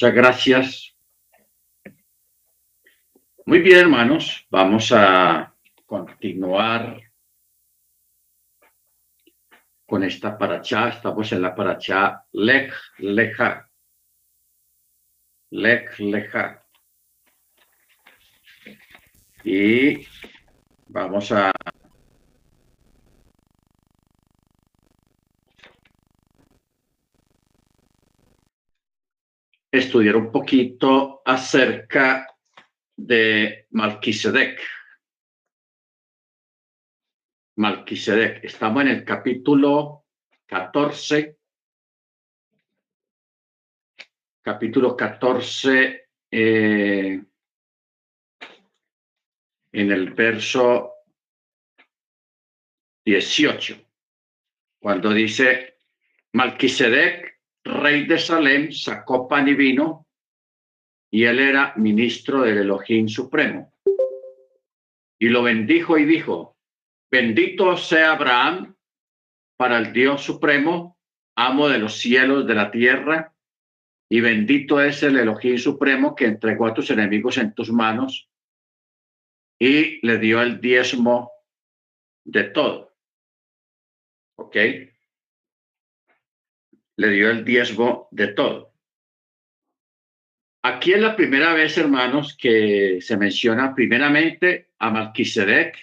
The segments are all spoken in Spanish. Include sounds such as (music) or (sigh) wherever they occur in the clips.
Muchas gracias. Muy bien, hermanos, vamos a continuar con esta paracha. Estamos en la paracha Lech Leja. Lech Leja. Y vamos a estudiar un poquito acerca de Malquisedec. Malquisedec. Estamos en el capítulo 14. Capítulo 14, eh, en el verso 18, cuando dice Malquisedec rey de Salem, sacó pan y vino, y él era ministro del Elohim Supremo. Y lo bendijo y dijo, bendito sea Abraham para el Dios Supremo, amo de los cielos, de la tierra, y bendito es el Elohim Supremo que entregó a tus enemigos en tus manos y le dio el diezmo de todo. ¿Ok? Le dio el diezmo de todo. Aquí es la primera vez, hermanos, que se menciona primeramente a Malquisedec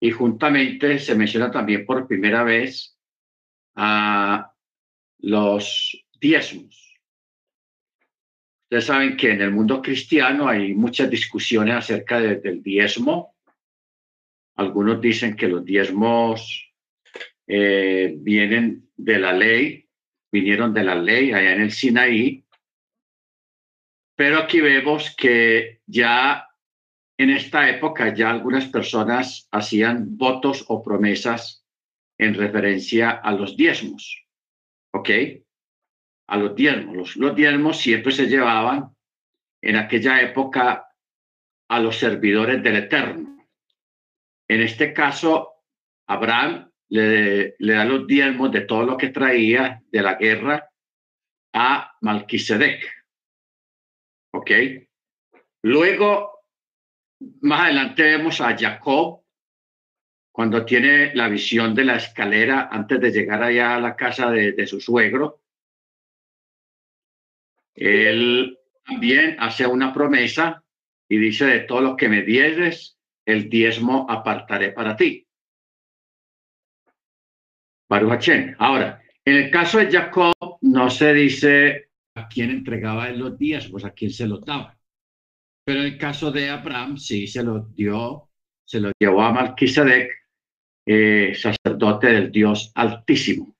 y juntamente se menciona también por primera vez a los diezmos. Ustedes saben que en el mundo cristiano hay muchas discusiones acerca del diezmo. Algunos dicen que los diezmos eh, vienen de la ley vinieron de la ley allá en el Sinaí, pero aquí vemos que ya en esta época ya algunas personas hacían votos o promesas en referencia a los diezmos, ¿ok? A los diezmos. Los, los diezmos siempre se llevaban en aquella época a los servidores del Eterno. En este caso, Abraham le, da los diezmos de todo lo que traía de la guerra a Malquisedec. ¿Ok? Luego, más adelante vemos a Jacob cuando tiene la visión de la escalera antes de llegar allá a la casa de, de su suegro. Él también hace una promesa y dice, de todo lo que me dieres, el diezmo apartaré para ti. Baruch Ahora, en el caso de Jacob no se dice a quién entregaba él los pues a quién se los daba. Pero en el caso de Abraham sí se los dio, se los llevó a Malquisedec, eh, sacerdote del Dios Altísimo.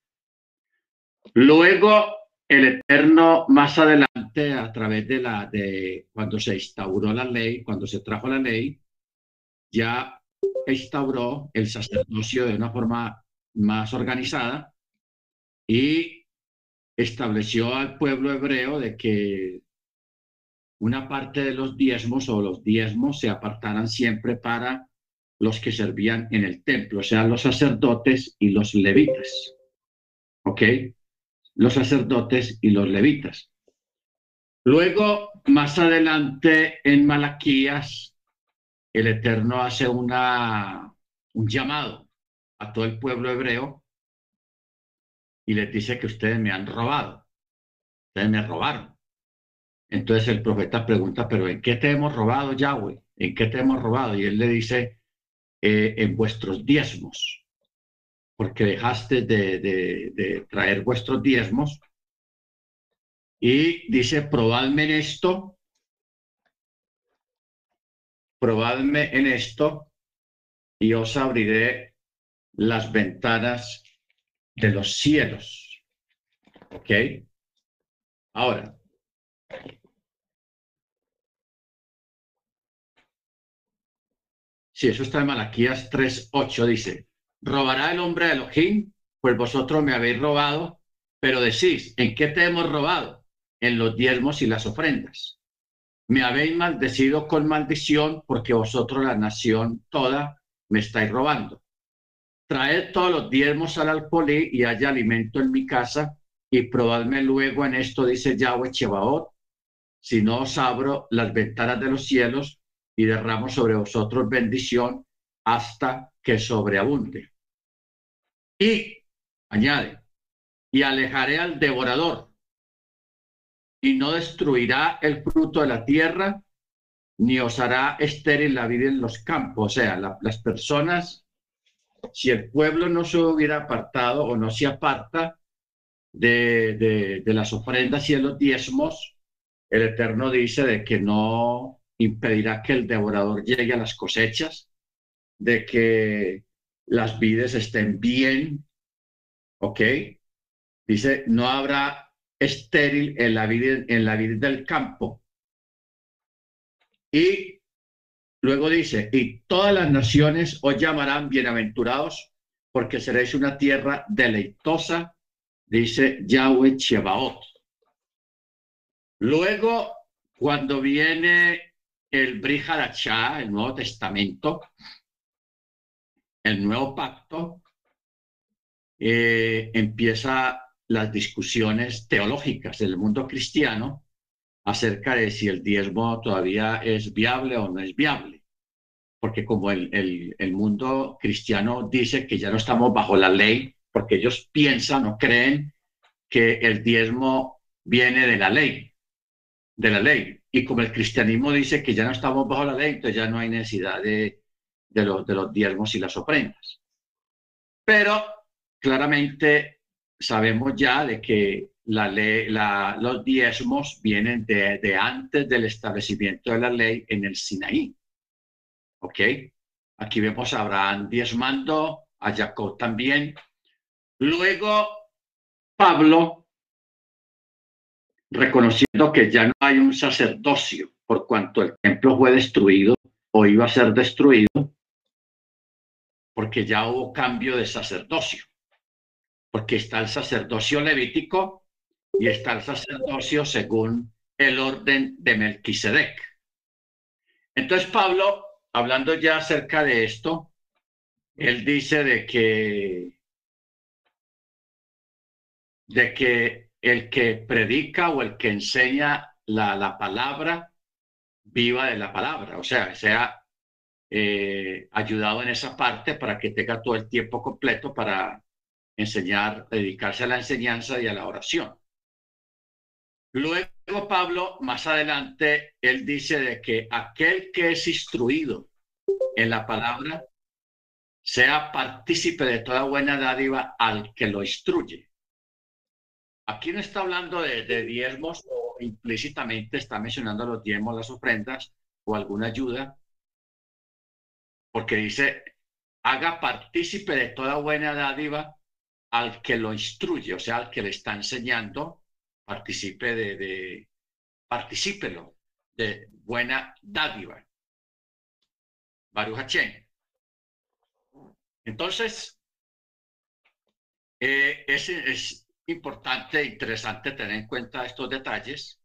Luego el Eterno más adelante a través de la de cuando se instauró la ley, cuando se trajo la ley, ya instauró el sacerdocio de una forma más organizada y estableció al pueblo hebreo de que una parte de los diezmos o los diezmos se apartaran siempre para los que servían en el templo, o sea, los sacerdotes y los levitas. ¿Ok? Los sacerdotes y los levitas. Luego, más adelante en Malaquías, el Eterno hace una, un llamado a todo el pueblo hebreo y les dice que ustedes me han robado, ustedes me robaron. Entonces el profeta pregunta, pero ¿en qué te hemos robado, Yahweh? ¿En qué te hemos robado? Y él le dice, eh, en vuestros diezmos, porque dejaste de, de traer vuestros diezmos. Y dice, probadme en esto, probadme en esto, y os abriré las ventanas de los cielos. ¿Ok? Ahora, si eso está en Malaquías 3.8, dice, ¿robará el hombre a Elohim? Pues vosotros me habéis robado, pero decís, ¿en qué te hemos robado? En los diezmos y las ofrendas. Me habéis maldecido con maldición porque vosotros, la nación toda, me estáis robando traed todos los diezmos al alfolí y haya alimento en mi casa, y probadme luego en esto, dice Yahweh Chebaot, si no os abro las ventanas de los cielos y derramo sobre vosotros bendición hasta que sobreabunde. Y añade, y alejaré al devorador y no destruirá el fruto de la tierra ni os hará estéril la vida en los campos. O sea, las personas, si el pueblo no se hubiera apartado o no se aparta de, las ofrendas y de los diezmos, el Eterno dice de que no impedirá que el devorador llegue a las cosechas, de que las vides estén bien, ¿ok? Dice, no habrá estéril en la vida, en la vida del campo. Y luego dice, y todas las naciones os llamarán bienaventurados, porque seréis una tierra deleitosa, dice Yahweh Chebaot. Luego, cuando viene el Brihadachá, el Nuevo Testamento, el Nuevo Pacto, eh, empieza las discusiones teológicas del mundo cristiano acerca de si el diezmo todavía es viable o no es viable. Porque como el, el, el mundo cristiano dice que ya no estamos bajo la ley, porque ellos piensan o creen que el diezmo viene de la ley, de la ley. Y como el cristianismo dice que ya no estamos bajo la ley, entonces ya no hay necesidad de, de, los, de los diezmos y las ofrendas. Pero claramente sabemos ya de que la ley, la, los diezmos vienen de, de, antes del establecimiento de la ley en el Sinaí. ¿Ok? Aquí vemos a Abraham diezmando, a Jacob también. Luego, Pablo, reconociendo que ya no hay un sacerdocio por cuanto el templo fue destruido o iba a ser destruido, porque ya hubo cambio de sacerdocio porque está el sacerdocio levítico y está el sacerdocio según el orden de Melquisedec. Entonces Pablo, hablando ya acerca de esto, él dice de que de que el que predica o el que enseña la, la palabra viva de la palabra, o sea, sea eh, ayudado en esa parte para que tenga todo el tiempo completo para enseñar, dedicarse a la enseñanza y a la oración. Luego Pablo, más adelante, él dice de que aquel que es instruido en la palabra sea partícipe de toda buena dádiva al que lo instruye. Aquí no está hablando de, diezmos o implícitamente está mencionando los diezmos, las ofrendas o alguna ayuda, porque dice, haga partícipe de toda buena dádiva al que lo instruye, o sea, al que le está enseñando, participe de, de particípelo de buena dádiva. Baruch Entonces, eh, es, es importante e interesante tener en cuenta estos detalles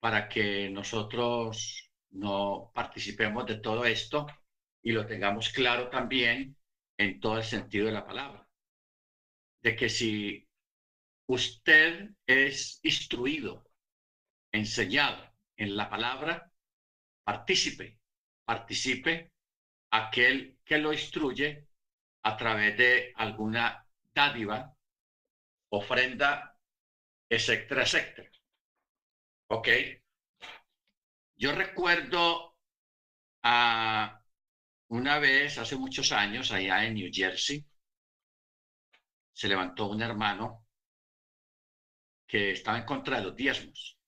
para que nosotros no participemos de todo esto y lo tengamos claro también en todo el sentido de la palabra de que si usted es instruido, enseñado en la palabra, participe, participe aquel que lo instruye a través de alguna dádiva, ofrenda, etcétera, etcétera. ¿Ok? Yo recuerdo a una vez, hace muchos años, allá en New Jersey, se levantó un hermano que estaba en contra de los diezmos.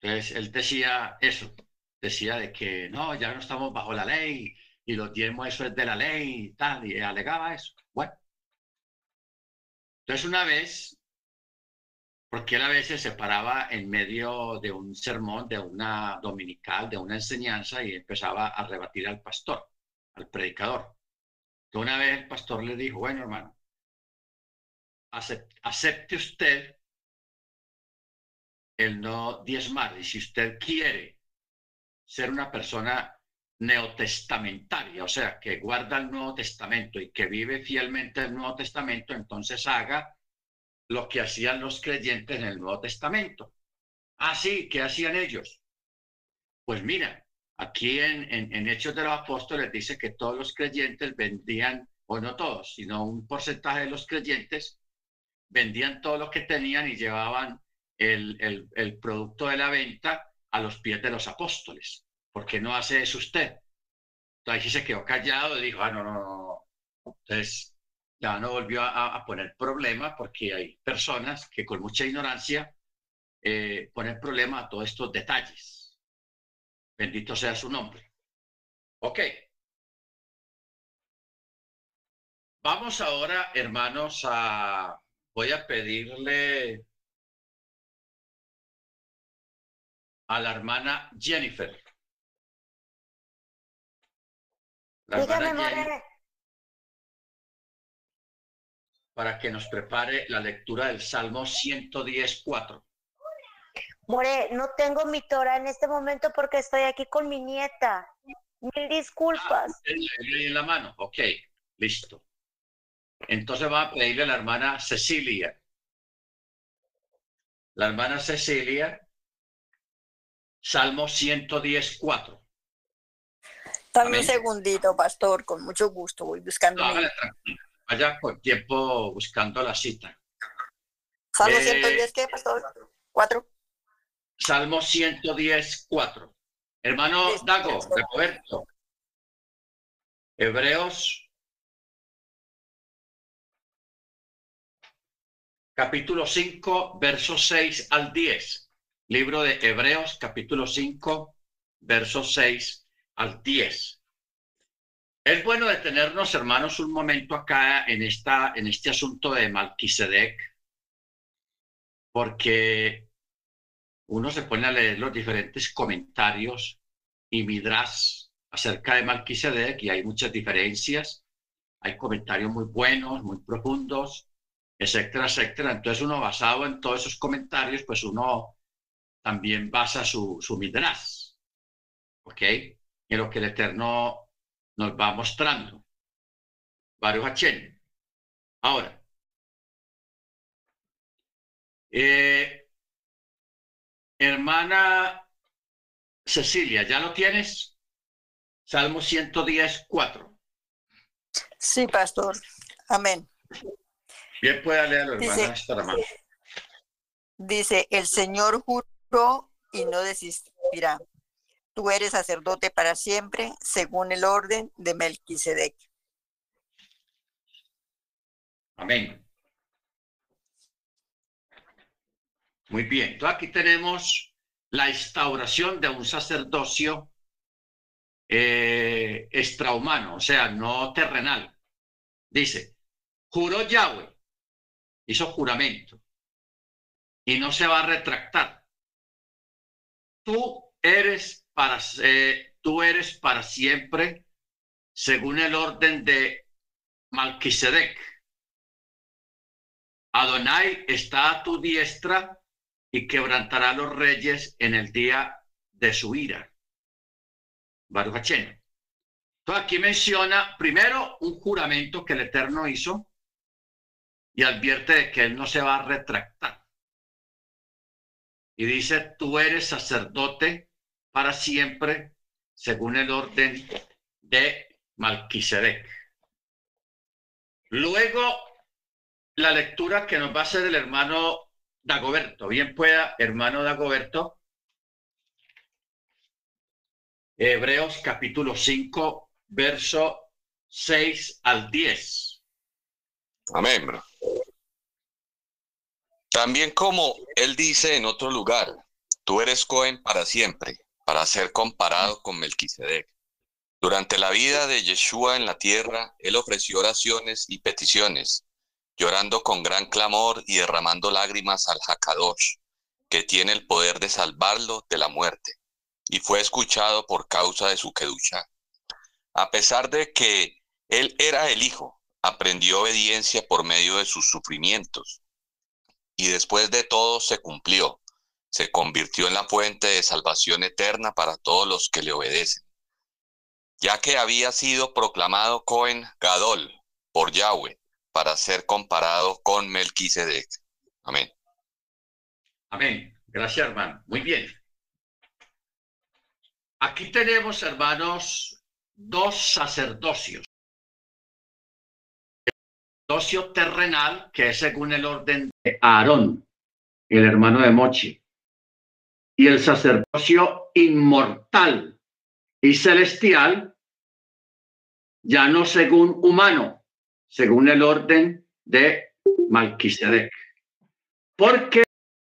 Entonces, él decía eso, decía de que no, ya no estamos bajo la ley y los diezmos eso es de la ley y tal, y alegaba eso. Bueno. Entonces, una vez, porque él a veces se paraba en medio de un sermón, de una dominical, de una enseñanza y empezaba a rebatir al pastor, al predicador. Entonces, una vez el pastor le dijo, bueno, hermano, acepte usted el no diezmar. Y si usted quiere ser una persona neotestamentaria, o sea, que guarda el Nuevo Testamento y que vive fielmente el Nuevo Testamento, entonces haga lo que hacían los creyentes en el Nuevo Testamento. Ah, sí, ¿qué hacían ellos? Pues mira, aquí en, en, Hechos de los Apóstoles dice que todos los creyentes vendían, o no todos, sino un porcentaje de los creyentes vendían todo lo que tenían y llevaban el, el, el producto de la venta a los pies de los apóstoles. ¿Por qué no hace eso usted? Entonces se quedó callado y dijo, ah, no, no, no. Entonces ya no volvió a, poner problema porque hay personas que con mucha ignorancia eh, ponen problema a todos estos detalles. Bendito sea su nombre. Ok. Vamos ahora, hermanos, a... Voy a pedirle a la hermana Jennifer. La hermana Jennifer para que nos prepare la lectura del Salmo 110.4. More, no tengo mi Torah en este momento porque estoy aquí con mi nieta. Mil disculpas. Ah, en la mano, ok, listo. Entonces va a pedirle a la hermana Cecilia. La hermana Cecilia, Salmo 110.4. Dame un segundito, pastor, con mucho gusto, voy buscando. No, vaya con tiempo buscando la cita. Salmo 110, eh, ¿qué, pastor? ¿Cuatro? Salmo 110, 4. Hermano Dago, Roberto. Hebreos, capítulo 5, versos 6 al 10. Libro de Hebreos, capítulo 5, versos 6 al 10. Es bueno detenernos, hermanos, un momento acá en, esta, en este asunto de Malquisedec, porque uno se pone a leer los diferentes comentarios y midras acerca de Malquisedec y hay muchas diferencias. Hay comentarios muy buenos, muy profundos, etcétera, etcétera. Entonces uno basado en todos esos comentarios, pues uno también basa su, su midras, ¿ok? En lo que el Eterno nos va mostrando. Varios Hachén. Ahora, eh, hermana Cecilia, ¿ya lo tienes? Salmo 110, 4. Sí, pastor. Amén. Bien, puede leerlo, hermana. Dice, dice, el Señor juró y no desistirá tú eres sacerdote para siempre, según el orden de Melquisedec. Amén. Muy bien, entonces aquí tenemos la instauración de un sacerdocio eh, extrahumano, o sea, no terrenal. Dice, juró Yahweh, hizo juramento, y no se va a retractar. Tú eres para, tú eres para siempre según el orden de Malquisedec. Adonai está a tu diestra y quebrantará a los reyes en el día de su ira. Baruch aquí menciona primero un juramento que el Eterno hizo y advierte de que él no se va a retractar. Y dice, tú eres sacerdote para siempre, según el orden de Malquisedec. Luego, la lectura que nos va a hacer el hermano Dagoberto. Bien pueda, hermano Dagoberto. Hebreos capítulo 5, verso 6 al 10. Amén. También como él dice en otro lugar, tú eres Cohen para siempre, para ser comparado con Melquisedec. Durante la vida de Yeshua en la tierra, él ofreció oraciones y peticiones, llorando con gran clamor y derramando lágrimas al Hakadosh, que tiene el poder de salvarlo de la muerte, y fue escuchado por causa de su Kedusha. A pesar de que él era el Hijo, aprendió obediencia por medio de sus sufrimientos, y después de todo se cumplió se convirtió en la fuente de salvación eterna para todos los que le obedecen, ya que había sido proclamado Cohen Gadol por Yahweh para ser comparado con Melquisedec. Amén. Amén. Gracias, hermano. Muy bien. Aquí tenemos, hermanos, dos sacerdocios. Terrenal, que es según el orden de Aarón, el hermano de Mochi, y el sacerdocio inmortal y celestial, ya no según humano, según el orden de Malquisedec. Porque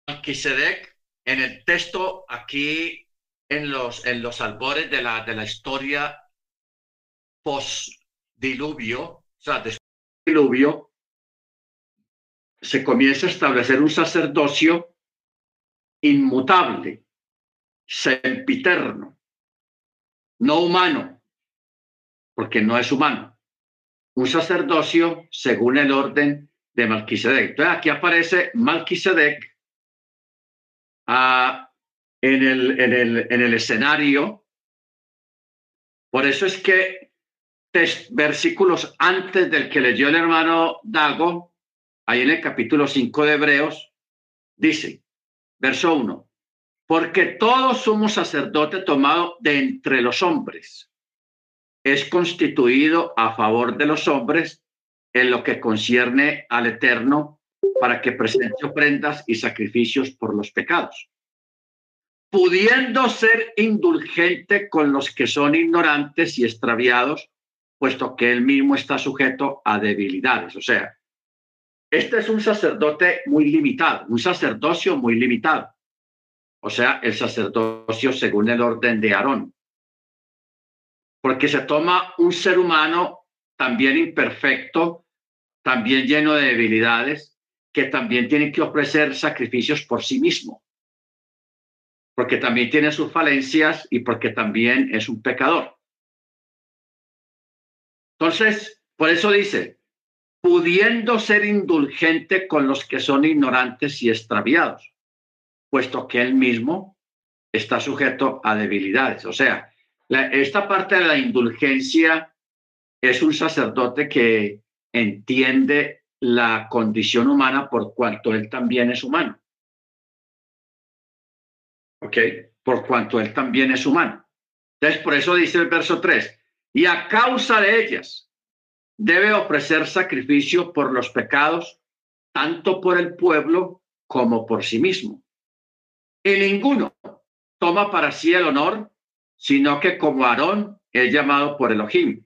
Melquisedec, en el texto aquí, en los, en los albores de la, de la historia post-diluvio, o sea, se comienza a establecer un sacerdocio inmutable, sempiterno, no humano, porque no es humano, un sacerdocio según el orden de Malquisedec. Entonces aquí aparece Malquisedec ah, en, el, en, el, en el escenario. Por eso es que versículos antes del que leyó el hermano Dago, ahí en el capítulo 5 de Hebreos, dice, verso 1, porque todos somos sacerdote tomado de entre los hombres. Es constituido a favor de los hombres en lo que concierne al Eterno para que presente ofrendas y sacrificios por los pecados, pudiendo ser indulgente con los que son ignorantes y extraviados, puesto que él mismo está sujeto a debilidades. O sea, este es un sacerdote muy limitado, un sacerdocio muy limitado. O sea, el sacerdocio según el orden de Aarón. Porque se toma un ser humano también imperfecto, también lleno de debilidades, que también tiene que ofrecer sacrificios por sí mismo, porque también tiene sus falencias y porque también es un pecador. Entonces, por eso dice, pudiendo ser indulgente con los que son ignorantes y extraviados, puesto que él mismo está sujeto a debilidades. O sea, esta parte de la indulgencia es un sacerdote que entiende la condición humana por cuanto él también es humano. ¿Ok? Por cuanto él también es humano. Entonces, por eso dice el verso 3, y a causa de ellas debe ofrecer sacrificio por los pecados, tanto por el pueblo como por sí mismo. Y ninguno toma para sí el honor, sino que como Aarón es llamado por Elohim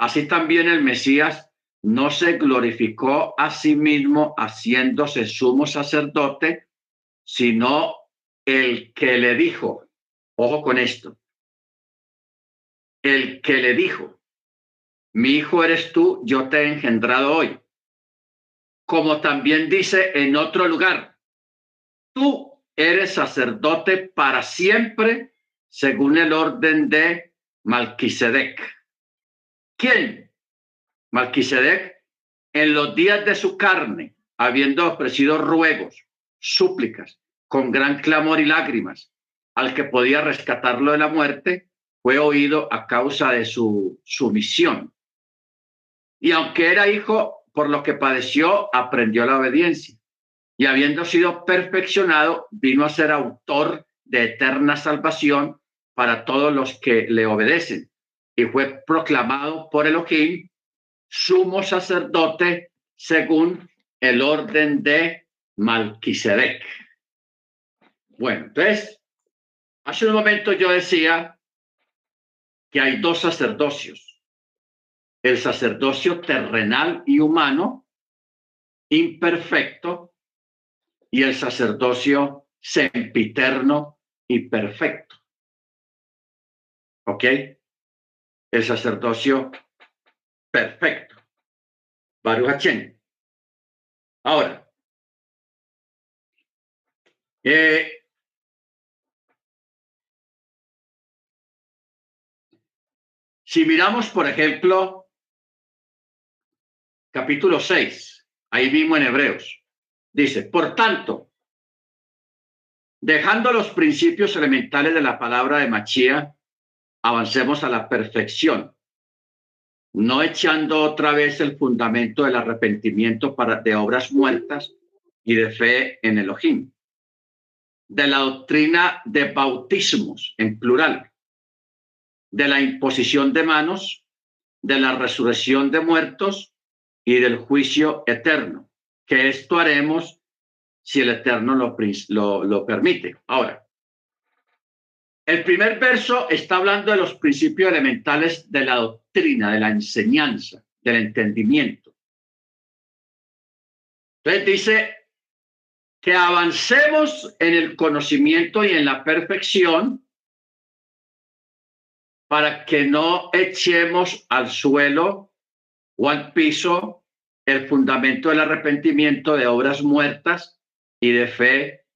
Así también el Mesías no se glorificó a sí mismo haciéndose sumo sacerdote, sino el que le dijo, ojo con esto, el que le dijo, mi hijo eres tú, yo te he engendrado hoy. Como también dice en otro lugar, tú eres sacerdote para siempre según el orden de Malquisedec. ¿Quién? Malquisedec, en los días de su carne, habiendo ofrecido ruegos, súplicas, con gran clamor y lágrimas, al que podía rescatarlo de la muerte, fue oído a causa de su sumisión. Y aunque era hijo, por lo que padeció, aprendió la obediencia. Y habiendo sido perfeccionado, vino a ser autor de eterna salvación para todos los que le obedecen y fue proclamado por Elohim sumo sacerdote según el orden de Malquisedec. Bueno, entonces, hace un momento yo decía que hay dos sacerdocios, el sacerdocio terrenal y humano, imperfecto, y el sacerdocio sempiterno y perfecto. ¿Ok? el sacerdocio perfecto. Baruch Ahora, eh, si miramos, por ejemplo, capítulo 6, ahí mismo en Hebreos, dice, por tanto, dejando los principios elementales de la palabra de Machía, avancemos a la perfección, no echando otra vez el fundamento del arrepentimiento para, de obras muertas y de fe en Elohim, de la doctrina de bautismos en plural, de la imposición de manos, de la resurrección de muertos y del juicio eterno, que esto haremos si el Eterno lo, permite. Ahora, el primer verso está hablando de los principios elementales de la doctrina, de la enseñanza, del entendimiento. Entonces dice que avancemos en el conocimiento y en la perfección para que no echemos al suelo o al piso el fundamento del arrepentimiento de obras muertas y de fe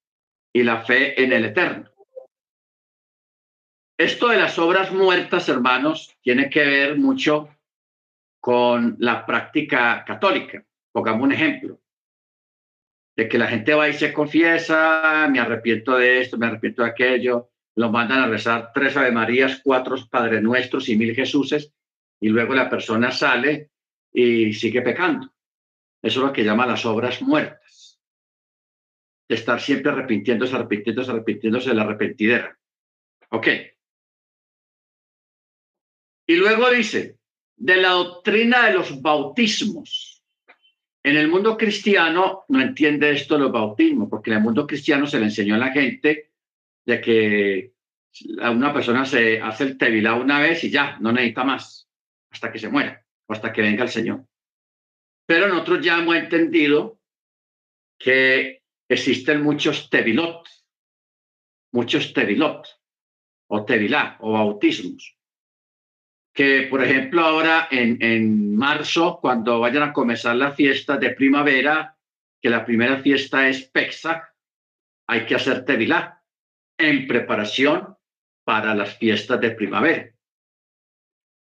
y la fe en el eterno. Esto de las obras muertas, hermanos, tiene que ver mucho con la práctica católica. Pongamos un ejemplo de que la gente va y se confiesa, me arrepiento de esto, me arrepiento de aquello, lo mandan a rezar tres Ave Marías, cuatro Padre Nuestros y mil Jesuses, y luego la persona sale y sigue pecando. Eso es lo que llama las obras muertas. De estar siempre arrepintiéndose, arrepintiéndose, arrepintiéndose de la arrepentidera. Ok. Y luego dice, de la doctrina de los bautismos. En el mundo cristiano no entiende esto los bautismos, porque en el mundo cristiano se le enseñó a la gente de que una persona se hace el tevilá una vez y ya, no necesita más, hasta que se muera o hasta que venga el Señor. Pero nosotros ya hemos entendido que existen muchos tevilot, muchos tevilot, o tevilá, o bautismos que, por ejemplo, ahora en, en marzo, cuando vayan a comenzar las fiestas de primavera, que la primera fiesta es Pesach, hay que hacer Tevilá en preparación para las fiestas de primavera.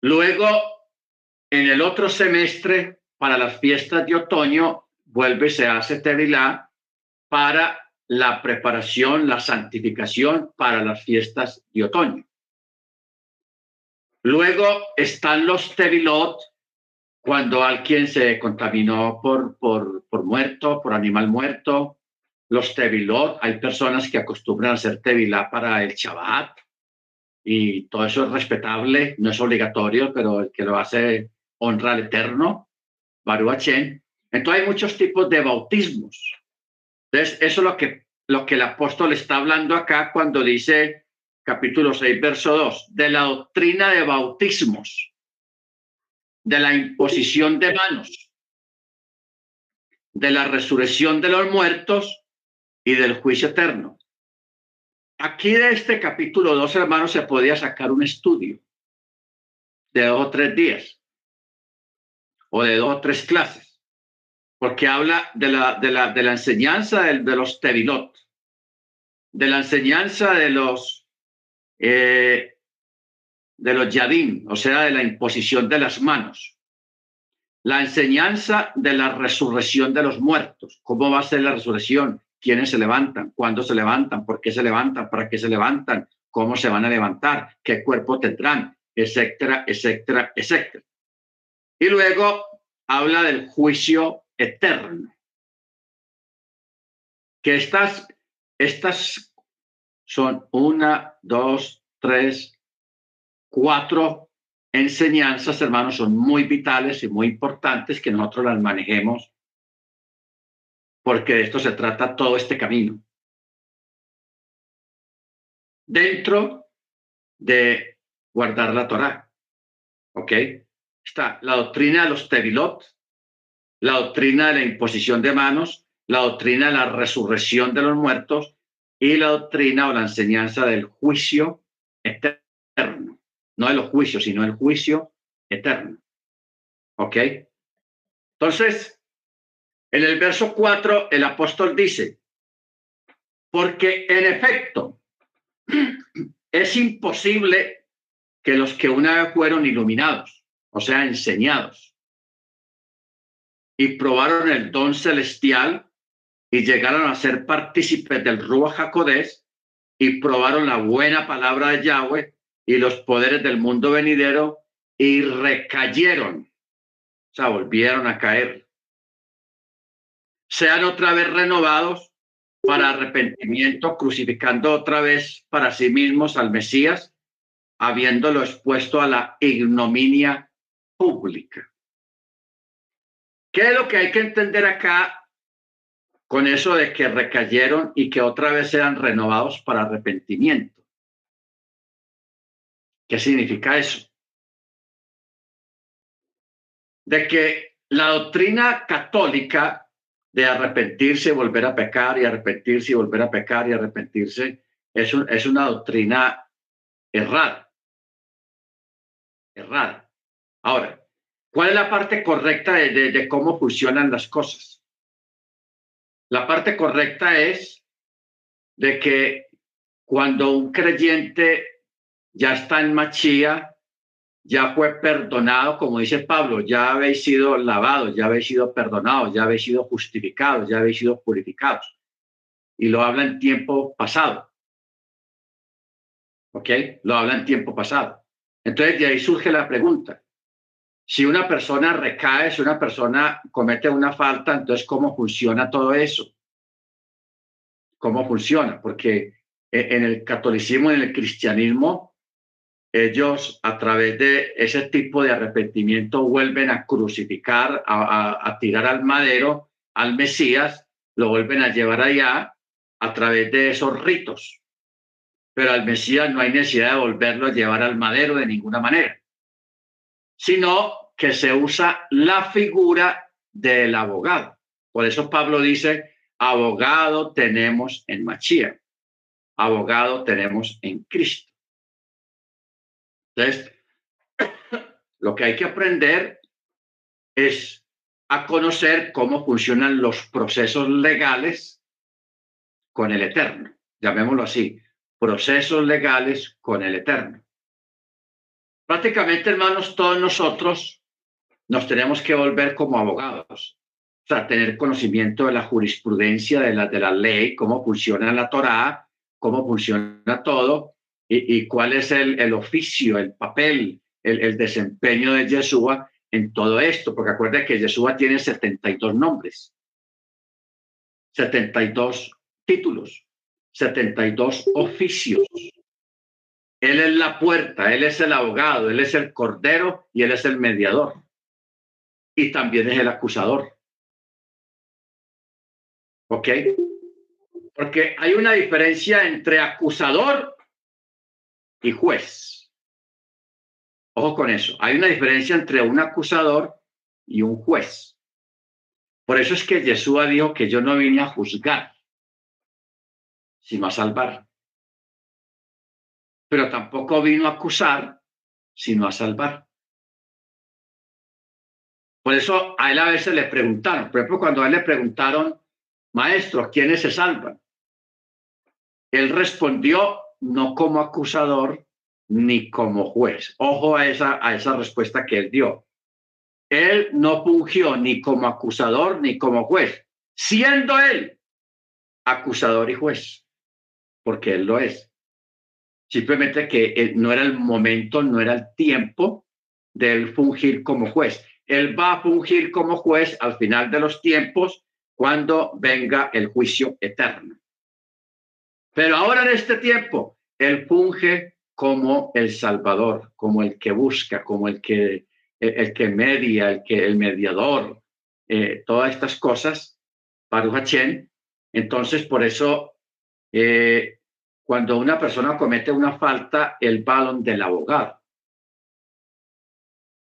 Luego, en el otro semestre, para las fiestas de otoño, vuelve, se hace Tevilá para la preparación, la santificación para las fiestas de otoño. Luego están los tevilot, cuando alguien se contaminó por, por, por muerto, por animal muerto. Los tevilot, hay personas que acostumbran a hacer tevilá para el Shabbat y todo eso es respetable, no es obligatorio, pero el que lo hace honra al Eterno, Baruachen. Entonces hay muchos tipos de bautismos. Entonces, eso es lo que, lo que el apóstol está hablando acá cuando dice capítulo 6, verso 2, de la doctrina de bautismos, de la imposición de manos, de la resurrección de los muertos y del juicio eterno. Aquí de este capítulo 2, hermanos, se podía sacar un estudio de dos o tres días o de dos o tres clases, porque habla de la, de la, de la enseñanza de, los tevilot, de la enseñanza de los eh, de los yadim, o sea, de la imposición de las manos. La enseñanza de la resurrección de los muertos. ¿Cómo va a ser la resurrección? ¿Quiénes se levantan? ¿Cuándo se levantan? ¿Por qué se levantan? ¿Para qué se levantan? ¿Cómo se van a levantar? ¿Qué cuerpo tendrán? Etcétera, etcétera, etcétera. Y luego habla del juicio eterno. Que estas, estas son una, dos, tres, cuatro enseñanzas, hermanos, son muy vitales y muy importantes que nosotros las manejemos, porque de esto se trata todo este camino. Dentro de guardar la Torah, ¿ok? Está la doctrina de los tevilot, la doctrina de la imposición de manos, la doctrina de la resurrección de los muertos y la doctrina o la enseñanza del juicio eterno. No de los juicios, sino el juicio eterno. ¿Ok? Entonces, en el verso 4, el apóstol dice, porque en efecto, (clears throat) es imposible que los que una vez fueron iluminados, o sea, enseñados, y probaron el don celestial y llegaron a ser partícipes del Ruach Jacodés y probaron la buena palabra de Yahweh y los poderes del mundo venidero y recayeron, o sea, volvieron a caer. Sean otra vez renovados para arrepentimiento, crucificando otra vez para sí mismos al Mesías, habiéndolo expuesto a la ignominia pública. ¿Qué es lo que hay que entender acá con eso de que recayeron y que otra vez sean renovados para arrepentimiento? ¿Qué significa eso? De que la doctrina católica de arrepentirse volver a pecar y arrepentirse y volver a pecar y arrepentirse es, es una doctrina errada. Errada. Ahora, ¿cuál es la parte correcta de, de cómo funcionan las cosas? La parte correcta es de que cuando un creyente ya está en Machía, ya fue perdonado, como dice Pablo, ya habéis sido lavados, ya habéis sido perdonados, ya habéis sido justificados, ya habéis sido purificados. Y lo habla en tiempo pasado. ¿Ok? Lo habla en tiempo pasado. Entonces de ahí surge la pregunta. Si una persona recae, si una persona comete una falta, entonces ¿cómo funciona todo eso? ¿Cómo funciona? Porque en el catolicismo, en el cristianismo, ellos a través de ese tipo de arrepentimiento vuelven a crucificar, a, tirar al madero, al Mesías, lo vuelven a llevar allá a través de esos ritos. Pero al Mesías no hay necesidad de volverlo a llevar al madero de ninguna manera, sino que se usa la figura del abogado. Por eso Pablo dice, abogado tenemos en Machía, abogado tenemos en Cristo. Entonces, (coughs) lo que hay que aprender es a conocer cómo funcionan los procesos legales con el Eterno, llamémoslo así, procesos legales con el Eterno. Prácticamente, hermanos, todos nosotros nos tenemos que volver como abogados, o sea, tener conocimiento de la jurisprudencia, de la, de la ley, cómo funciona la Torá, cómo funciona todo, y, cuál es el, oficio, el papel, el, desempeño de Yeshua en todo esto, porque acuerda que Yeshua tiene 72 nombres, 72 títulos, 72 oficios. Él es la puerta, Él es el abogado, Él es el cordero y Él es el mediador. Y también es el acusador. ¿Ok? Porque hay una diferencia entre acusador y juez. Ojo con eso. Hay una diferencia entre un acusador y un juez. Por eso es que Jesús dijo que yo no vine a juzgar, sino a salvar. Pero tampoco vino a acusar, sino a salvar. Por eso a él a veces le preguntaron, por ejemplo, cuando a él le preguntaron, maestro, ¿quiénes se salvan? Él respondió no como acusador ni como juez. Ojo a esa, a esa respuesta que él dio. Él no fungió ni como acusador ni como juez, siendo él acusador y juez, porque él lo es. Simplemente que no era el momento, no era el tiempo de él fungir como juez. Él va a fungir como juez al final de los tiempos cuando venga el juicio eterno. Pero ahora en este tiempo, Él funge como el Salvador, como el que busca, como el que, el, que media, el, que, el mediador, eh, todas estas cosas, para Hachén. Entonces, por eso, eh, cuando una persona comete una falta, el balón del abogado,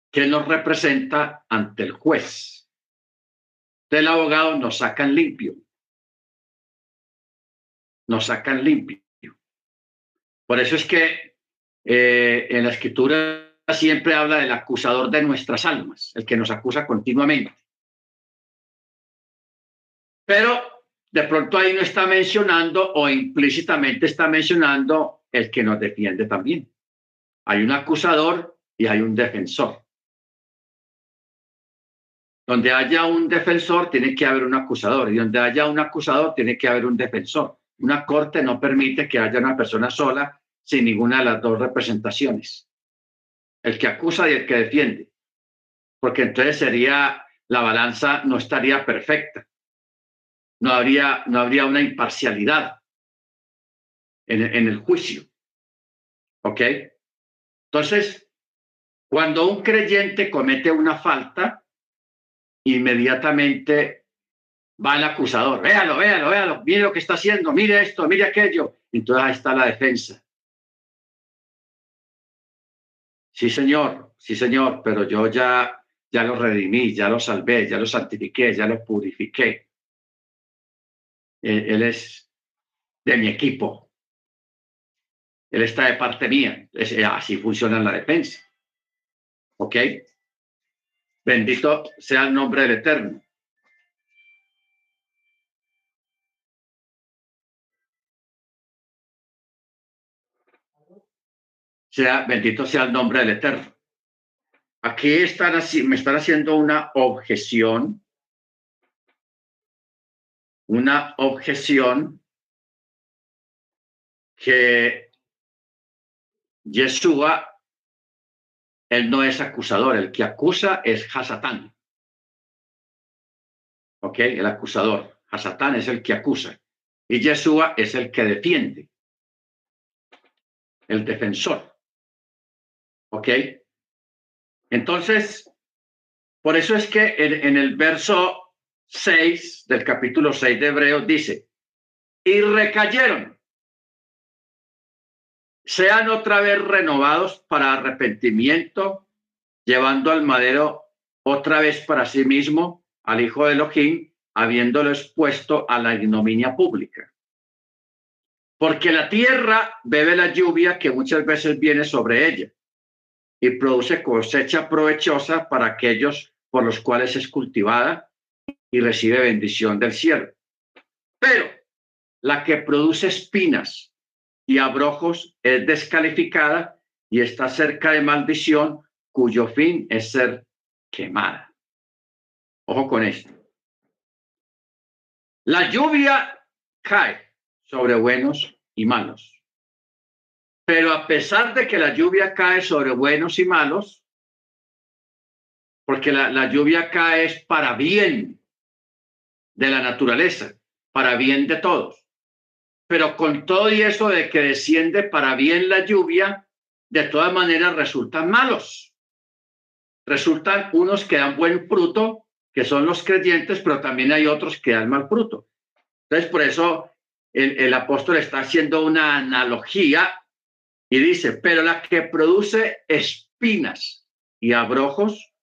que nos representa ante el juez. Del abogado nos sacan limpio nos sacan limpio. Por eso es que eh, en la escritura siempre habla del acusador de nuestras almas, el que nos acusa continuamente. Pero de pronto ahí no está mencionando o implícitamente está mencionando el que nos defiende también. Hay un acusador y hay un defensor. Donde haya un defensor, tiene que haber un acusador. Y donde haya un acusador, tiene que haber un defensor. Una corte no permite que haya una persona sola sin ninguna de las dos representaciones. El que acusa y el que defiende. Porque entonces sería, la balanza no estaría perfecta. no habría, no habría una imparcialidad en, en el juicio. ¿Ok? Entonces, cuando un creyente comete una falta, inmediatamente va el acusador, véalo, véalo, véalo, mire lo que está haciendo, mire esto, mire aquello. Entonces ahí está la defensa. Sí, señor, sí, señor, pero yo ya, ya lo redimí, ya lo salvé, ya lo santifiqué, ya lo purifiqué. Él, es de mi equipo. Él está de parte mía. así funciona la defensa. ¿Ok? Bendito sea el nombre del Eterno. Sea, bendito sea el nombre del Eterno. Aquí están me están haciendo una objeción, una objeción que Yeshua, él no es acusador, el que acusa es Hasatán. ¿Ok? El acusador. Hasatán es el que acusa. Y Yeshua es el que defiende. El defensor. ¿Ok? Entonces, por eso es que en, el verso 6 del capítulo 6 de Hebreos dice, y recayeron, sean otra vez renovados para arrepentimiento, llevando al madero otra vez para sí mismo al hijo de Elohim, habiéndolo expuesto a la ignominia pública. Porque la tierra bebe la lluvia que muchas veces viene sobre ella y produce cosecha provechosa para aquellos por los cuales es cultivada y recibe bendición del cielo. Pero la que produce espinas y abrojos es descalificada y está cerca de maldición, cuyo fin es ser quemada. Ojo con esto. La lluvia cae sobre buenos y malos. Pero a pesar de que la lluvia cae sobre buenos y malos, porque la, lluvia cae es para bien de la naturaleza, para bien de todos. Pero con todo y eso de que desciende para bien la lluvia, de todas maneras resultan malos. Resultan unos que dan buen fruto, que son los creyentes, pero también hay otros que dan mal fruto. Entonces, por eso el, el apóstol está haciendo una analogía y dice, pero la que produce espinas y abrojos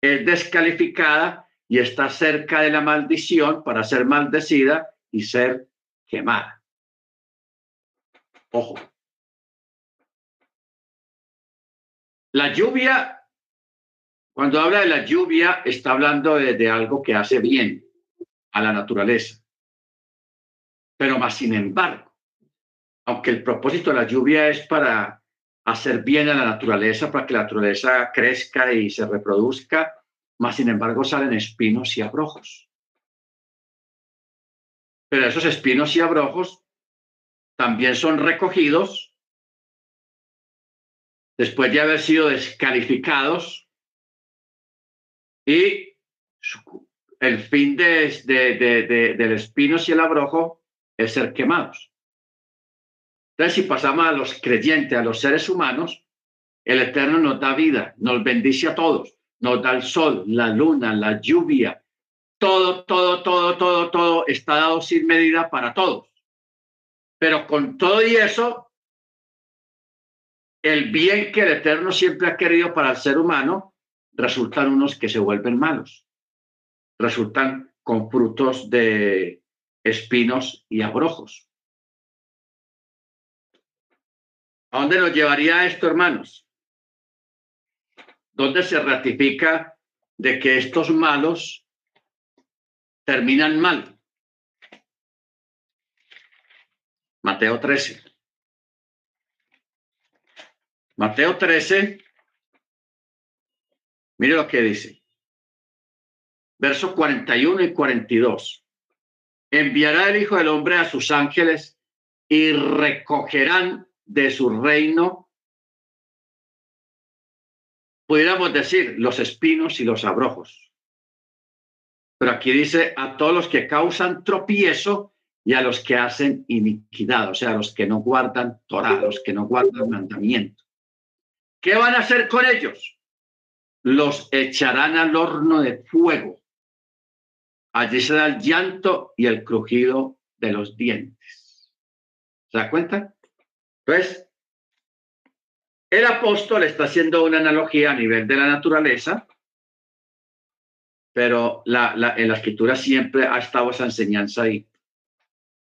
es descalificada y está cerca de la maldición para ser maldecida y ser quemada. Ojo. La lluvia, cuando habla de la lluvia, está hablando de, de algo que hace bien a la naturaleza. Pero más sin embargo, aunque el propósito de la lluvia es para hacer bien a la naturaleza, para que la naturaleza crezca y se reproduzca, más sin embargo salen espinos y abrojos. Pero esos espinos y abrojos también son recogidos después de haber sido descalificados y el fin de, de, del espinos y el abrojo es ser quemados. Entonces, si pasamos a los creyentes, a los seres humanos, el Eterno nos da vida, nos bendice a todos, nos da el sol, la luna, la lluvia, todo, todo, todo, todo, todo está dado sin medida para todos. Pero con todo y eso, el bien que el Eterno siempre ha querido para el ser humano, resultan unos que se vuelven malos, resultan con frutos de espinos y abrojos. ¿A dónde nos llevaría esto, hermanos? ¿Dónde se ratifica de que estos malos terminan mal? Mateo 13. Mateo 13, mire lo que dice. Versos 41 y 42. Enviará el Hijo del Hombre a sus ángeles y recogerán de su reino, pudiéramos decir, los espinos y los abrojos. Pero aquí dice a todos los que causan tropiezo y a los que hacen iniquidad, o sea, a los que no guardan Torah, los que no guardan mandamiento. ¿Qué van a hacer con ellos? Los echarán al horno de fuego. Allí será el llanto y el crujido de los dientes. ¿Se da cuenta? Entonces, el apóstol está haciendo una analogía a nivel de la naturaleza, pero la, en la escritura siempre ha estado esa enseñanza ahí,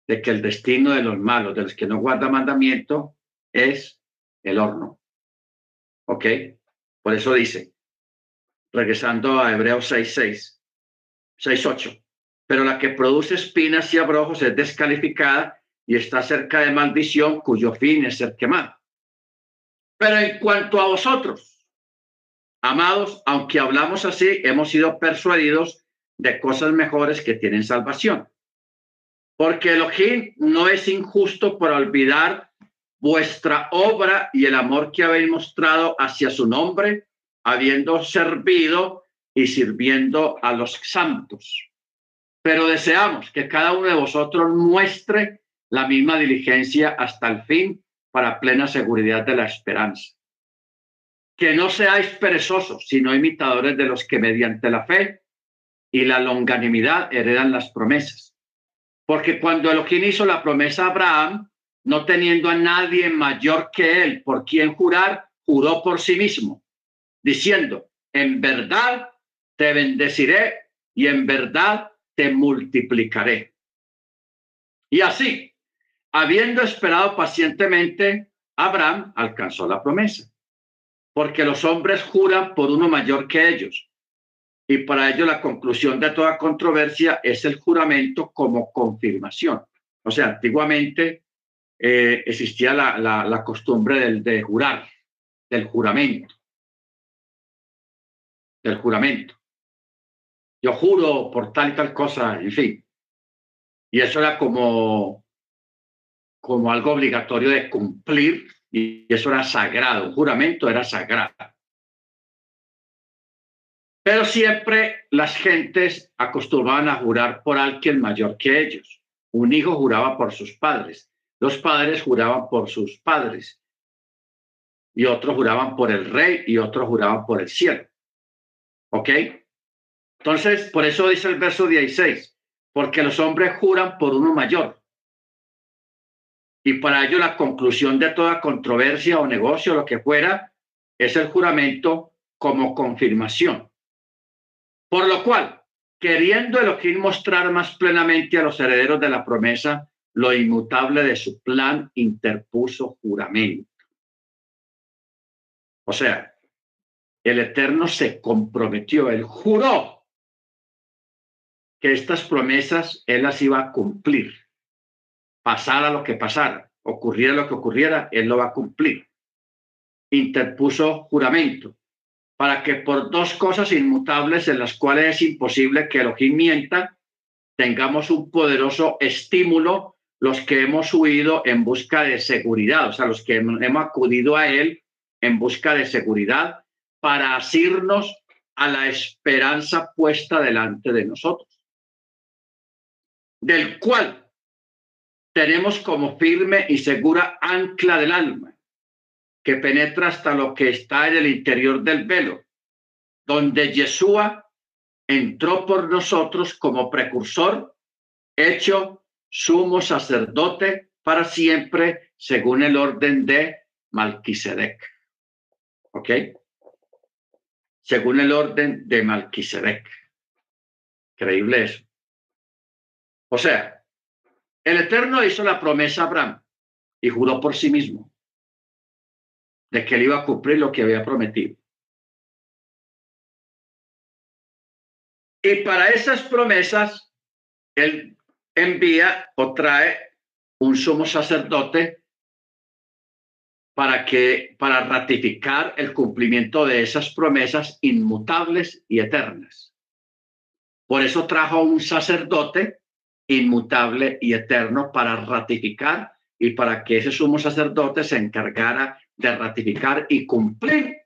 de que el destino de los malos, de los que no guardan mandamiento, es el horno. ¿Ok? Por eso dice, regresando a Hebreos 6.6, 6.8, pero la que produce espinas y abrojos es descalificada y está cerca de maldición, cuyo fin es ser quemado. Pero en cuanto a vosotros, amados, aunque hablamos así, hemos sido persuadidos de cosas mejores que tienen salvación. Porque Elohim no es injusto por olvidar vuestra obra y el amor que habéis mostrado hacia su nombre, habiendo servido y sirviendo a los santos. Pero deseamos que cada uno de vosotros muestre la misma diligencia hasta el fin para plena seguridad de la esperanza. Que no seáis perezosos, sino imitadores de los que mediante la fe y la longanimidad heredan las promesas. Porque cuando Elohim hizo la promesa a Abraham, no teniendo a nadie mayor que él por quien jurar, juró por sí mismo, diciendo, en verdad te bendeciré y en verdad te multiplicaré. Y así, Habiendo esperado pacientemente, Abraham alcanzó la promesa, porque los hombres juran por uno mayor que ellos. Y para ello la conclusión de toda controversia es el juramento como confirmación. O sea, antiguamente eh, existía la, costumbre del, de jurar, del juramento, del juramento. Yo juro por tal y tal cosa, en fin. Y eso era como como algo obligatorio de cumplir y eso era sagrado, un juramento era sagrado. Pero siempre las gentes acostumbraban a jurar por alguien mayor que ellos. Un hijo juraba por sus padres, los padres juraban por sus padres y otros juraban por el rey y otros juraban por el cielo. ¿Ok? Entonces, por eso dice el verso 16, porque los hombres juran por uno mayor y para ello la conclusión de toda controversia o negocio, lo que fuera, es el juramento como confirmación. Por lo cual, queriendo Elohim mostrar más plenamente a los herederos de la promesa lo inmutable de su plan, interpuso juramento. O sea, el Eterno se comprometió, él juró que estas promesas él las iba a cumplir pasara lo que pasara, ocurriera lo que ocurriera, él lo va a cumplir. Interpuso juramento para que por dos cosas inmutables en las cuales es imposible que Elohim mienta, tengamos un poderoso estímulo los que hemos huido en busca de seguridad, o sea, los que hemos acudido a él en busca de seguridad para asirnos a la esperanza puesta delante de nosotros, del cual tenemos como firme y segura ancla del alma, que penetra hasta lo que está en el interior del velo, donde Yeshua entró por nosotros como precursor, hecho sumo sacerdote para siempre, según el orden de Malquisedec. ¿Ok? Según el orden de Malquisedec. Increíble eso. O sea, el Eterno hizo la promesa a Abraham y juró por sí mismo de que él iba a cumplir lo que había prometido. Y para esas promesas, él envía o trae un sumo sacerdote para que para ratificar el cumplimiento de esas promesas inmutables y eternas. Por eso trajo un sacerdote inmutable y eterno para ratificar y para que ese sumo sacerdote se encargara de ratificar y cumplir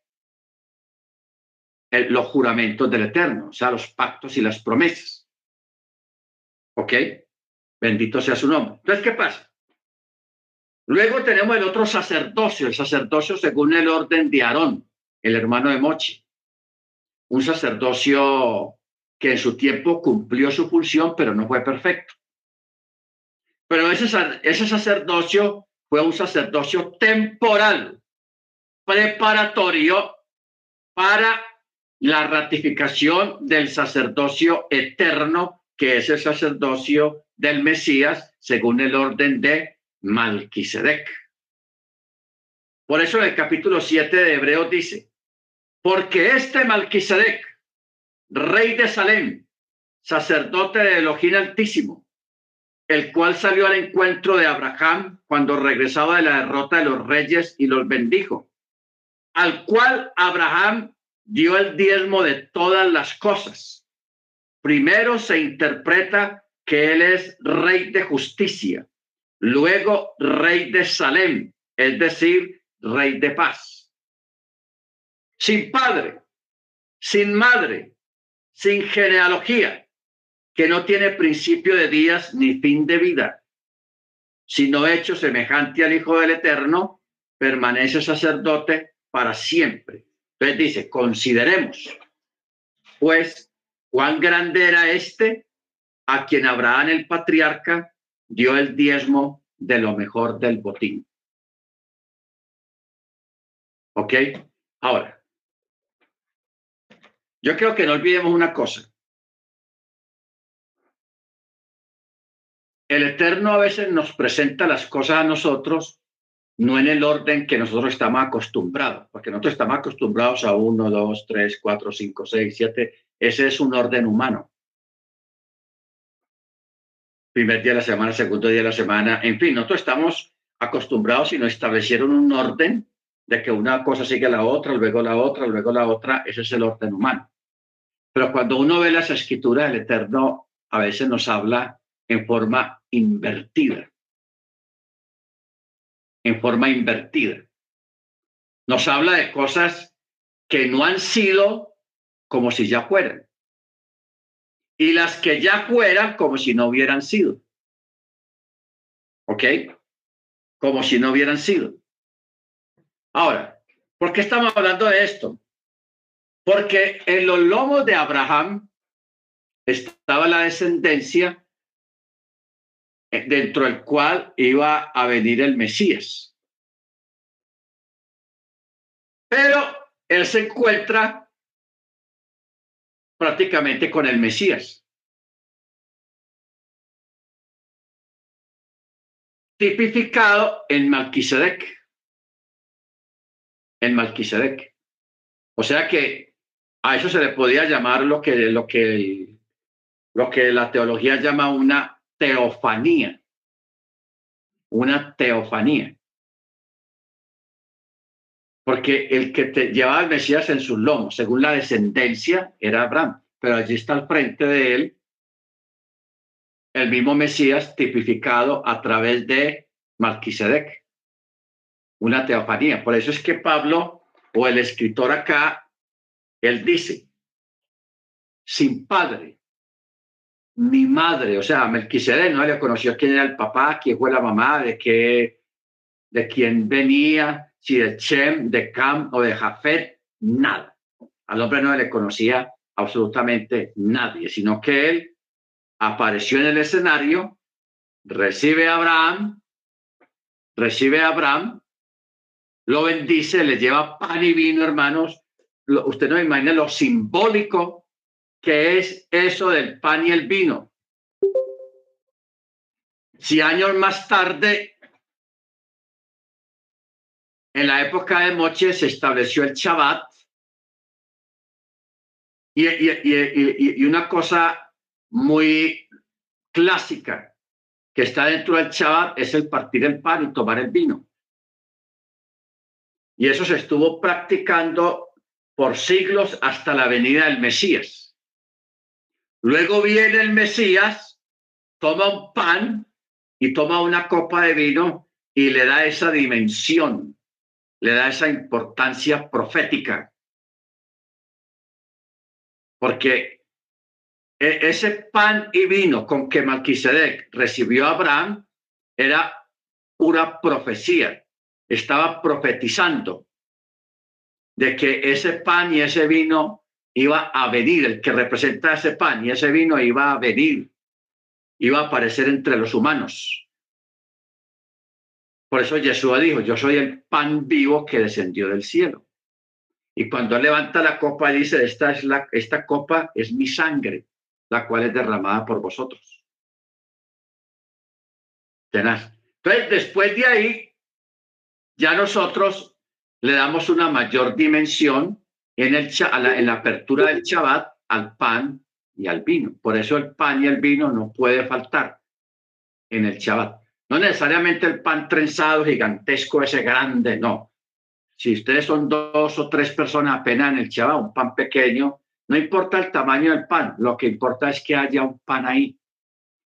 los juramentos del Eterno, o sea, los pactos y las promesas. ¿Ok? Bendito sea su nombre. Entonces, ¿qué pasa? Luego tenemos el otro sacerdocio, el sacerdocio según el orden de Aarón, el hermano de Mochi. Un sacerdocio que en su tiempo cumplió su función, pero no fue perfecto. Pero ese, sacerdocio fue un sacerdocio temporal, preparatorio para la ratificación del sacerdocio eterno, que es el sacerdocio del Mesías, según el orden de Malquisedec. Por eso el capítulo 7 de Hebreos dice, porque este Malquisedec, rey de Salem, sacerdote de Elohim Altísimo, el cual salió al encuentro de Abraham cuando regresaba de la derrota de los reyes y los bendijo, al cual Abraham dio el diezmo de todas las cosas. Primero se interpreta que él es rey de justicia, luego rey de Salem, es decir, rey de paz. Sin padre, sin madre, sin genealogía, que no tiene principio de días ni fin de vida, sino hecho semejante al Hijo del Eterno, permanece sacerdote para siempre. Entonces dice, consideremos, pues, cuán grande era este a quien Abraham el patriarca dio el diezmo de lo mejor del botín. ¿Ok? Ahora, yo creo que no olvidemos una cosa. El Eterno a veces nos presenta las cosas a nosotros no en el orden que nosotros estamos acostumbrados, porque nosotros estamos acostumbrados a uno, dos, tres, cuatro, cinco, seis, siete. Ese es un orden humano. Primer día de la semana, segundo día de la semana, en fin, nosotros estamos acostumbrados y nos establecieron un orden de que una cosa sigue a la otra, luego la otra, luego la otra. Ese es el orden humano. Pero cuando uno ve las escrituras, el Eterno a veces nos habla en forma invertida. En forma invertida. Nos habla de cosas que no han sido como si ya fueran. Y las que ya fueran como si no hubieran sido. ¿Ok? Como si no hubieran sido. Ahora, ¿por qué estamos hablando de esto? Porque en los lomos de Abraham estaba la descendencia eh, dentro del cual iba a venir el Mesías. Pero él se encuentra prácticamente con el Mesías. Tipificado en Malquisedec. En Malquisedec. O sea que a eso se le podía llamar lo que, lo que, lo que la teología llama una teofanía, una teofanía. Porque el que te llevaba al Mesías en sus lomos, según la descendencia, era Abraham, pero allí está al frente de él el mismo Mesías tipificado a través de Malquisedec, una teofanía. Por eso es que Pablo o el escritor acá, él dice, sin padre, mi madre, o sea, Melquisedec no le conoció quién era el papá, quién fue la mamá, de qué, de quién venía, si de Chem, de Cam o de Jafet, nada. Al hombre no le conocía absolutamente nadie, sino que él apareció en el escenario, recibe a Abraham, recibe a Abraham, lo bendice, le lleva pan y vino, hermanos. usted no imagina lo simbólico ¿Qué es eso del pan y el vino? Si años más tarde, en la época de Moche, se estableció el Shabbat, y, y, una cosa muy clásica que está dentro del Shabbat es el partir el pan y tomar el vino. Y eso se estuvo practicando por siglos hasta la venida del Mesías. Luego viene el Mesías, toma un pan y toma una copa de vino y le da esa dimensión, le da esa importancia profética. Porque e, ese pan y vino con que Malquisedec recibió a Abraham era una profecía. Estaba profetizando de que ese pan y ese vino iba a venir, el que representa ese pan y ese vino iba a venir, iba a aparecer entre los humanos. Por eso Jesús dijo, yo soy el pan vivo que descendió del cielo. Y cuando levanta la copa, dice, esta, es la, esta copa es mi sangre, la cual es derramada por vosotros. Tenaz. Entonces, después de ahí, ya nosotros le damos una mayor dimensión en, el, en la apertura del Shabbat al pan y al vino. Por eso el pan y el vino no puede faltar en el Shabbat. No necesariamente el pan trenzado gigantesco, ese grande, no. Si ustedes son dos o tres personas apenas en el Shabbat, un pan pequeño, no importa el tamaño del pan, lo que importa es que haya un pan ahí.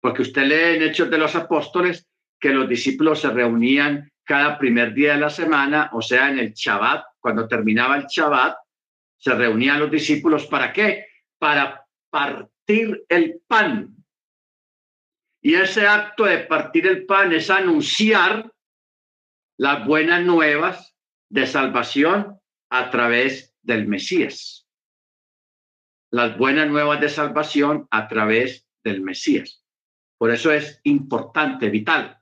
Porque usted lee en Hechos de los Apóstoles que los discípulos se reunían cada primer día de la semana, o sea, en el Shabbat, cuando terminaba el Shabbat, se reunían los discípulos para qué? Para partir el pan. Y ese acto de partir el pan es anunciar las buenas nuevas de salvación a través del Mesías. Las buenas nuevas de salvación a través del Mesías. Por eso es importante, vital,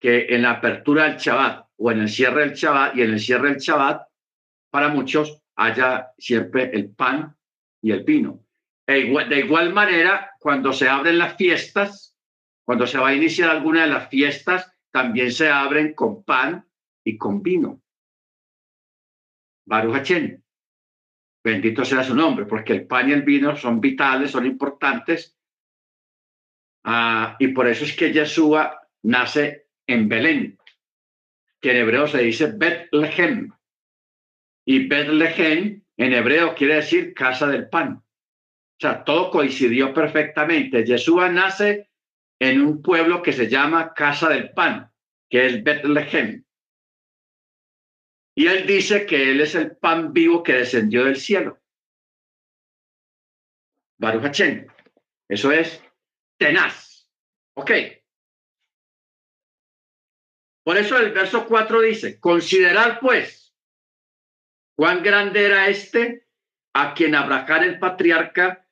que en la apertura del Shabbat o en el cierre del Shabbat y en el cierre del Shabbat, para muchos haya siempre el pan y el vino. E de igual manera, cuando se abren las fiestas, cuando se va a iniciar alguna de las fiestas, también se abren con pan y con vino. Baruch Bendito sea su nombre, porque el pan y el vino son vitales, son importantes. Ah, y por eso es que Yeshua nace en Belén, que en hebreo se dice Betlehem. Y Betlehem en hebreo quiere decir casa del pan. O sea, todo coincidió perfectamente. Yeshua nace en un pueblo que se llama Casa del Pan, que es Betlehem. Y él dice que él es el pan vivo que descendió del cielo. Baruch Eso es tenaz. Ok. Por eso el verso 4 dice, considerar pues cuán grande era este a quien Abraham el patriarca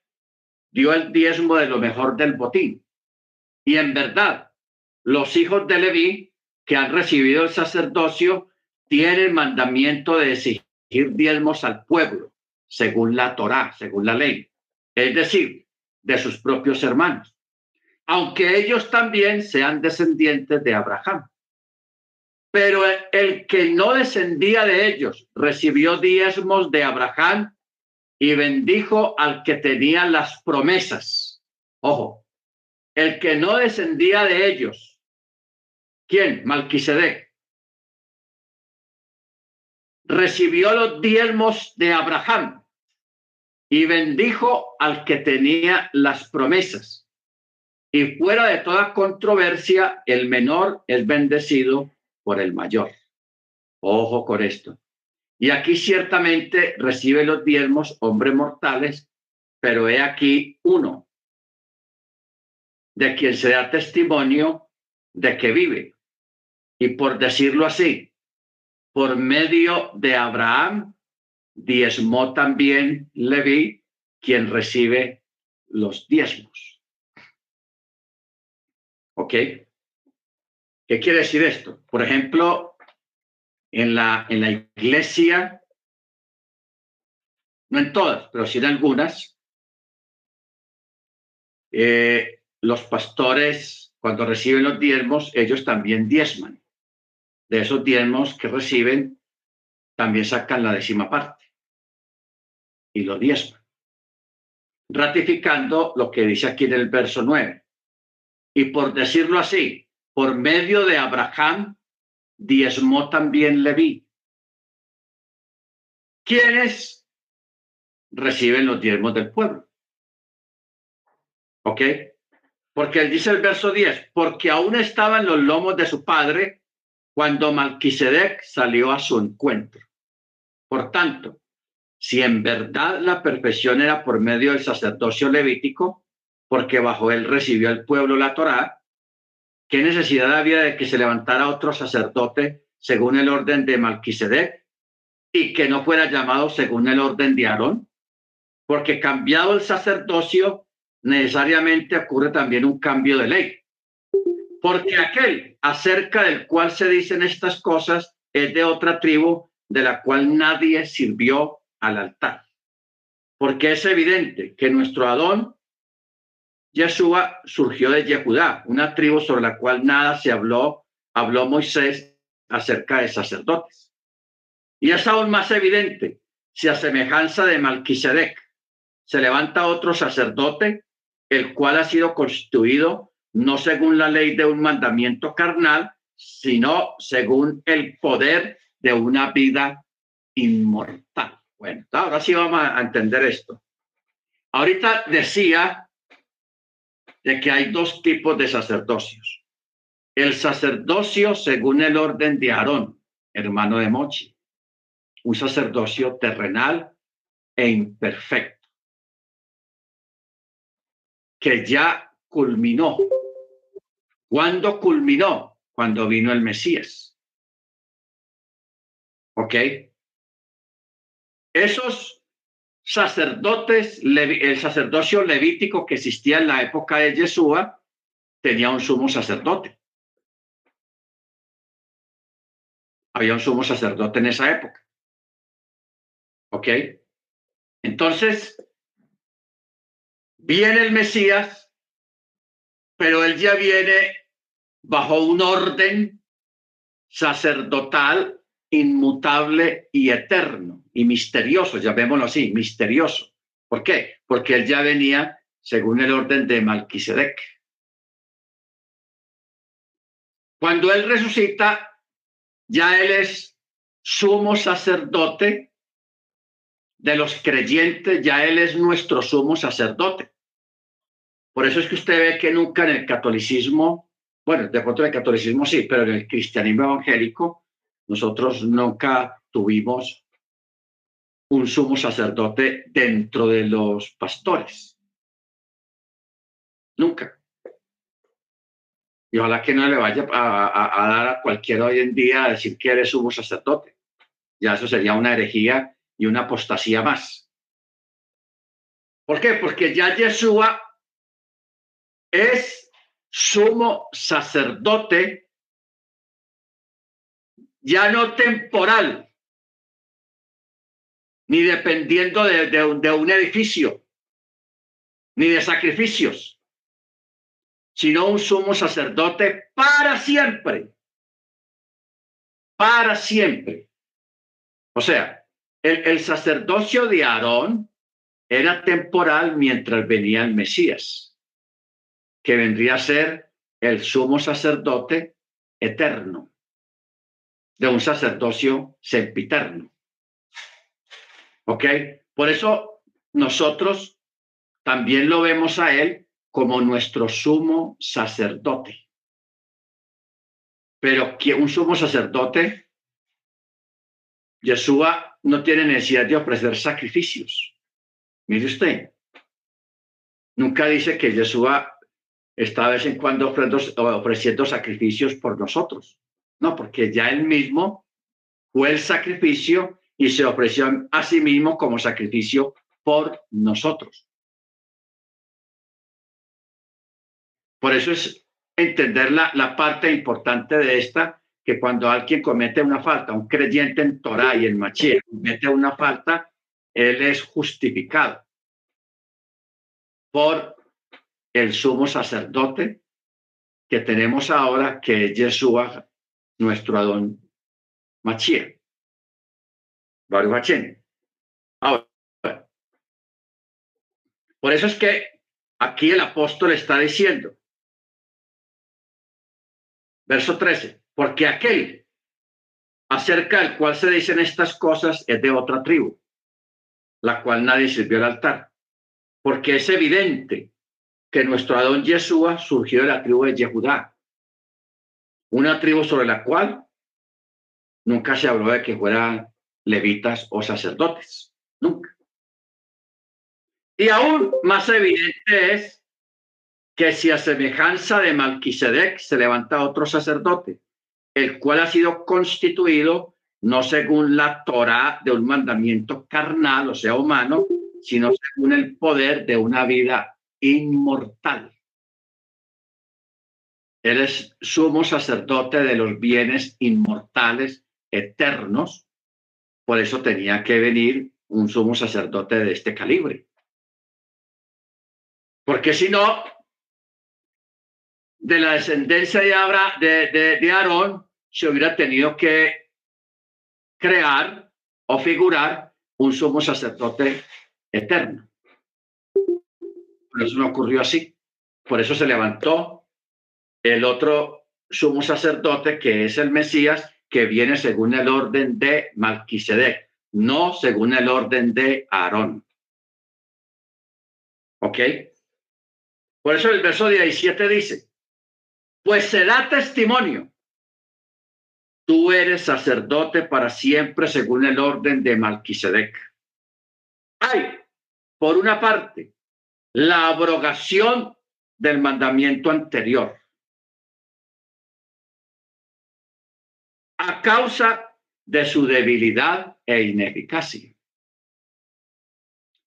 dio el diezmo de lo mejor del botín. Y en verdad, los hijos de Leví que han recibido el sacerdocio tienen mandamiento de exigir diezmos al pueblo, según la Torá, según la ley, es decir, de sus propios hermanos, aunque ellos también sean descendientes de Abraham. Pero el que no descendía de ellos recibió diezmos de Abraham y bendijo al que tenía las promesas. Ojo, el que no descendía de ellos. ¿Quién? Malquisedec. Recibió los diezmos de Abraham y bendijo al que tenía las promesas. Y fuera de toda controversia, el menor es bendecido por el mayor. Ojo con esto. Y aquí ciertamente recibe los diezmos hombres mortales, pero he aquí uno, de quien se da testimonio de que vive. Y por decirlo así, por medio de Abraham, diezmó también Leví, quien recibe los diezmos. ¿Ok? ¿Qué quiere decir esto? Por ejemplo, en la, en la iglesia, no en todas, pero sí en algunas, eh, los pastores, cuando reciben los diezmos, ellos también diezman. De esos diezmos que reciben, también sacan la décima parte y lo diezman. Ratificando lo que dice aquí en el verso 9. Y por decirlo así, por medio de Abraham, diezmó también Leví. ¿Quiénes reciben los diezmos del pueblo? ¿Ok? Porque él dice el verso 10, porque aún estaba en los lomos de su padre cuando Malquisedec salió a su encuentro. Por tanto, si en verdad la perfección era por medio del sacerdocio levítico, porque bajo él recibió el pueblo la Torá, ¿qué necesidad había de que se levantara otro sacerdote según el orden de Malquisedec y que no fuera llamado según el orden de Aarón? Porque cambiado el sacerdocio, necesariamente ocurre también un cambio de ley. Porque aquel acerca del cual se dicen estas cosas es de otra tribu de la cual nadie sirvió al altar. Porque es evidente que nuestro Adón Yeshua surgió de Yehudá, una tribu sobre la cual nada se habló, habló Moisés acerca de sacerdotes. Y es aún más evidente si a semejanza de Malquisedec se levanta otro sacerdote, el cual ha sido constituido no según la ley de un mandamiento carnal, sino según el poder de una vida inmortal. Bueno, ahora sí vamos a entender esto. Ahorita decía de que hay dos tipos de sacerdocios. El sacerdocio según el orden de Aarón, hermano de Mochi, un sacerdocio terrenal e imperfecto, que ya culminó. ¿Cuándo culminó? Cuando vino el Mesías. ¿Ok? Esos sacerdotes, el sacerdocio levítico que existía en la época de Yeshua tenía un sumo sacerdote. Había un sumo sacerdote en esa época. ¿Ok? Entonces, viene el Mesías, pero él ya viene bajo un orden sacerdotal inmutable y eterno y misterioso, llamémoslo así, misterioso. ¿Por qué? Porque él ya venía según el orden de Malquisedec. Cuando él resucita, ya él es sumo sacerdote de los creyentes, ya él es nuestro sumo sacerdote. Por eso es que usted ve que nunca en el catolicismo, bueno, de pronto en el catolicismo sí, pero en el cristianismo evangélico, nosotros nunca tuvimos un sumo sacerdote dentro de los pastores. Nunca. Y ojalá que no le vaya a, dar a cualquiera hoy en día a decir que eres sumo sacerdote. Ya eso sería una herejía y una apostasía más. ¿Por qué? Porque ya Yeshua es sumo sacerdote ya no temporal, ni dependiendo de, un edificio, ni de sacrificios, sino un sumo sacerdote para siempre, para siempre. O sea, el, el sacerdocio de Aarón era temporal mientras venía el Mesías, que vendría a ser el sumo sacerdote eterno de un sacerdocio sempiterno. ¿Ok? Por eso nosotros también lo vemos a él como nuestro sumo sacerdote. Pero un sumo sacerdote, Yeshua no tiene necesidad de ofrecer sacrificios. Mire usted, nunca dice que Yeshua está de vez en cuando ofreciendo sacrificios por nosotros. No, porque ya él mismo fue el sacrificio y se ofreció a sí mismo como sacrificio por nosotros. Por eso es entender la, la parte importante de esta, que cuando alguien comete una falta, un creyente en Torah y en Machia comete una falta, él es justificado por el sumo sacerdote que tenemos ahora, que es Yeshua nuestro Adón Machía. Ahora, por eso es que aquí el apóstol está diciendo, verso 13, porque aquel acerca del cual se dicen estas cosas es de otra tribu, la cual nadie sirvió al altar, porque es evidente que nuestro Adón Yeshua surgió de la tribu de Yehudá, una tribu sobre la cual nunca se habló de que fueran levitas o sacerdotes. nunca. Y aún más evidente es que si a semejanza de Malquisedec se levanta otro sacerdote, el cual ha sido constituido no según la Torah de un mandamiento carnal, o sea, humano, sino según el poder de una vida inmortal. Él es sumo sacerdote de los bienes inmortales eternos, por eso tenía que venir un sumo sacerdote de este calibre. Porque si no, de la descendencia de, Abra, de, de Aarón se hubiera tenido que crear o figurar un sumo sacerdote eterno. Pero eso no ocurrió así. Por eso se levantó el otro sumo sacerdote que es el Mesías, que viene según el orden de Malquisedec, no según el orden de Aarón. ¿Ok? Por eso el verso 17 dice, pues se da testimonio. Tú eres sacerdote para siempre según el orden de Malquisedec. Hay, por una parte, la abrogación del mandamiento anterior. Causa de su debilidad e ineficacia.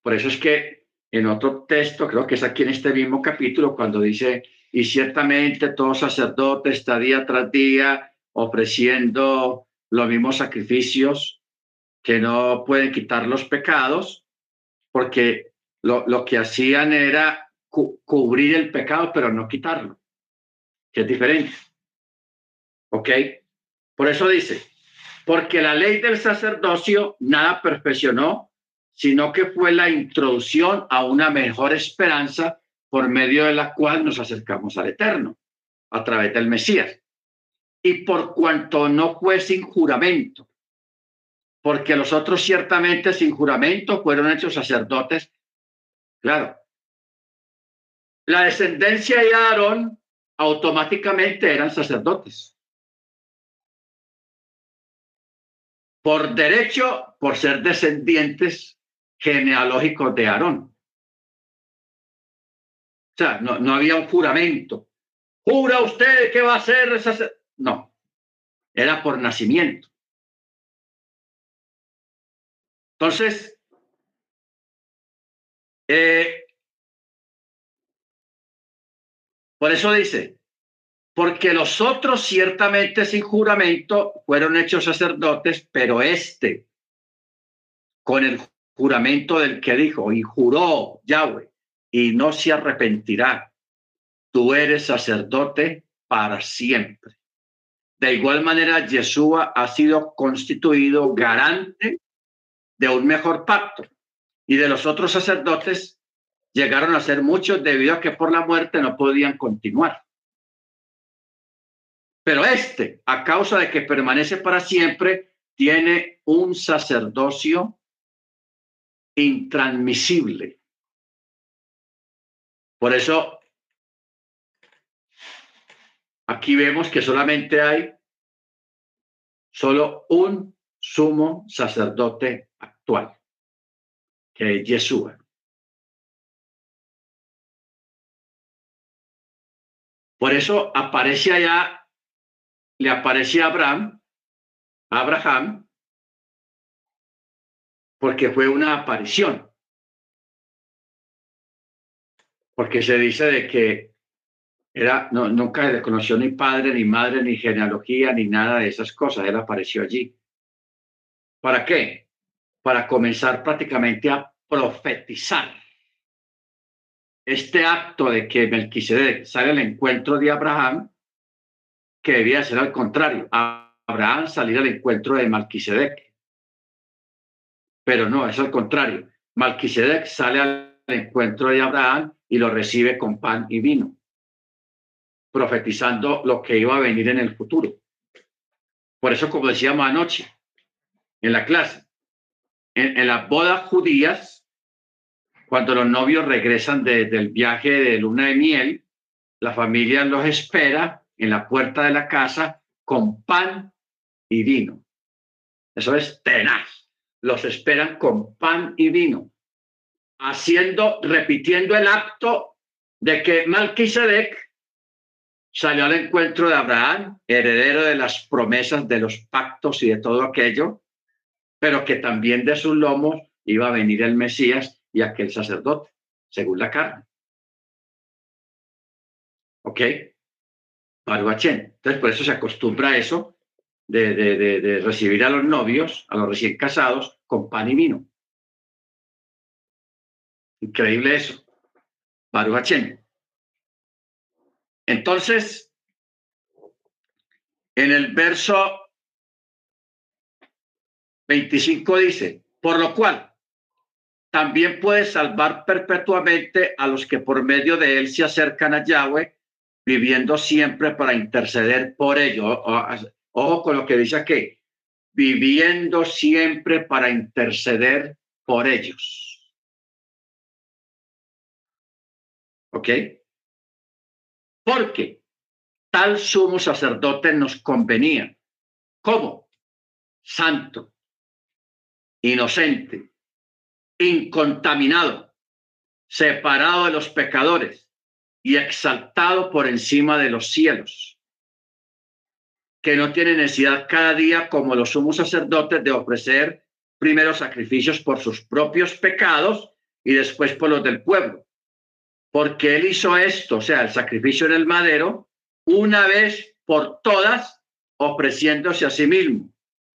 Por eso es que en otro texto, creo que es aquí en este mismo capítulo, cuando dice, y ciertamente todo sacerdote está día tras día ofreciendo los mismos sacrificios que no pueden quitar los pecados, porque lo, lo que hacían era cubrir el pecado, pero no quitarlo, que es diferente. ¿Ok? Por eso dice, porque la ley del sacerdocio nada perfeccionó, sino que fue la introducción a una mejor esperanza por medio de la cual nos acercamos al Eterno, a través del Mesías. Y por cuanto no fue sin juramento, porque los otros ciertamente sin juramento fueron hechos sacerdotes, claro. La descendencia de Aarón automáticamente eran sacerdotes. Por derecho, por ser descendientes genealógicos de Aarón. O sea, no, no había un juramento. ¿Jura usted que va a ser No, era por nacimiento. Entonces, eh, por eso dice, porque los otros ciertamente sin juramento fueron hechos sacerdotes, pero este, con el juramento del que dijo, y juró Yahweh, y no se arrepentirá. Tú eres sacerdote para siempre. De igual manera, Yeshua ha sido constituido garante de un mejor pacto y de los otros sacerdotes llegaron a ser muchos debido a que por la muerte no podían continuar. Pero este, a causa de que permanece para siempre, tiene un sacerdocio intransmisible. Por eso, aquí vemos que solamente hay solo un sumo sacerdote actual, que es Yeshua. Por eso aparece allá, le aparece a Abraham, Abraham, porque fue una aparición. Porque se dice de que era, no, nunca le conoció ni padre, ni madre, ni genealogía, ni nada de esas cosas. Él apareció allí. ¿Para qué? Para comenzar prácticamente a profetizar este acto de que Melquisedec sale al encuentro de Abraham, que debía ser al contrario, Abraham salir al encuentro de Melquisedec. Pero no, es al contrario. Melquisedec sale al encuentro de Abraham y lo recibe con pan y vino, profetizando lo que iba a venir en el futuro. Por eso, como decíamos anoche en la clase, en, las bodas judías, cuando los novios regresan del viaje de luna de miel, la familia los espera en la puerta de la casa con pan y vino. Eso es tenaz. los esperan con pan y vino, haciendo, repitiendo el acto de que Malquisedec salió al encuentro de Abraham, heredero de las promesas, de los pactos y de todo aquello, pero que también de sus lomos iba a venir el Mesías y aquel sacerdote, según la carne. ¿Ok? Entonces, por eso se acostumbra a eso de, de, recibir a los novios, a los recién casados, con pan y vino. Increíble eso. Baruch Entonces, en el verso 25 dice, por lo cual también puede salvar perpetuamente a los que por medio de él se acercan a Yahweh, viviendo siempre para interceder por ellos. Ojo con lo que dice aquí, viviendo siempre para interceder por ellos. ¿Ok? Porque tal sumo sacerdote nos convenía. ¿Cómo? Santo, inocente, incontaminado, separado de los pecadores y exaltado por encima de los cielos, que no tiene necesidad cada día como los sumos sacerdotes de ofrecer primero sacrificios por sus propios pecados y después por los del pueblo. Porque él hizo esto, o sea, el sacrificio en el madero, una vez por todas, ofreciéndose a sí mismo.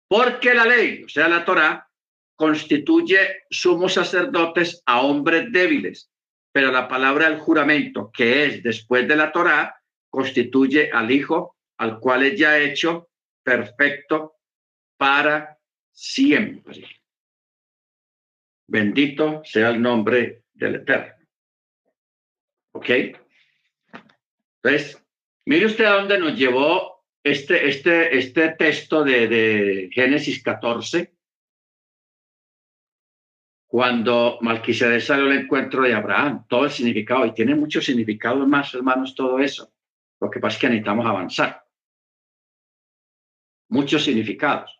Porque la ley, o sea, la Torá, constituye sumos sacerdotes a hombres débiles, pero la palabra del juramento, que es después de la Torá, constituye al Hijo, al cual es ya hecho perfecto para siempre. Bendito sea el nombre del Eterno. ¿Ok? Entonces, mire usted a dónde nos llevó este, este, este texto de, de Génesis 14 cuando Malquisedec salió al encuentro de Abraham, todo el significado, y tiene mucho significado más, hermanos, todo eso. Lo que pasa es que necesitamos avanzar. Muchos significados.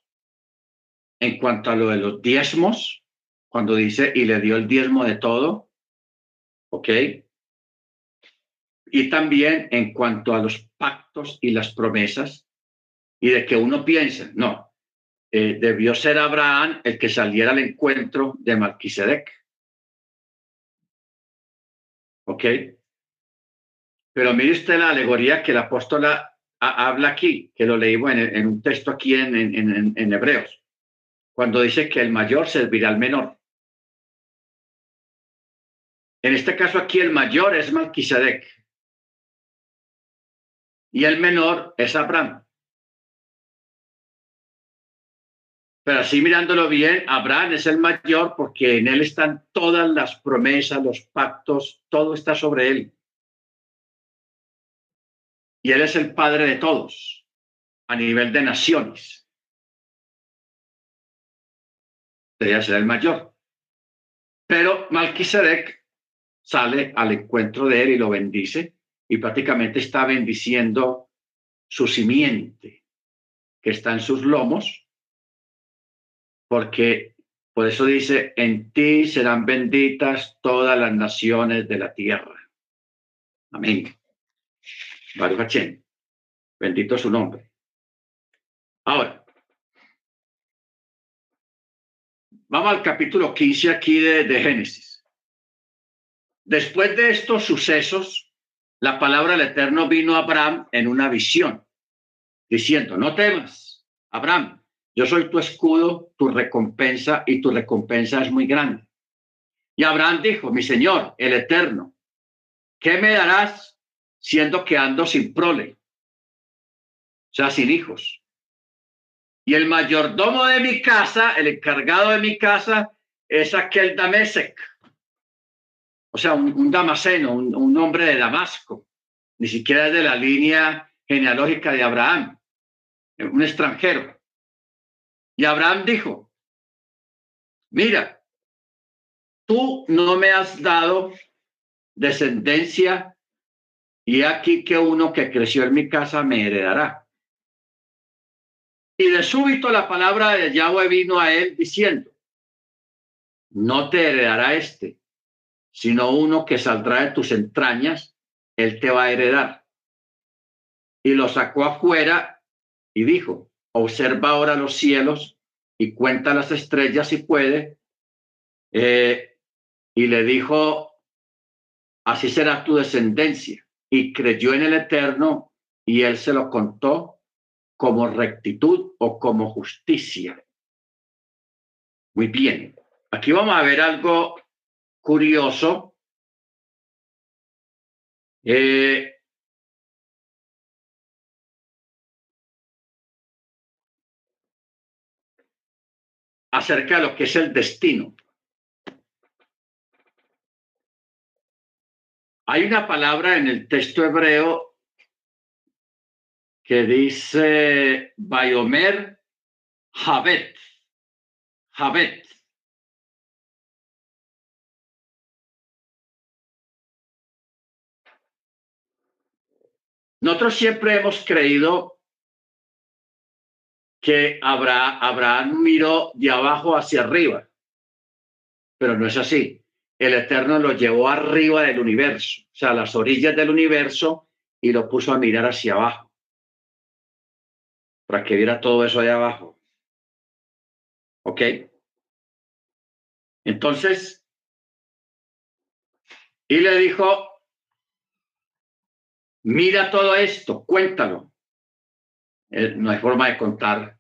En cuanto a lo de los diezmos, cuando dice, y le dio el diezmo de todo, ¿ok? Y también en cuanto a los pactos y las promesas, y de que uno piensa, no, eh, debió ser Abraham el que saliera al encuentro de Malquisedec. ¿Ok? Pero mire usted la alegoría que el apóstol habla aquí, que lo leímos en, un texto aquí en, en, en, Hebreos, cuando dice que el mayor servirá al menor. En este caso aquí el mayor es Malquisedec y el menor es Abraham. Pero así mirándolo bien, Abraham es el mayor porque en él están todas las promesas, los pactos, todo está sobre él. Y él es el padre de todos a nivel de naciones. Debería ser el mayor. Pero Malquisedec sale al encuentro de él y lo bendice y prácticamente está bendiciendo su simiente que está en sus lomos porque por eso dice, en ti serán benditas todas las naciones de la tierra. Amén. Baruch Bendito su nombre. Ahora, vamos al capítulo 15 aquí de, de Génesis. Después de estos sucesos, la palabra del Eterno vino a Abraham en una visión, diciendo, no temas, Abraham, yo soy tu escudo, tu recompensa, y tu recompensa es muy grande. Y Abraham dijo, mi Señor, el Eterno, ¿qué me darás siendo que ando sin prole? O sea, sin hijos. Y el mayordomo de mi casa, el encargado de mi casa, es aquel Damesec. O sea, un, damaseno, un, un hombre de Damasco. Ni siquiera es de la línea genealógica de Abraham. Un extranjero. Y Abraham dijo, mira, tú no me has dado descendencia y aquí que uno que creció en mi casa me heredará. Y de súbito la palabra de Yahweh vino a él diciendo, no te heredará este, sino uno que saldrá de tus entrañas, él te va a heredar. Y lo sacó afuera y dijo, observa ahora los cielos y cuenta las estrellas si puede. Eh, y le dijo, así será tu descendencia. Y creyó en el Eterno y él se lo contó como rectitud o como justicia. Muy bien. Aquí vamos a ver algo curioso. Eh, acerca de lo que es el destino. Hay una palabra en el texto hebreo que dice Bayomer Javet. Javet. Nosotros siempre hemos creído que Abraham miró de abajo hacia arriba, pero no es así. El Eterno lo llevó arriba del universo, o sea, a las orillas del universo, y lo puso a mirar hacia abajo, para que viera todo eso de abajo. ¿Ok? Entonces, y le dijo, Mira todo esto, cuéntalo. Eh, no hay forma de contar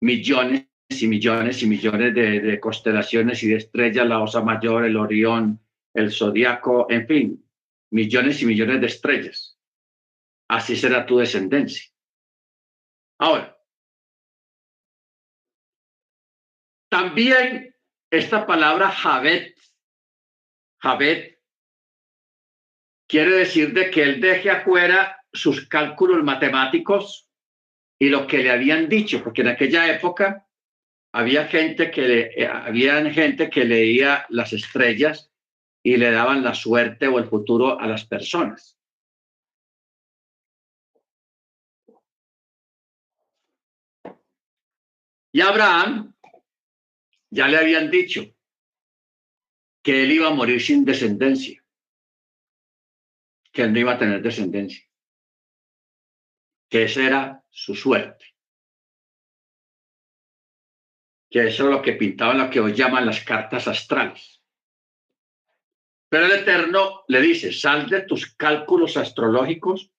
millones y millones y millones de, constelaciones y de estrellas, la Osa Mayor, el Orión, el Zodíaco, en fin, millones y millones de estrellas. Así será tu descendencia. Ahora, también esta palabra Javet, Javet Quiere decir de que él deje afuera sus cálculos matemáticos y lo que le habían dicho, porque en aquella época había gente que le, había gente que leía las estrellas y le daban la suerte o el futuro a las personas. Y Abraham ya le habían dicho que él iba a morir sin descendencia que él no iba a tener descendencia, que esa era su suerte, que eso es lo que pintaban lo que hoy llaman las cartas astrales. Pero el Eterno le dice, sal de tus cálculos astrológicos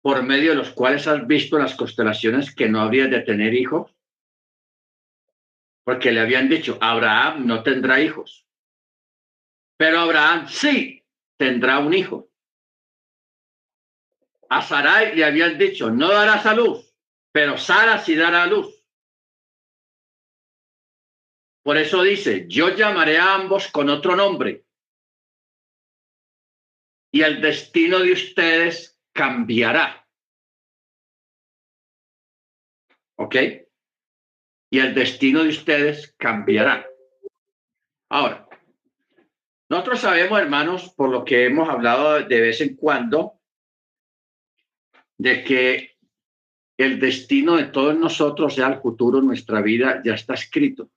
por medio de los cuales has visto las constelaciones que no habrías de tener hijos, porque le habían dicho, Abraham no tendrá hijos, pero Abraham sí tendrá un hijo. A Sarai le habían dicho, no darás a luz, pero Sara sí dará luz. Por eso dice, yo llamaré a ambos con otro nombre. Y el destino de ustedes cambiará. ¿Ok? Y el destino de ustedes cambiará. Ahora, nosotros sabemos, hermanos, por lo que hemos hablado de vez en cuando, de que el destino de todos nosotros, sea el futuro, nuestra vida, ya está escrito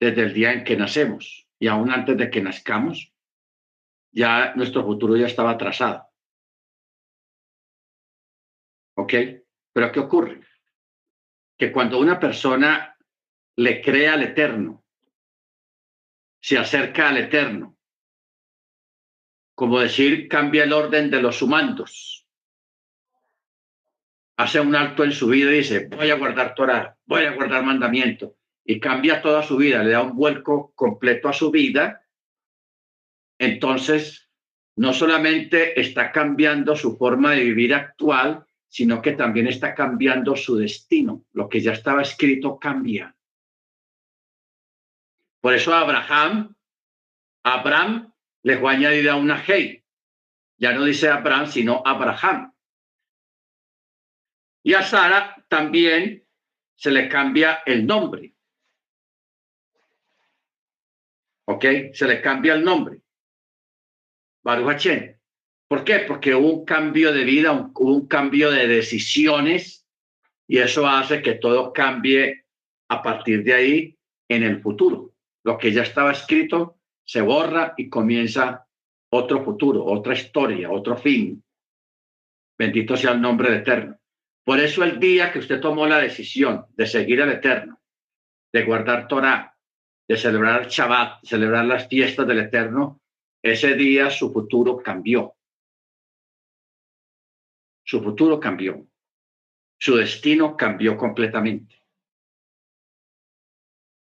desde el día en que nacemos y aún antes de que nazcamos, ya nuestro futuro ya estaba trazado. ¿Ok? Pero ¿qué ocurre? Que cuando una persona le cree al Eterno, se acerca al Eterno, como decir, cambia el orden de los humanos, hace un alto en su vida y dice, voy a guardar Torah, voy a guardar mandamiento, y cambia toda su vida, le da un vuelco completo a su vida, entonces no solamente está cambiando su forma de vivir actual, sino que también está cambiando su destino. Lo que ya estaba escrito cambia. Por eso Abraham, Abraham le fue añadida una hey. Ya no dice Abraham, sino Abraham. Y a Sara también se le cambia el nombre. ¿Ok? Se le cambia el nombre. Baruch ¿Por qué? Porque hubo un cambio de vida, un, un cambio de decisiones y eso hace que todo cambie a partir de ahí en el futuro. lo que ya estaba escrito se borra y comienza otro futuro, otra historia, otro fin. Bendito sea el nombre de Eterno. Por eso el día que usted tomó la decisión de seguir al Eterno, de guardar Torah, de celebrar el Shabbat, celebrar las fiestas del Eterno, ese día su futuro cambió. Su futuro cambió. Su destino cambió completamente.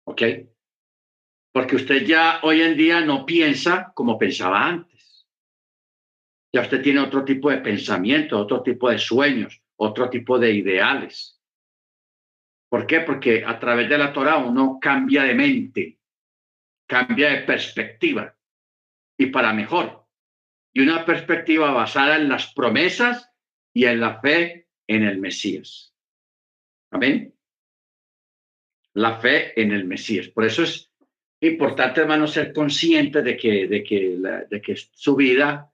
¿Ok? Porque usted ya hoy en día no piensa como pensaba antes. Ya usted tiene otro tipo de pensamiento, otro tipo de sueños, otro tipo de ideales. ¿Por qué? Porque a través de la Torah uno cambia de mente, cambia de perspectiva y para mejor. Y una perspectiva basada en las promesas y en la fe en el Mesías. Amén. La fe en el Mesías. Por eso es importante, hermano, ser consciente de que, de que, de que su vida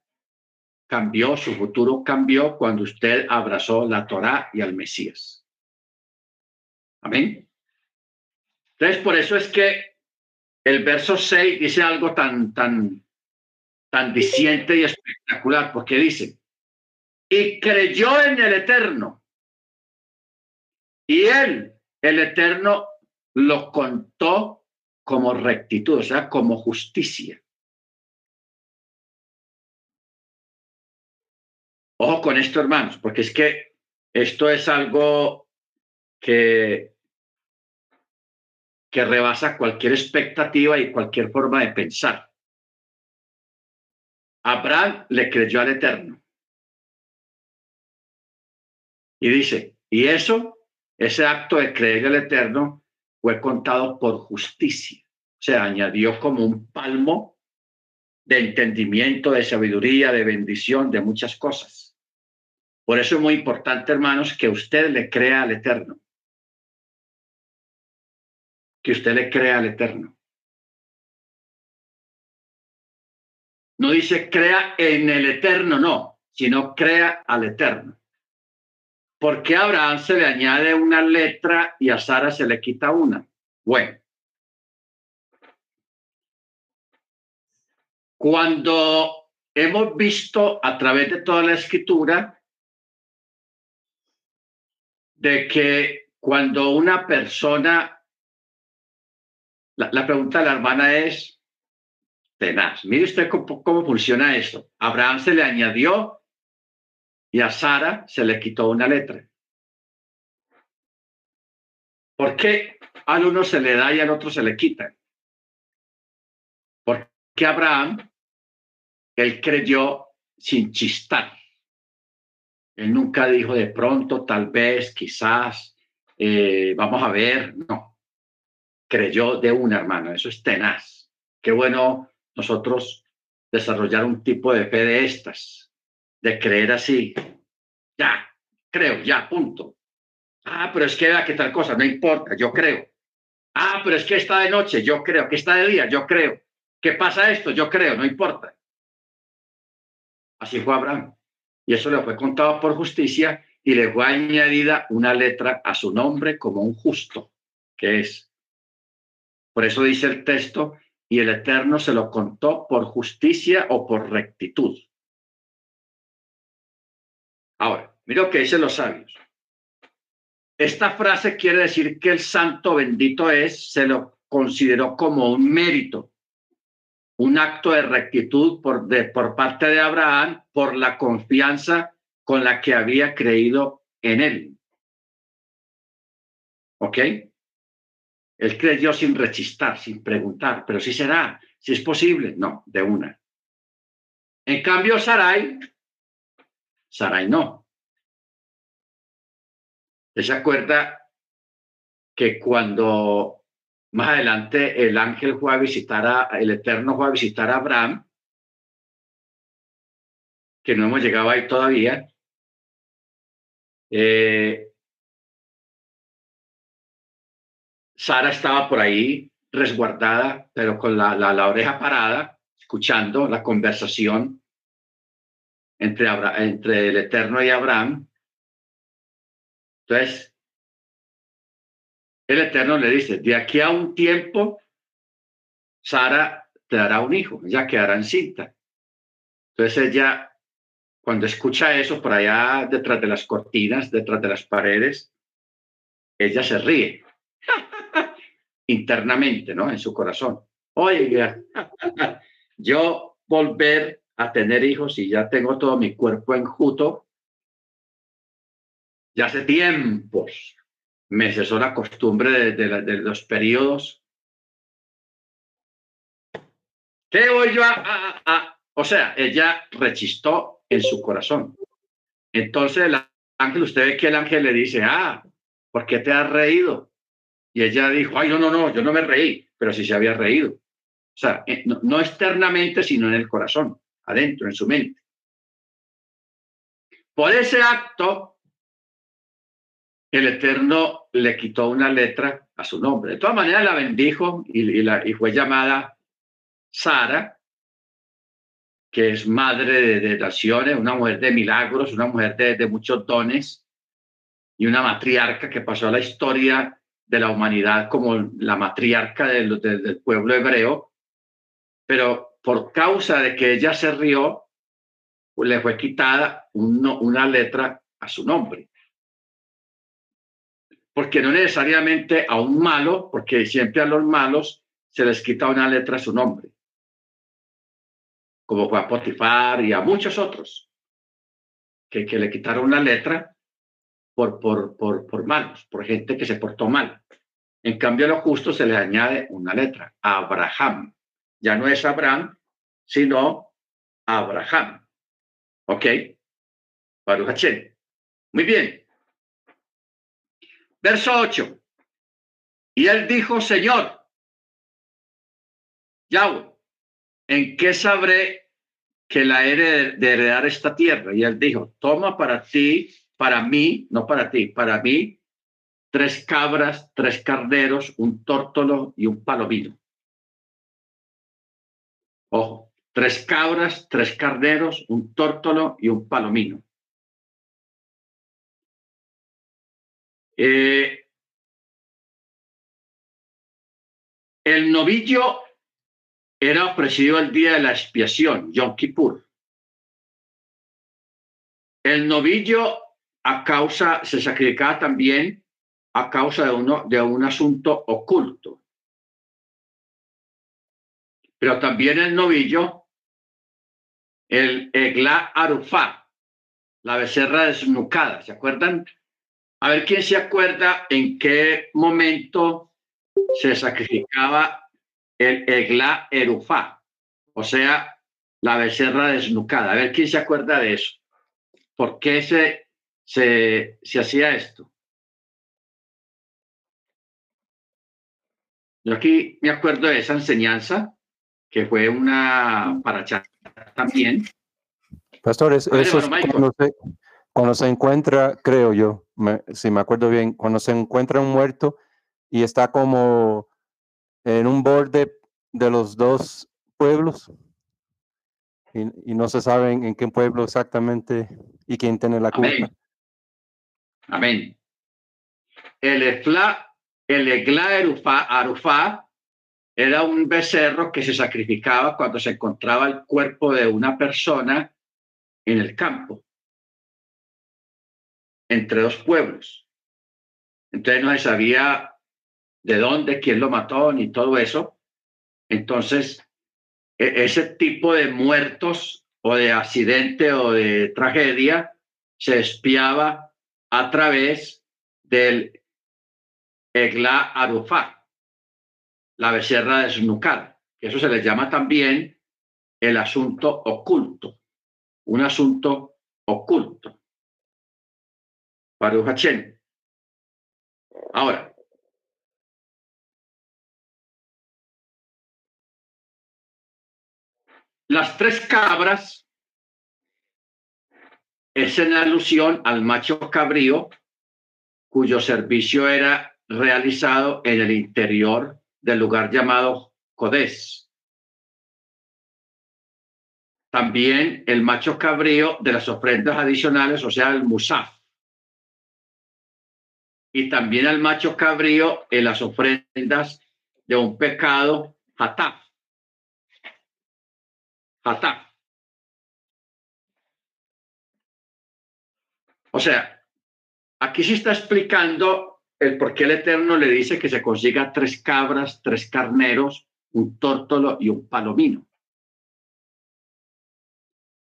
cambió, su futuro cambió cuando usted abrazó la Torá y al Mesías. Amén. Entonces, por eso es que el verso 6 dice algo tan, tan, tan diciente y espectacular, porque dice, y creyó en el Eterno. Y él, el Eterno, lo contó como rectitud, o sea, como justicia. Ojo con esto, hermanos, porque es que esto es algo que, que rebasa cualquier expectativa y cualquier forma de pensar. Abraham le creyó al Eterno. Y dice, y eso, ese acto de creer al Eterno fue contado por justicia. Se añadió como un palmo de entendimiento, de sabiduría, de bendición, de muchas cosas. Por eso es muy importante, hermanos, que usted le crea al Eterno. Que usted le crea al Eterno. No dice crea en el Eterno, no, sino crea al Eterno. ¿Por qué a Abraham se le añade una letra y a Sara se le quita una? Bueno. Cuando hemos visto a través de toda la escritura de que cuando una persona, la, pregunta de la hermana es tenaz. Mire usted cómo, cómo funciona esto. Abraham se le añadió y a Sara se le quitó una letra. ¿Por qué al uno se le da y al otro se le quita? Porque Abraham, él creyó sin chistar. Él nunca dijo de pronto, tal vez, quizás, eh, vamos a ver, no. Creyó de una, hermano, eso es tenaz. Qué bueno nosotros desarrollar un tipo de fe de estas, de creer así. Ya, creo, ya, punto. Ah, pero es que vea que tal cosa, no importa, yo creo. Ah, pero es que está de noche, yo creo. Que está de día, yo creo. ¿Qué pasa esto? Yo creo, no importa. Así fue Abraham y eso le fue contado por justicia y le fue añadida una letra a su nombre como un justo, que es. Por eso dice el texto, y el Eterno se lo contó por justicia o por rectitud. Ahora, mira lo que dicen los sabios. Esta frase quiere decir que el santo bendito es, se lo consideró como un mérito, un acto de rectitud por, de, por parte de Abraham por la confianza con la que había creído en él. ¿Ok? Él creyó sin rechistar, sin preguntar, pero si será, si es posible, no, de una. En cambio, Sarai, Sarai no. ¿Se acuerda que cuando más adelante el ángel fue a visitar a, el Eterno fue a visitar a Abraham, que no hemos llegado ahí todavía. Eh, Sara estaba por ahí resguardada, pero con la, la, oreja parada, escuchando la conversación entre, entre el Eterno y Abraham. Entonces, el Eterno le dice, de aquí a un tiempo Sara te dará un hijo, ella quedará encinta. Entonces ella, cuando escucha eso por allá detrás de las cortinas, detrás de las paredes, ella se ríe (laughs) internamente, ¿no? En su corazón. Oiga, (laughs) yo volver a tener hijos y ya tengo todo mi cuerpo enjuto, ya hace tiempos me cesó la costumbre de, los periodos. ¿Qué voy yo a, O sea, ella rechistó en su corazón. Entonces el ángel, usted ve que el ángel le dice, ah, ¿por qué te has reído? Y ella dijo, ay, no, no, no, yo no me reí, pero sí se había reído. O sea, eh, no externamente, sino en el corazón, adentro, en su mente. Por ese acto, el Eterno le quitó una letra a su nombre. De todas maneras la bendijo y, fue llamada Sara, que es madre de, naciones, una mujer de milagros, una mujer de, muchos dones y una matriarca que pasó a la historia de la humanidad como la matriarca del, del pueblo hebreo, pero por causa de que ella se rió, le fue quitada una letra a su nombre porque no necesariamente a un malo, porque siempre a los malos se les quita una letra a su nombre, como fue a Potifar y a muchos otros, que, que le quitaron una letra por, por, por, por malos, por gente que se portó mal. En cambio, a los justos se les añade una letra, Abraham. Ya no es Abraham, sino Abraham. ¿Ok? Baruch Muy bien. Verso 8. Y él dijo, Señor, Yahweh, ¿en qué sabré que la he de heredar esta tierra? Y él dijo, toma para ti, para mí, no para ti, para mí, tres cabras, tres carneros, un tórtolo y un palomino. Ojo, tres cabras, tres carneros, un tórtolo y un palomino. Eh, el novillo era ofrecido el día de la expiación, Yom Kippur. El novillo a causa, se sacrificaba también a causa de, uno, de un asunto oculto. Pero también el novillo, el Egla Arufá, la becerra desnucada, ¿se acuerdan? A ver quién se acuerda en qué momento se sacrificaba el Egla Erufá, o sea, la becerra desnucada. A ver quién se acuerda de eso. ¿Por qué se, se, se hacía esto? Yo aquí me acuerdo de esa enseñanza, que fue una para también. Pastores, eso es cuando se encuentra, creo yo, si me acuerdo bien, cuando se encuentra un muerto y está como en un borde de los dos pueblos y, no se sabe en, qué pueblo exactamente y quién tiene la culpa. Amén. El Efla, el Egla Arufá era un becerro que se sacrificaba cuando se encontraba el cuerpo de una persona en el campo entre dos pueblos. Entonces no se sabía de dónde, quién lo mató, ni todo eso. Entonces, e, ese tipo de muertos o de accidente o de tragedia se espiaba a través del Egla Arufá, la becerra desnucada. Eso se le llama también el asunto oculto, un asunto oculto. Baruch Hachem. Ahora, las tres cabras es en alusión al macho cabrío cuyo servicio era realizado en el interior del lugar llamado Codés. También el macho cabrío de las ofrendas adicionales, o sea, el musaf y también al macho cabrío en las ofrendas de un pecado, hataf. O sea, aquí se está explicando el por qué el Eterno le dice que se consiga tres cabras, tres carneros, un tórtolo y un palomino.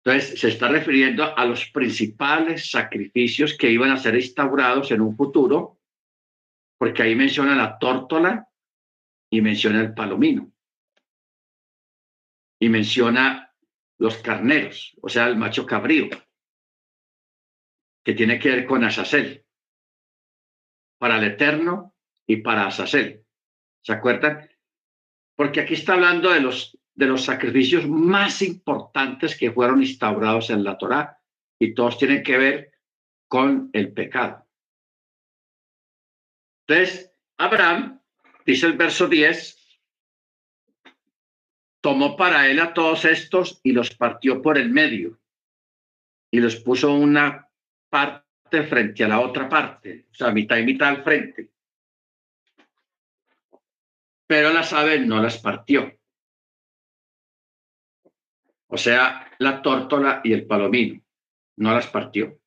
Entonces, se está refiriendo a los principales sacrificios que iban a ser instaurados en un futuro, porque ahí menciona la tórtola y menciona el palomino. Y menciona los carneros, o sea, el macho cabrío que tiene que ver con Azazel, para el Eterno y para Azazel. ¿Se acuerdan? Porque aquí está hablando de los, de los sacrificios más importantes que fueron instaurados en la Torá y todos tienen que ver con el pecado. Entonces, Abraham, dice el verso 10, tomó para él a todos estos y los partió por el medio y los puso una parte frente a la otra parte, o sea, mitad y mitad al frente. Pero las aves no las partió. O sea, la tórtola y el palomino no las partió.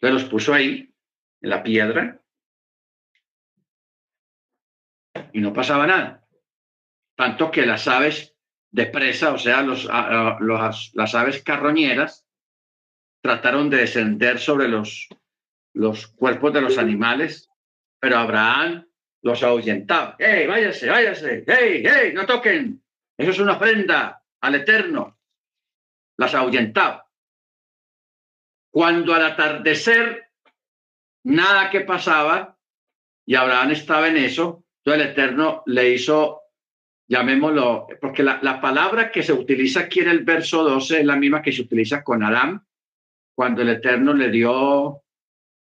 Entonces los puso ahí, en la piedra, y no pasaba nada. Tanto que las aves de presa, o sea, los, las aves carroñeras, trataron de descender sobre los, los cuerpos de los animales, pero Abraham los ahuyentaba. ¡Hey, váyase, váyase! ¡Hey, hey, no toquen! Eso es una ofrenda al Eterno. Las ahuyentaba. Cuando al atardecer nada que pasaba y Abraham estaba en eso, el Eterno le hizo, llamémoslo, porque la, la palabra que se utiliza aquí en el verso 12 es la misma que se utiliza con Adán, cuando el Eterno le dio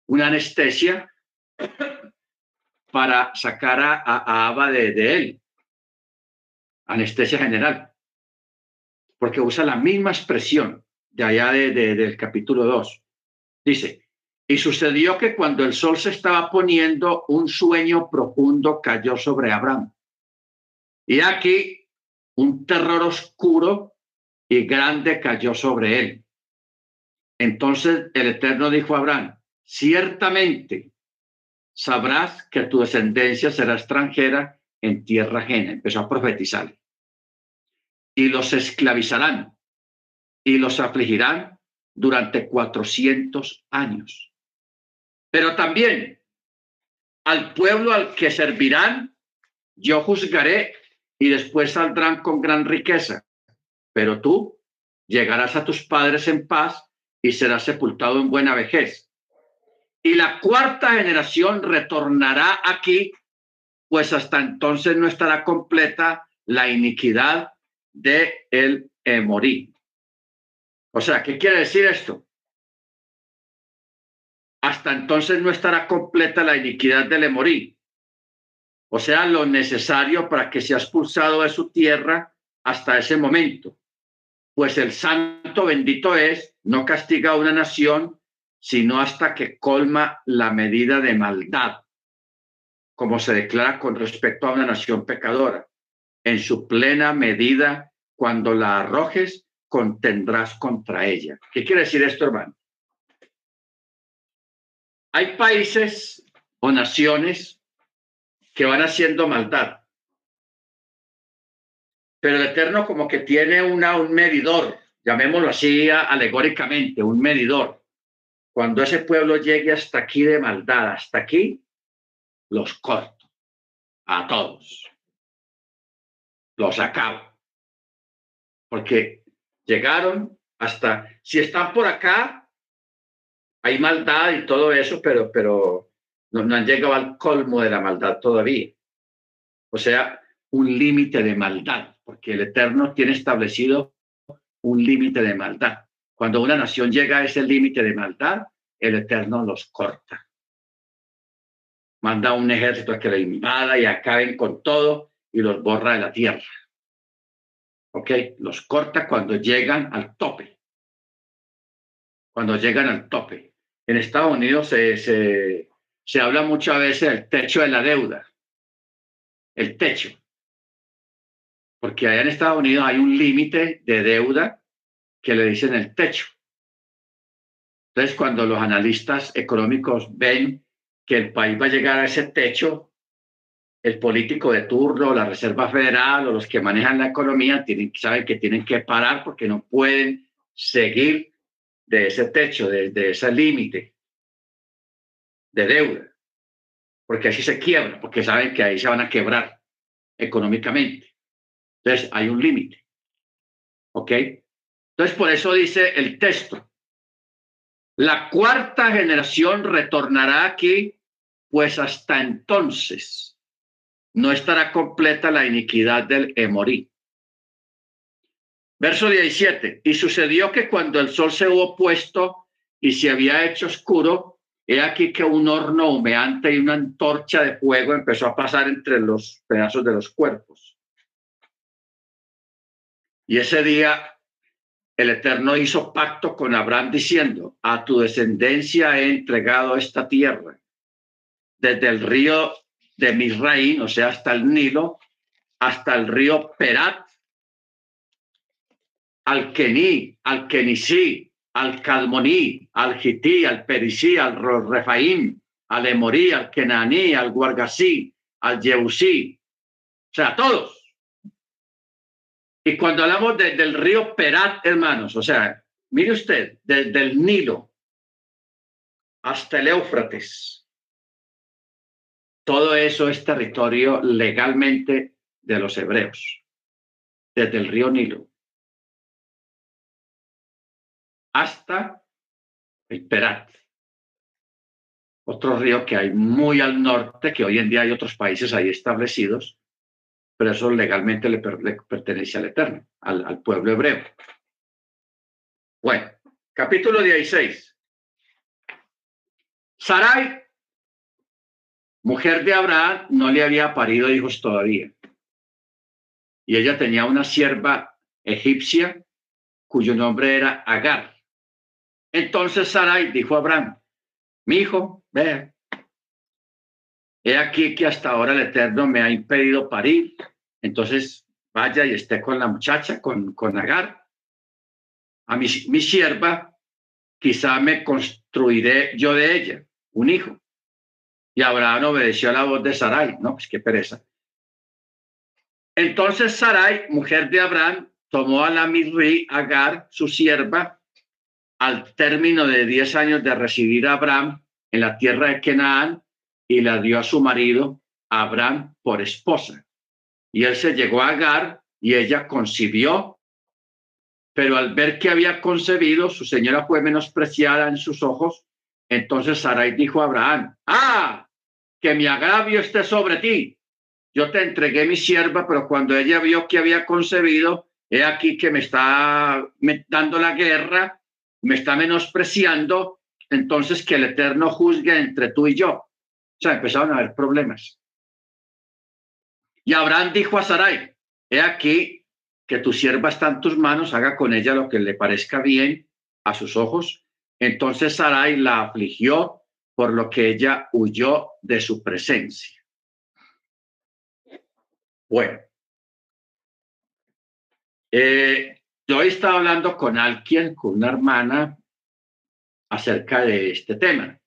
una anestesia para sacar a, a, Abba de, él. Anestesia general. Porque usa la misma expresión de allá de, del capítulo 2. Dice, y sucedió que cuando el sol se estaba poniendo, un sueño profundo cayó sobre Abraham. Y aquí un terror oscuro y grande cayó sobre él. Entonces el Eterno dijo a Abraham, ciertamente sabrás que tu descendencia será extranjera en tierra ajena. Empezó a profetizar. Y los esclavizarán y los afligirán durante cuatrocientos años. Pero también al pueblo al que servirán, yo juzgaré y después saldrán con gran riqueza. Pero tú llegarás a tus padres en paz y será sepultado en buena vejez. Y la cuarta generación retornará aquí, pues hasta entonces no estará completa la iniquidad de el Emorí. O sea, ¿qué quiere decir esto? Hasta entonces no estará completa la iniquidad del Emorí. O sea, lo necesario para que sea expulsado de su tierra hasta ese momento pues el santo bendito es, no castiga a una nación, sino hasta que colma la medida de maldad, como se declara con respecto a una nación pecadora. En su plena medida, cuando la arrojes, contendrás contra ella. ¿Qué quiere decir esto, hermano? Hay países o naciones que van haciendo maldad pero el Eterno como que tiene una, un medidor, llamémoslo así alegóricamente, un medidor. Cuando ese pueblo llegue hasta aquí de maldad, hasta aquí, los corto a todos. Los acabo. Porque llegaron hasta, si están por acá, hay maldad y todo eso, pero, pero no, no han llegado al colmo de la maldad todavía. O sea, un límite de maldad, porque el Eterno tiene establecido un límite de maldad. Cuando una nación llega a ese límite de maldad, el Eterno los corta. Manda un ejército a que la invada y acaben con todo y los borra de la tierra. ¿Ok? Los corta cuando llegan al tope. Cuando llegan al tope. En Estados Unidos se, se, se habla muchas veces del techo de la deuda. El techo porque allá en Estados Unidos hay un límite de deuda que le dicen el techo. Entonces, cuando los analistas económicos ven que el país va a llegar a ese techo, el político de turno, la Reserva Federal o los que manejan la economía tienen, saben que tienen que parar porque no pueden seguir de ese techo, de, de ese límite de deuda, porque así se quiebra, porque saben que ahí se van a quebrar económicamente. Entonces, hay un límite. ¿Ok? Entonces, por eso dice el texto, la cuarta generación retornará aquí, pues hasta entonces no estará completa la iniquidad del Emorí. Verso 17. Y sucedió que cuando el sol se hubo puesto y se había hecho oscuro, he aquí que un horno humeante y una antorcha de fuego empezó a pasar entre los pedazos de los cuerpos. Y ese día el Eterno hizo pacto con Abraham diciendo, a tu descendencia he entregado esta tierra, desde el río de Misraín, o sea, hasta el Nilo, hasta el río Perat, al Kení, al Kenisí, al Calmoní, al Gití, al Perisí, al Refaim, al Emorí, al Kenaní, al Guargasí, al Yehusí, o sea, todos. Y cuando hablamos del río Perat, hermanos, o sea, mire usted, desde el Nilo hasta el Éufrates, todo eso es territorio legalmente de los hebreos, desde el río Nilo hasta el Perat, otro río que hay muy al norte, que hoy en día hay otros países ahí establecidos, pero eso legalmente le, pertenece al Eterno, al, pueblo hebreo. Bueno, capítulo 16. Sarai, mujer de Abraham, no le había parido hijos todavía. Y ella tenía una sierva egipcia cuyo nombre era Agar. Entonces Sarai dijo a Abraham, mi hijo, vea, he aquí que hasta ahora el Eterno me ha impedido parir, entonces vaya y esté con la muchacha, con, con Agar, a mi, mi sierva, quizá me construiré yo de ella un hijo. Y Abraham obedeció la voz de Sarai, no, pues qué pereza. Entonces Sarai, mujer de Abraham, tomó a la Mirri Agar, su sierva, al término de diez años de residir a Abraham en la tierra de Canaán, y la dio a su marido Abraham por esposa. Y él se llegó a Agar y ella concibió, pero al ver que había concebido, su señora fue menospreciada en sus ojos. Entonces Sarai dijo a Abraham, ah, que mi agravio esté sobre ti. Yo te entregué mi sierva, pero cuando ella vio que había concebido, he aquí que me está dando la guerra, me está menospreciando, entonces que el Eterno juzgue entre tú y yo sea, empezaron a haber problemas. Y Abraham dijo a Sarai, he aquí que tu sierva está en tus manos, haga con ella lo que le parezca bien a sus ojos. Entonces Sarai la afligió por lo que ella huyó de su presencia. Bueno, eh, yo estaba hablando con alguien, con una hermana, acerca de este tema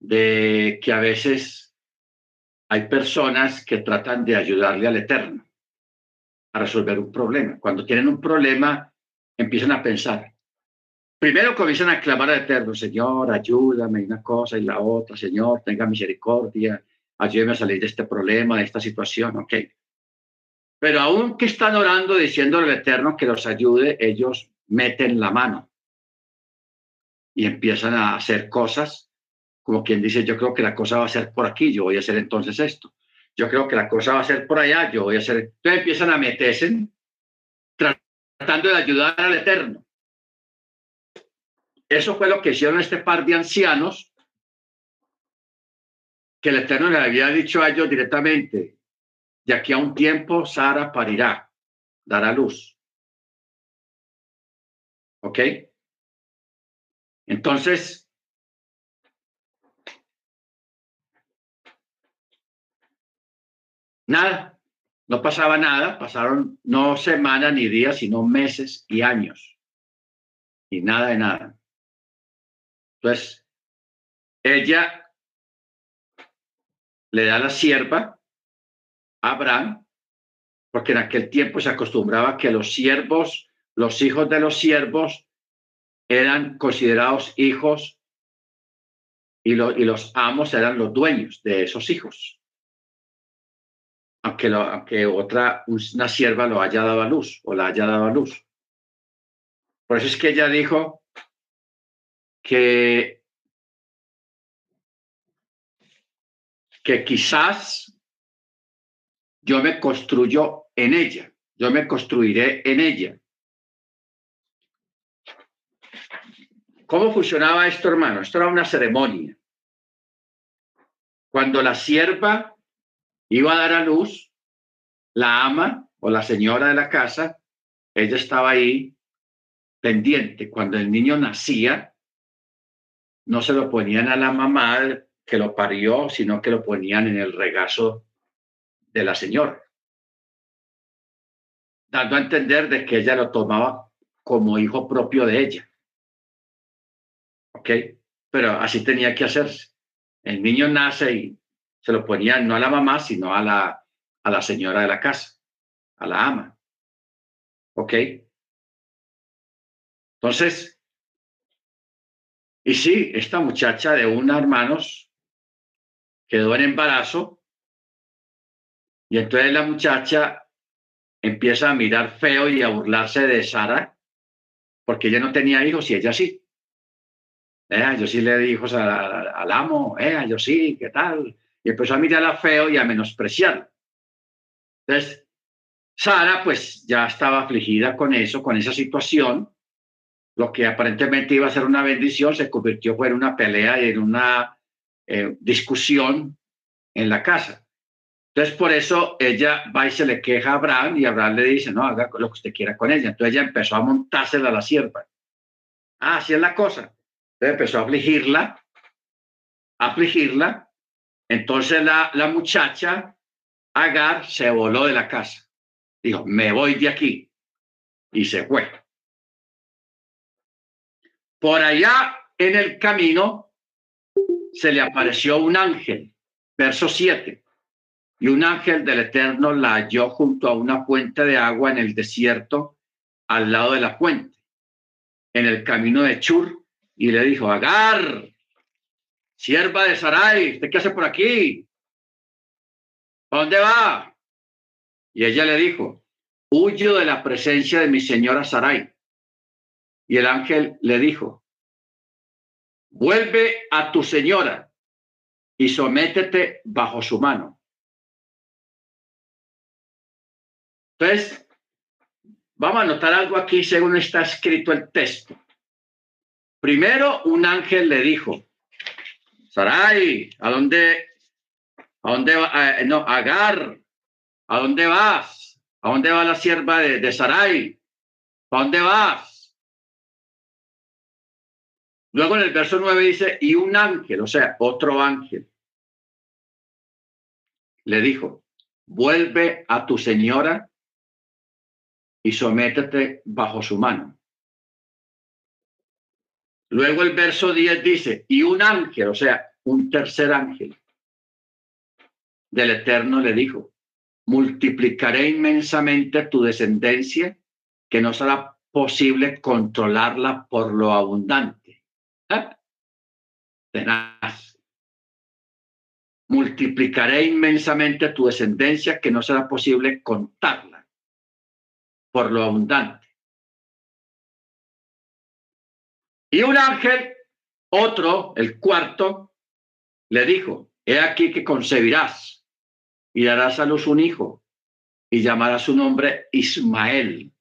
de que a veces hay personas que tratan de ayudarle al Eterno a resolver un problema. Cuando tienen un problema, empiezan a pensar. Primero comienzan a clamar al Eterno, Señor, ayúdame, una cosa y la otra, Señor, tenga misericordia, ayúdeme a salir de este problema, de esta situación, ok. Pero aún que están orando, diciéndole al Eterno que los ayude, ellos meten la mano y empiezan a hacer cosas como quien dice, yo creo que la cosa va a ser por aquí, yo voy a hacer entonces esto. Yo creo que la cosa va a ser por allá, yo voy a hacer. Entonces empiezan a meterse tratando de ayudar al Eterno. Eso fue lo que hicieron este par de ancianos, que el Eterno le había dicho a ellos directamente, de aquí a un tiempo Sara parirá, dará luz. ¿Ok? Entonces, Nada, no pasaba nada, pasaron no semanas ni días, sino meses y años. Y nada de nada. Entonces, ella le da la sierva a Abraham, porque en aquel tiempo se acostumbraba que los siervos, los hijos de los siervos, eran considerados hijos y, y los amos eran los dueños de esos hijos aunque, lo, aunque otra, una sierva lo haya dado a luz o la haya dado a luz. Por eso es que ella dijo que, que quizás yo me construyo en ella, yo me construiré en ella. ¿Cómo funcionaba esto, hermano? Esto era una ceremonia. Cuando la sierva iba a dar a luz, la ama o la señora de la casa, ella estaba ahí pendiente. Cuando el niño nacía, no se lo ponían a la mamá que lo parió, sino que lo ponían en el regazo de la señora, dando a entender de que ella lo tomaba como hijo propio de ella. ¿Ok? Pero así tenía que hacerse. El niño nace y se lo ponían no a la mamá, sino a la, a la señora de la casa, a la ama. ¿Ok? Entonces, y sí, esta muchacha de una hermanos quedó en embarazo y entonces la muchacha empieza a mirar feo y a burlarse de Sara porque ella no tenía hijos y ella sí. Eh, yo sí le di hijos al, amo, eh, yo sí, ¿qué tal? Y empezó a mirarla feo y a menospreciar. Entonces, Sara pues ya estaba afligida con eso, con esa situación. Lo que aparentemente iba a ser una bendición se convirtió en una pelea y en una eh, discusión en la casa. Entonces, por eso ella va y se le queja a Abraham y Abraham le dice, no, haga lo que usted quiera con ella. Entonces ella empezó a montársela a la sierva. Ah, así es la cosa. Entonces empezó a afligirla, a afligirla, entonces la, la muchacha, Agar, se voló de la casa. Dijo, me voy de aquí. Y se fue. Por allá en el camino se le apareció un ángel, verso 7. Y un ángel del Eterno la halló junto a una fuente de agua en el desierto, al lado de la fuente, en el camino de Chur, y le dijo, Agar, Sierva de Sarai, ¿usted qué hace por aquí? ¿A dónde va? Y ella le dijo, huyo de la presencia de mi señora Sarai. Y el ángel le dijo, vuelve a tu señora y sométete bajo su mano. Entonces, vamos a notar algo aquí según está escrito el texto. Primero, un ángel le dijo, Sarai, ¿a dónde, a dónde va? Eh, no, Agar, ¿a dónde vas? ¿A dónde va la sierva de, de Sarai? ¿A dónde vas? Luego en el verso 9 dice, y un ángel, o sea, otro ángel, le dijo, vuelve a tu señora y sométete bajo su mano. Luego el verso 10 dice, y un ángel, o sea, un tercer ángel del Eterno le dijo, multiplicaré inmensamente tu descendencia, que no será posible controlarla por lo abundante. ¿Eh? Multiplicaré inmensamente tu descendencia, que no será posible contarla por lo abundante. Y un ángel, otro, el cuarto, le dijo, he aquí que concebirás y darás a luz un hijo y llamarás su nombre Ismael,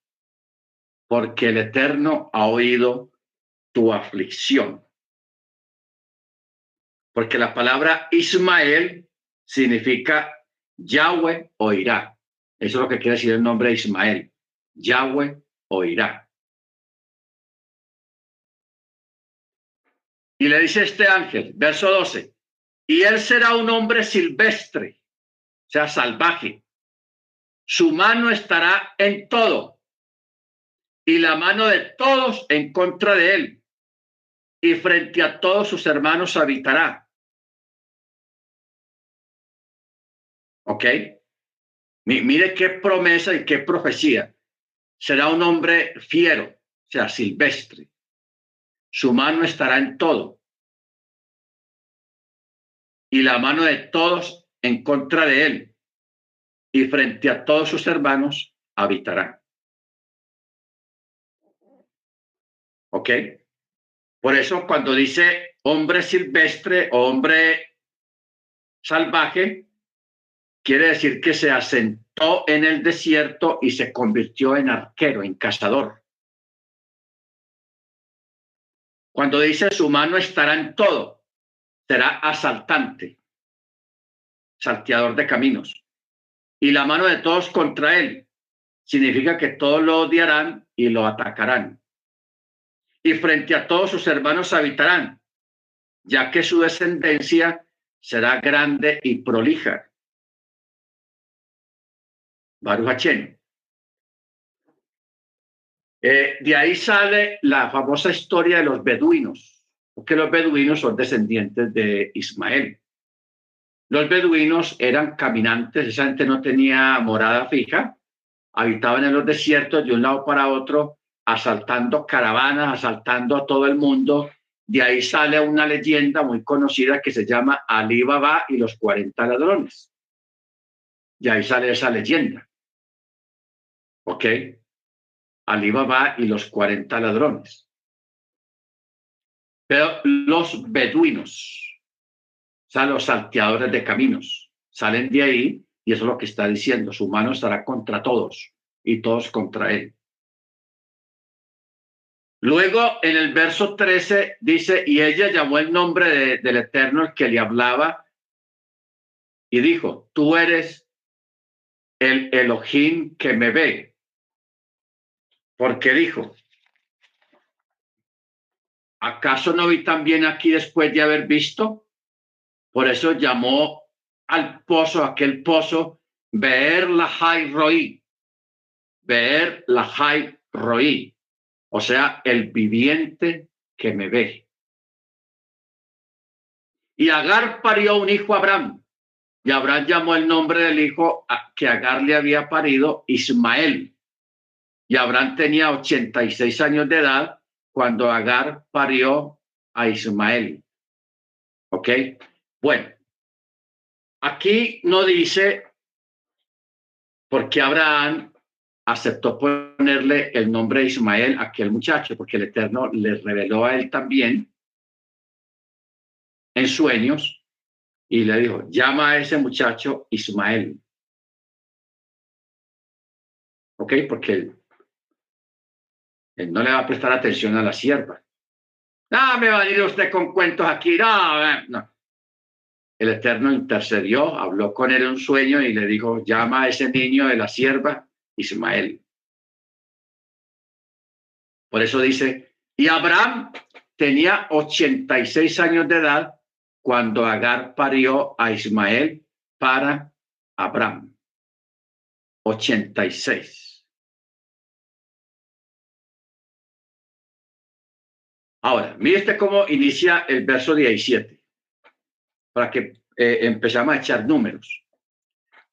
porque el Eterno ha oído tu aflicción. Porque la palabra Ismael significa Yahweh oirá. Eso es lo que quiere decir el nombre Ismael. Yahweh oirá. Y le dice este ángel, verso 12, y él será un hombre silvestre, sea, salvaje, su mano estará en todo y la mano de todos en contra de él y frente a todos sus hermanos habitará. ¿Ok? Mire qué promesa y qué profecía. Será un hombre fiero, sea, silvestre. Su mano estará en todo. Y la mano de todos en contra de él. Y frente a todos sus hermanos habitará. ¿Ok? Por eso cuando dice hombre silvestre o hombre salvaje, quiere decir que se asentó en el desierto y se convirtió en arquero, en cazador. Cuando dice su mano estará en todo, será asaltante, salteador de caminos. Y la mano de todos contra él significa que todos lo odiarán y lo atacarán. Y frente a todos sus hermanos habitarán, ya que su descendencia será grande y prolija Baruch eh, de ahí sale la famosa historia de los beduinos, porque los beduinos son descendientes de Ismael. Los beduinos eran caminantes, esa gente no tenía morada fija, habitaban en los desiertos de un lado para otro, asaltando caravanas, asaltando a todo el mundo. De ahí sale una leyenda muy conocida que se llama Ali Baba y los 40 ladrones. Y ahí sale esa leyenda. ¿Ok? Ali Baba y los 40 ladrones. Pero los beduinos, o sea, los salteadores de caminos, salen de ahí y eso es lo que está diciendo. Su mano estará contra todos y todos contra él. Luego en el verso 13 dice, y ella llamó el nombre del Eterno el que le hablaba y dijo, tú eres el Elohim que me ve porque dijo, ¿acaso no vi también aquí después de haber visto? Por eso llamó al pozo, aquel pozo, Ver la Jai Roí, Ver la Jai Roí, o sea, el viviente que me ve. Y Agar parió un hijo a Abraham, y Abraham llamó el nombre del hijo que Agar le había parido Ismael y Abraham tenía 86 años de edad cuando Agar parió a Ismael. ¿Ok? Bueno, aquí no dice por qué Abraham aceptó ponerle el nombre de Ismael a aquel muchacho, porque el Eterno le reveló a él también en sueños y le dijo, llama a ese muchacho Ismael. ¿Ok? Porque él no le va a prestar atención a la sierva. No, me va a ir usted con cuentos aquí. No, eh, no. El Eterno intercedió, habló con él en un sueño y le dijo, llama a ese niño de la sierva Ismael. Por eso dice, y Abraham tenía 86 años de edad cuando Agar parió a Ismael para Abraham. 86. Ahora, mire cómo inicia el verso 17, para que eh, empezamos a echar números.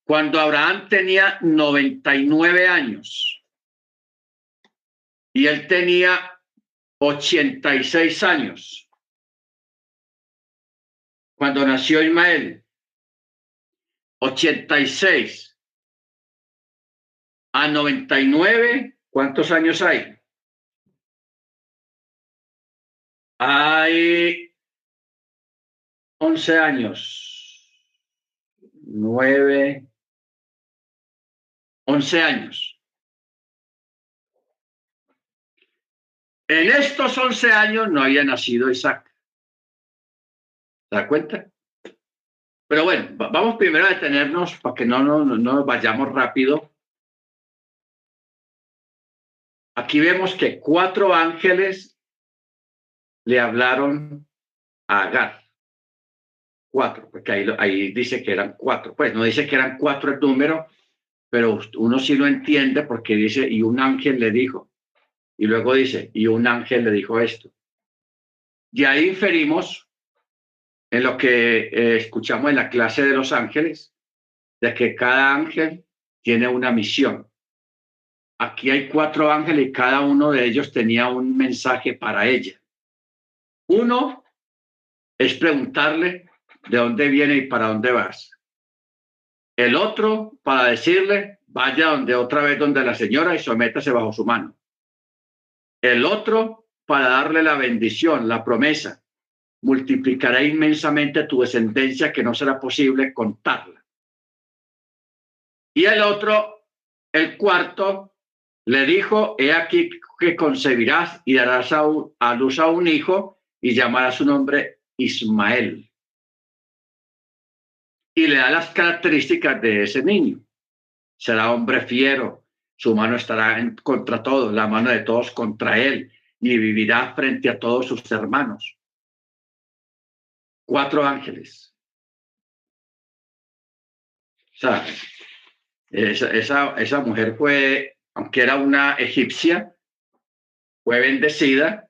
Cuando Abraham tenía 99 años y él tenía 86 años, cuando nació Ismael, 86 a 99, ¿cuántos años hay? Hay 11 años, 9, 11 años. En estos 11 años no había nacido Isaac. ¿Se da cuenta? Pero bueno, vamos primero a detenernos para que no, no, no nos vayamos rápido. Aquí vemos que cuatro ángeles le hablaron a Agar. Cuatro, porque ahí, dice que eran cuatro. Pues no dice que eran cuatro el número, pero uno sí lo entiende porque dice, y un ángel le dijo, y luego dice, y un ángel le dijo esto. Y ahí inferimos en lo que eh, escuchamos en la clase de los ángeles, de que cada ángel tiene una misión. Aquí hay cuatro ángeles y cada uno de ellos tenía un mensaje para ella. Uno es preguntarle de dónde viene y para dónde vas. El otro para decirle, vaya donde otra vez donde la señora y sométase bajo su mano. El otro para darle la bendición, la promesa. Multiplicará inmensamente tu descendencia que no será posible contarla. Y el otro, el cuarto, le dijo, he aquí que concebirás y darás a, a luz a un hijo y llamarás su nombre Ismael. Y le da las características de ese niño. Será hombre fiero, su mano estará en, contra todos, la mano de todos contra él, y vivirá frente a todos sus hermanos. Cuatro ángeles. O sea, esa, esa, esa mujer fue, aunque era una egipcia, fue bendecida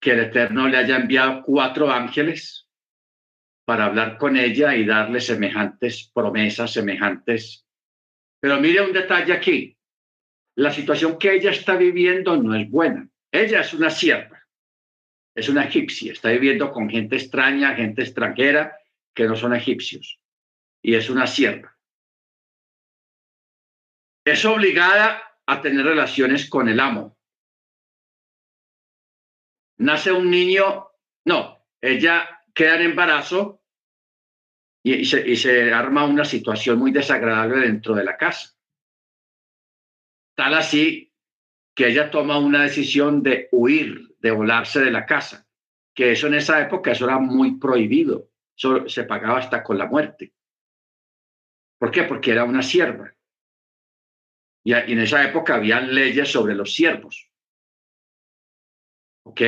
que el Eterno le haya enviado cuatro ángeles para hablar con ella y darle semejantes promesas, semejantes. Pero mire un detalle aquí. La situación que ella está viviendo no es buena. Ella es una sierva, es una egipcia, está viviendo con gente extraña, gente extranjera que no son egipcios. Y es una sierva. Es obligada a tener relaciones con el amo nace un niño, no, ella queda en embarazo y, se, arma una situación muy desagradable dentro de la casa. Tal así que ella toma una decisión de huir, de volarse de la casa, que eso en esa época eso era muy prohibido, se pagaba hasta con la muerte. ¿Por qué? Porque era una sierva. Y en esa época habían leyes sobre los siervos. ¿Ok?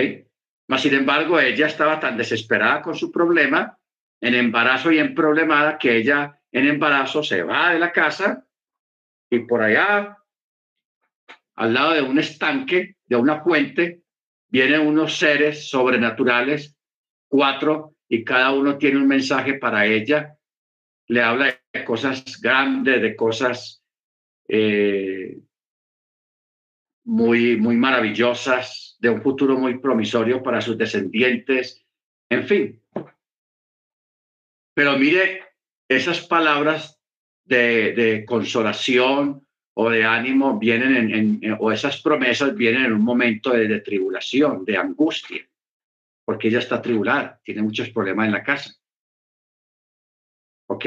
Mas, sin embargo, ella estaba tan desesperada con su problema, en embarazo y en problemada, que ella en embarazo se va de la casa y por allá, al lado de un estanque, de una fuente, vienen unos seres sobrenaturales, cuatro, y cada uno tiene un mensaje para ella. Le habla de cosas grandes, de cosas eh, muy, muy maravillosas, de un futuro muy promisorio para sus descendientes, en fin. Pero mire, esas palabras de, consolación o de ánimo vienen en, o esas promesas vienen en un momento de, de tribulación, de angustia, porque ella está tribulada, tiene muchos problemas en la casa. ¿Ok?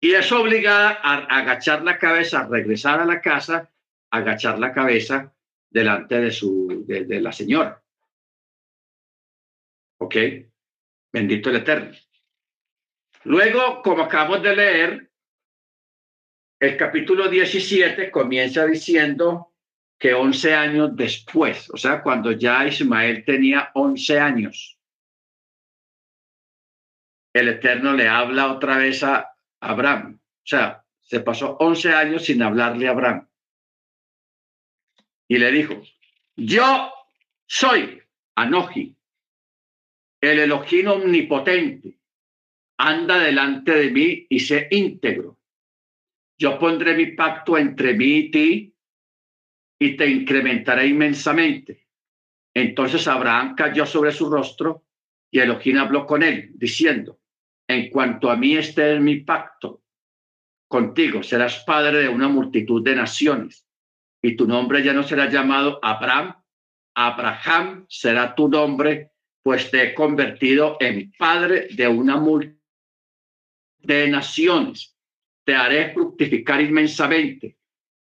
Y es obligada a agachar la cabeza, a regresar a la casa agachar la cabeza delante de, su, de, la señora. ¿Ok? Bendito el Eterno. Luego, como acabamos de leer, el capítulo 17 comienza diciendo que 11 años después, o sea, cuando ya Ismael tenía 11 años, el Eterno le habla otra vez a Abraham. O sea, se pasó 11 años sin hablarle a Abraham y le dijo, yo soy Anoji, el Elohim omnipotente, anda delante de mí y sé íntegro. Yo pondré mi pacto entre mí y ti y te incrementaré inmensamente. Entonces Abraham cayó sobre su rostro y Elohim habló con él, diciendo, en cuanto a mí este es mi pacto contigo, serás padre de una multitud de naciones y tu nombre ya no será llamado Abraham, Abraham será tu nombre, pues te he convertido en padre de una multitud de naciones. Te haré fructificar inmensamente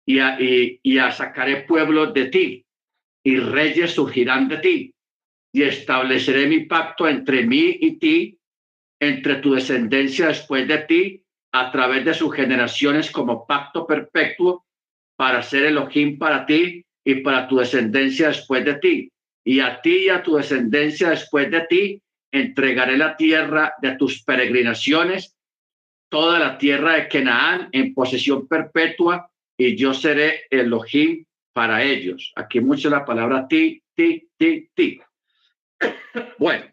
y, y, y a sacaré pueblos de ti y reyes surgirán de ti y estableceré mi pacto entre mí y ti, entre tu descendencia después de ti, a través de sus generaciones como pacto perpetuo para ser Elohim para ti y para tu descendencia después de ti. Y a ti y a tu descendencia después de ti entregaré la tierra de tus peregrinaciones toda la tierra de Canaán en posesión perpetua y yo seré Elohim para ellos. Aquí mucho la palabra ti, ti, ti, ti. (coughs) Bueno.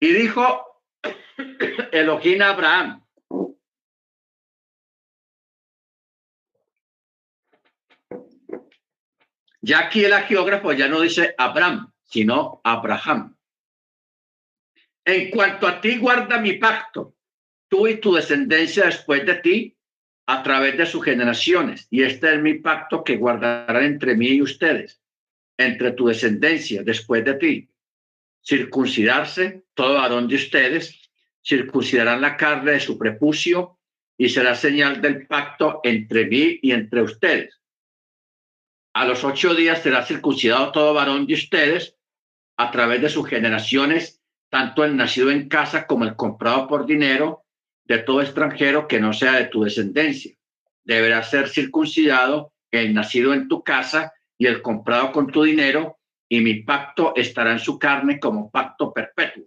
Y dijo (coughs) Elohim a Abraham. Ya aquí el geógrafo ya no dice Abraham, sino Abraham. En cuanto a ti, guarda mi pacto, tú y tu descendencia después de ti, a través de sus generaciones. Y este es mi pacto que guardará entre mí y ustedes, entre tu descendencia después de ti. Circuncidarse, todo varón de ustedes, circuncidarán la carne de su prepucio y será señal del pacto entre mí y entre ustedes. A los ocho días será circuncidado todo varón de ustedes a través de sus generaciones tanto el nacido en casa como el comprado por dinero de todo extranjero que no sea de tu descendencia. Deberá ser circuncidado el nacido en tu casa y el comprado con tu dinero, y mi pacto estará en su carne como pacto perpetuo.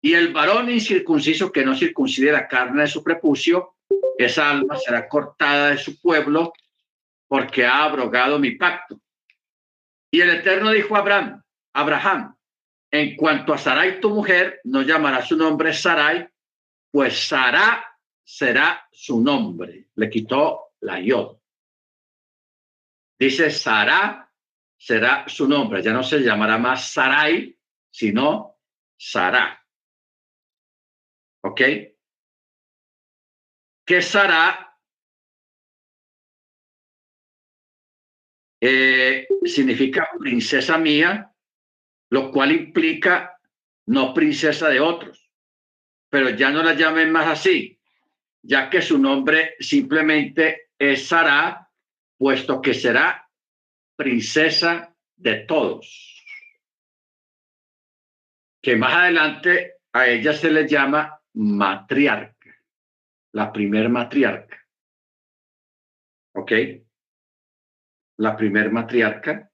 Y el varón incircunciso que no circuncide la carne de su prepucio, esa alma será cortada de su pueblo porque ha abrogado mi pacto. Y el Eterno dijo a Abraham, Abraham, en cuanto a Sarai, tu mujer, no llamará su nombre Sarai, pues Sara será su nombre. Le quitó la yod. Dice Sara será su nombre. Ya no se llamará más Sarai, sino Sara. ¿Ok? Que Sara eh, significa princesa mía lo cual implica no princesa de otros, pero ya no la llamen más así, ya que su nombre simplemente es Sara, puesto que será princesa de todos. Que más adelante a ella se le llama matriarca, la primer matriarca. ¿Ok? La primer matriarca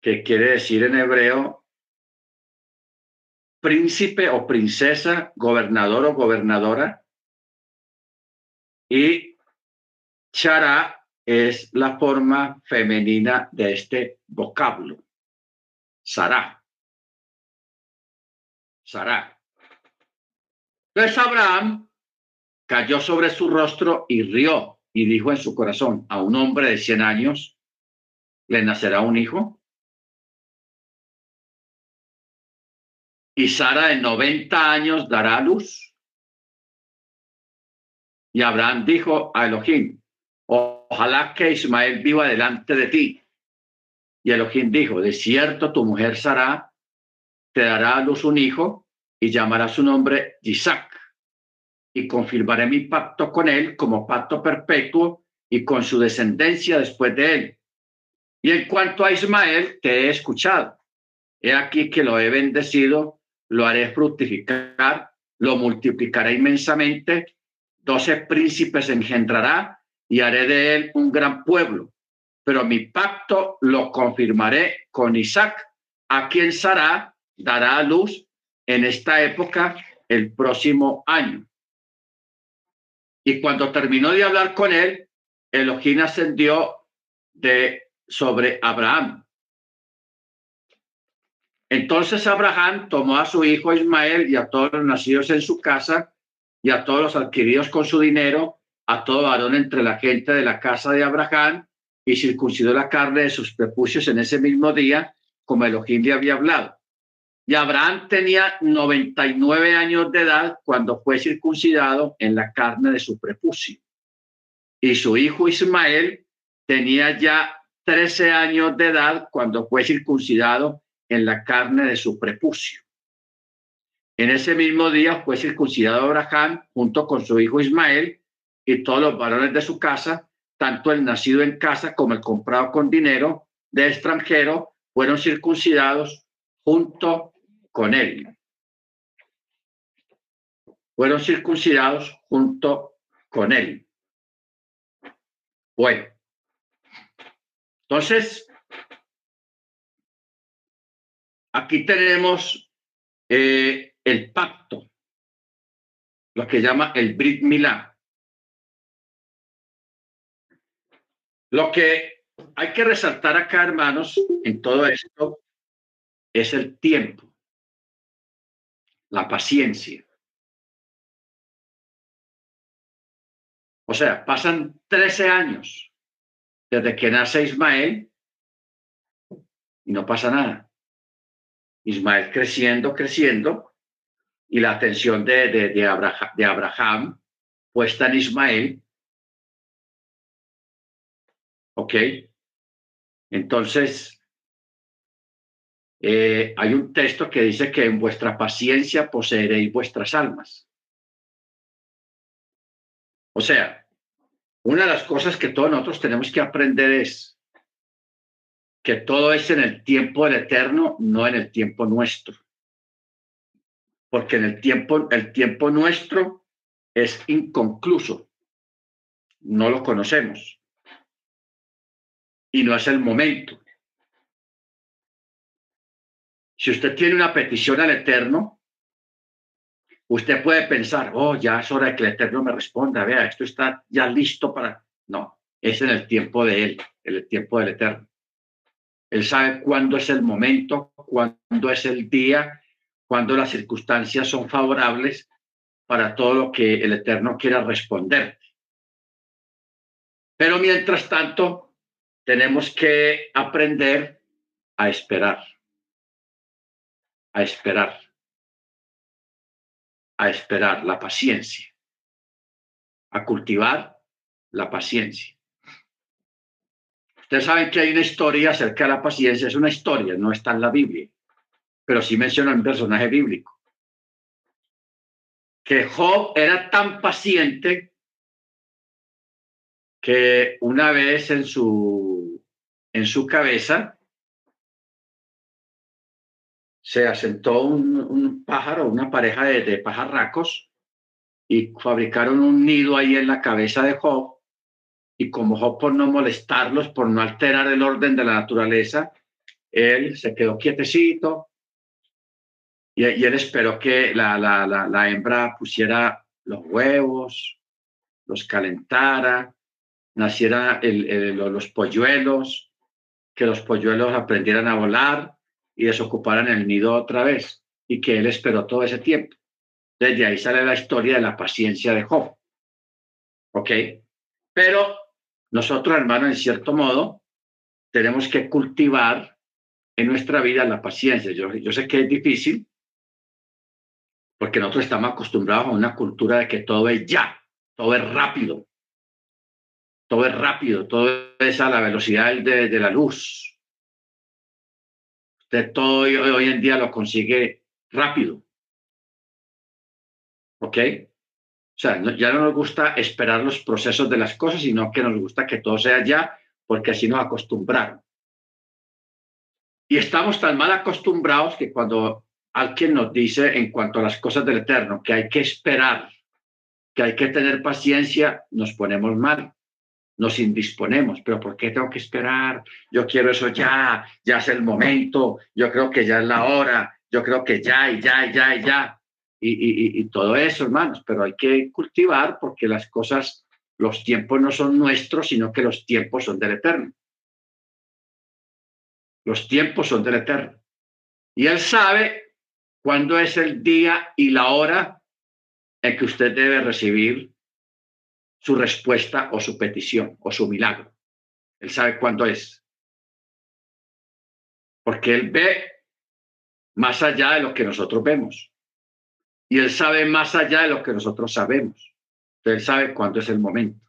que quiere decir en hebreo príncipe o princesa, gobernador o gobernadora. Y chara es la forma femenina de este vocablo. Sará. Sará. Entonces Abraham cayó sobre su rostro y rió y dijo en su corazón, a un hombre de 100 años le nacerá un hijo. y Sara de 90 años dará luz. Y Abraham dijo a Elohim, ojalá que Ismael viva delante de ti. Y Elohim dijo, de cierto tu mujer Sara te dará a luz un hijo y llamará su nombre Isaac. Y confirmaré mi pacto con él como pacto perpetuo y con su descendencia después de él. Y en cuanto a Ismael, te he escuchado. He aquí que lo he bendecido lo haré fructificar, lo multiplicaré inmensamente, doce príncipes engendrará y haré de él un gran pueblo. Pero mi pacto lo confirmaré con Isaac, a quien Sara dará a luz en esta época el próximo año. Y cuando terminó de hablar con él, Elohim ascendió de sobre Abraham entonces Abraham tomó a su hijo Ismael y a todos los nacidos en su casa y a todos los adquiridos con su dinero, a todo varón entre la gente de la casa de Abraham, y circuncidó la carne de sus prepucios en ese mismo día, como Elohim le había hablado. Y Abraham tenía 99 años de edad cuando fue circuncidado en la carne de su prepucio. Y su hijo Ismael tenía ya 13 años de edad cuando fue circuncidado en la carne de su prepucio. En ese mismo día fue circuncidado Abraham junto con su hijo Ismael y todos los varones de su casa, tanto el nacido en casa como el comprado con dinero de extranjero, fueron circuncidados junto con él. Fueron circuncidados junto con él. Bueno, entonces, Aquí tenemos eh, el pacto lo que llama el Brit Milá. Lo que hay que resaltar acá, hermanos, en todo esto, es el tiempo, la paciencia. O sea, pasan 13 años desde que nace Ismael y no pasa nada. Ismael creciendo, creciendo, y la atención de, de, Abraham, de Abraham puesta en Ismael. ¿Ok? Entonces, eh, hay un texto que dice que en vuestra paciencia poseeréis vuestras almas. O sea, una de las cosas que todos nosotros tenemos que aprender es que todo es en el tiempo del eterno, no en el tiempo nuestro. Porque en el tiempo, el tiempo nuestro es inconcluso. No lo conocemos. Y no es el momento. Si usted tiene una petición al Eterno, usted puede pensar, oh, ya es hora de que el Eterno me responda, vea, esto está ya listo para... No, es en el tiempo de Él, en el tiempo del Eterno. Él sabe cuándo es el momento, cuándo es el día, cuándo las circunstancias son favorables para todo lo que el Eterno quiera responder. Pero mientras tanto, tenemos que aprender a esperar, a esperar, a esperar la paciencia, a cultivar la paciencia. Ustedes saben que hay una historia acerca de la paciencia, es una historia, no está en la Biblia, pero sí menciona un personaje bíblico. Que Job era tan paciente que una vez en su, en su cabeza se asentó un, pájaro, una pareja de, de pajarracos y fabricaron un nido ahí en la cabeza de Job y como Job por no molestarlos, por no alterar el orden de la naturaleza, él se quedó quietecito y, él esperó que la, la, la, hembra pusiera los huevos, los calentara, naciera los polluelos, que los polluelos aprendieran a volar y desocuparan el nido otra vez, y que él esperó todo ese tiempo. Desde ahí sale la historia de la paciencia de Job. ¿Ok? Pero nosotros, hermanos, en cierto modo, tenemos que cultivar en nuestra vida la paciencia. Yo, sé que es difícil, porque nosotros estamos acostumbrados a una cultura de que todo es ya, todo es rápido, todo es rápido, todo es a la velocidad de la luz. Usted todo hoy, hoy en día lo consigue rápido. ¿Ok? O sea, ya no nos gusta esperar los procesos de las cosas, sino que nos gusta que todo sea ya, porque así nos acostumbraron. Y estamos tan mal acostumbrados que cuando alguien nos dice en cuanto a las cosas del Eterno que hay que esperar, que hay que tener paciencia, nos ponemos mal, nos indisponemos. Pero ¿por qué tengo que esperar? Yo quiero eso ya, ya es el momento, yo creo que ya es la hora, yo creo que ya y ya y ya y ya y, todo eso, hermanos, pero hay que cultivar porque las cosas, los tiempos no son nuestros, sino que los tiempos son del Eterno. Los tiempos son del Eterno. Y Él sabe cuándo es el día y la hora en que usted debe recibir su respuesta o su petición o su milagro. Él sabe cuándo es. Porque Él ve más allá de lo que nosotros vemos. Y Él sabe más allá de lo que nosotros sabemos. Él sabe cuándo es el momento.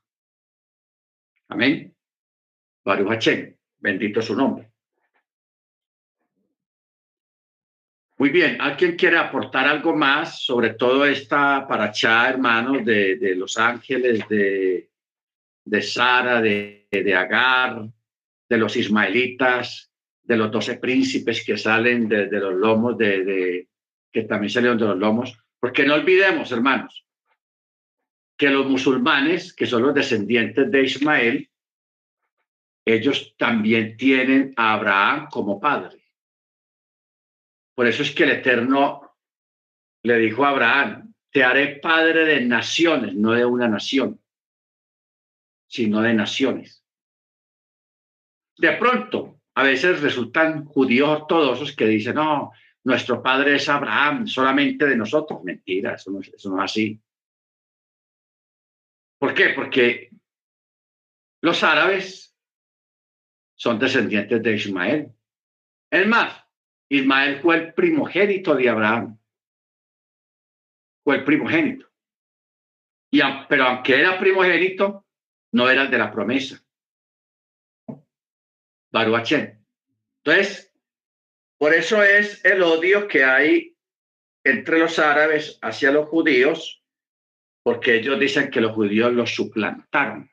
Amén. Baruch bendito su nombre. Muy bien, ¿alguien quiere aportar algo más sobre todo esta paracha, hermanos, de, los ángeles, de, de Sara, de, de Agar, de los ismaelitas, de los doce príncipes que salen de, de los lomos, de, de, que también salieron de los lomos? Porque no olvidemos, hermanos, que los musulmanes, que son los descendientes de Ismael, ellos también tienen a Abraham como padre. Por eso es que el Eterno le dijo a Abraham, te haré padre de naciones, no de una nación, sino de naciones. De pronto, a veces resultan judíos ortodoxos que dicen, no, nuestro padre es Abraham, solamente de nosotros. Mentira, eso no, es así. ¿Por qué? Porque los árabes son descendientes de Ismael. Es más, Ismael fue el primogénito de Abraham. Fue el primogénito. Y, pero aunque era primogénito, no era el de la promesa. Baruachén. Entonces, por eso es el odio que hay entre los árabes hacia los judíos, porque ellos dicen que los judíos los suplantaron.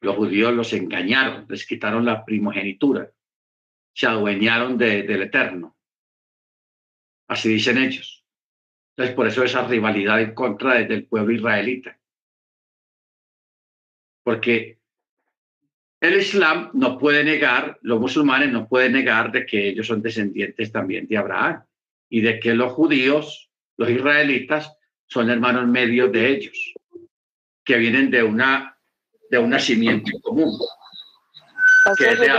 Los judíos los engañaron, les quitaron la primogenitura, se adueñaron del Eterno. Así dicen ellos. Entonces, por eso esa rivalidad en contra del pueblo israelita. Porque el Islam no puede negar, los musulmanes no pueden negar de que ellos son descendientes también de Abraham y de que los judíos, los israelitas, son hermanos medios de ellos, que vienen de una de un nacimiento común. Que es de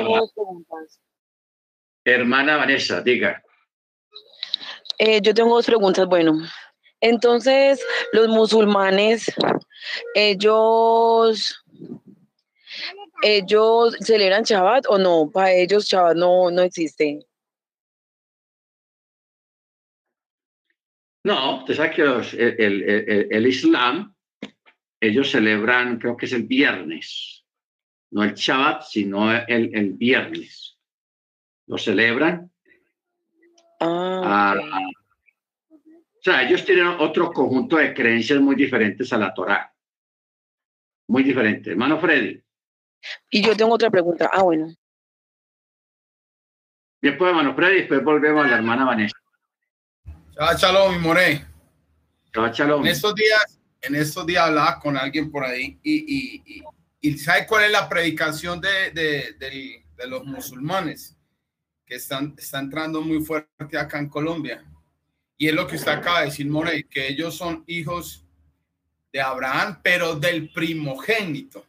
Hermana Vanessa, diga. Eh, yo tengo dos preguntas. Bueno, entonces los musulmanes, ellos, ellos celebran Shabbat o no? Para ellos Shabbat no, no existe. No, usted sabe que el, el, el, Islam, ellos celebran, creo que es el viernes, no el Shabbat, sino el, el viernes. Lo celebran. Ah, ah o sea, ellos tienen otro conjunto de creencias muy diferentes a la Torá. Muy diferentes. Hermano Freddy. Y yo tengo otra pregunta. Ah, bueno. Bien, pues, hermano Freddy, después volvemos a la hermana Vanessa. Chao, Shalom, mi more. Chao, Shalom. En estos días, en estos días hablaba con alguien por ahí y, y, y, ¿sabe cuál es la predicación de, de, de, de los musulmanes? Que están, están entrando muy fuerte acá en Colombia y es lo que usted acaba de decir, Morey, que ellos son hijos de Abraham, pero del primogénito.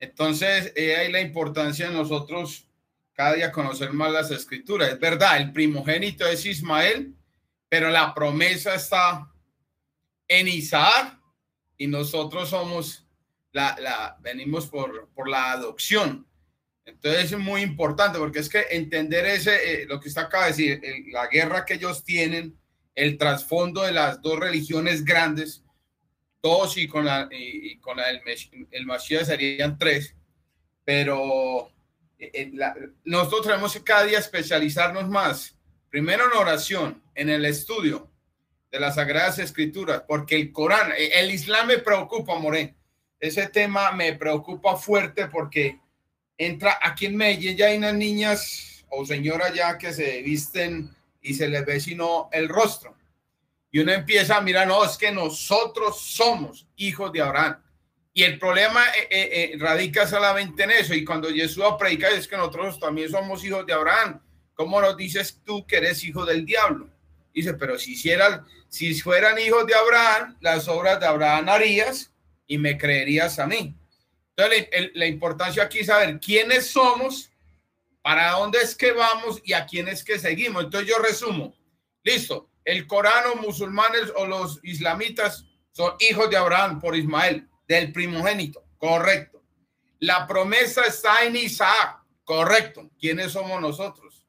Entonces, eh, hay la importancia de nosotros cada día conocer más las escrituras. Es verdad, el primogénito es Ismael, pero la promesa está en Isaac y nosotros somos la, la venimos por, por la adopción. Entonces es muy importante porque es que entender ese, eh, lo que usted acaba de decir, la guerra que ellos tienen, el trasfondo de las dos religiones grandes, dos y con la, y, con el, el Mashiach serían tres, pero eh, eh, nosotros tenemos que cada día especializarnos más, primero en oración, en el estudio de las Sagradas Escrituras, porque el Corán, el Islam me preocupa, More, ese tema me preocupa fuerte porque entra aquí en Medellín ya hay unas niñas o señoras ya que se visten y se les ve sino el rostro. Y uno empieza a mirar, no, es que nosotros somos hijos de Abraham. Y el problema eh, eh, eh, radica solamente en eso. Y cuando Jesús predica es que nosotros también somos hijos de Abraham. ¿Cómo nos dices tú que eres hijo del diablo? Dice, pero si, hicieran, si fueran hijos de Abraham, las obras de Abraham harías y me creerías a mí. Entonces, la, importancia aquí es saber quiénes somos, para dónde es que vamos y a quién es que seguimos. Entonces, yo resumo. Listo. El Corán musulmanes o los islamitas son hijos de Abraham por Ismael, del primogénito. Correcto. La promesa está en Isaac. Correcto. ¿Quiénes somos nosotros?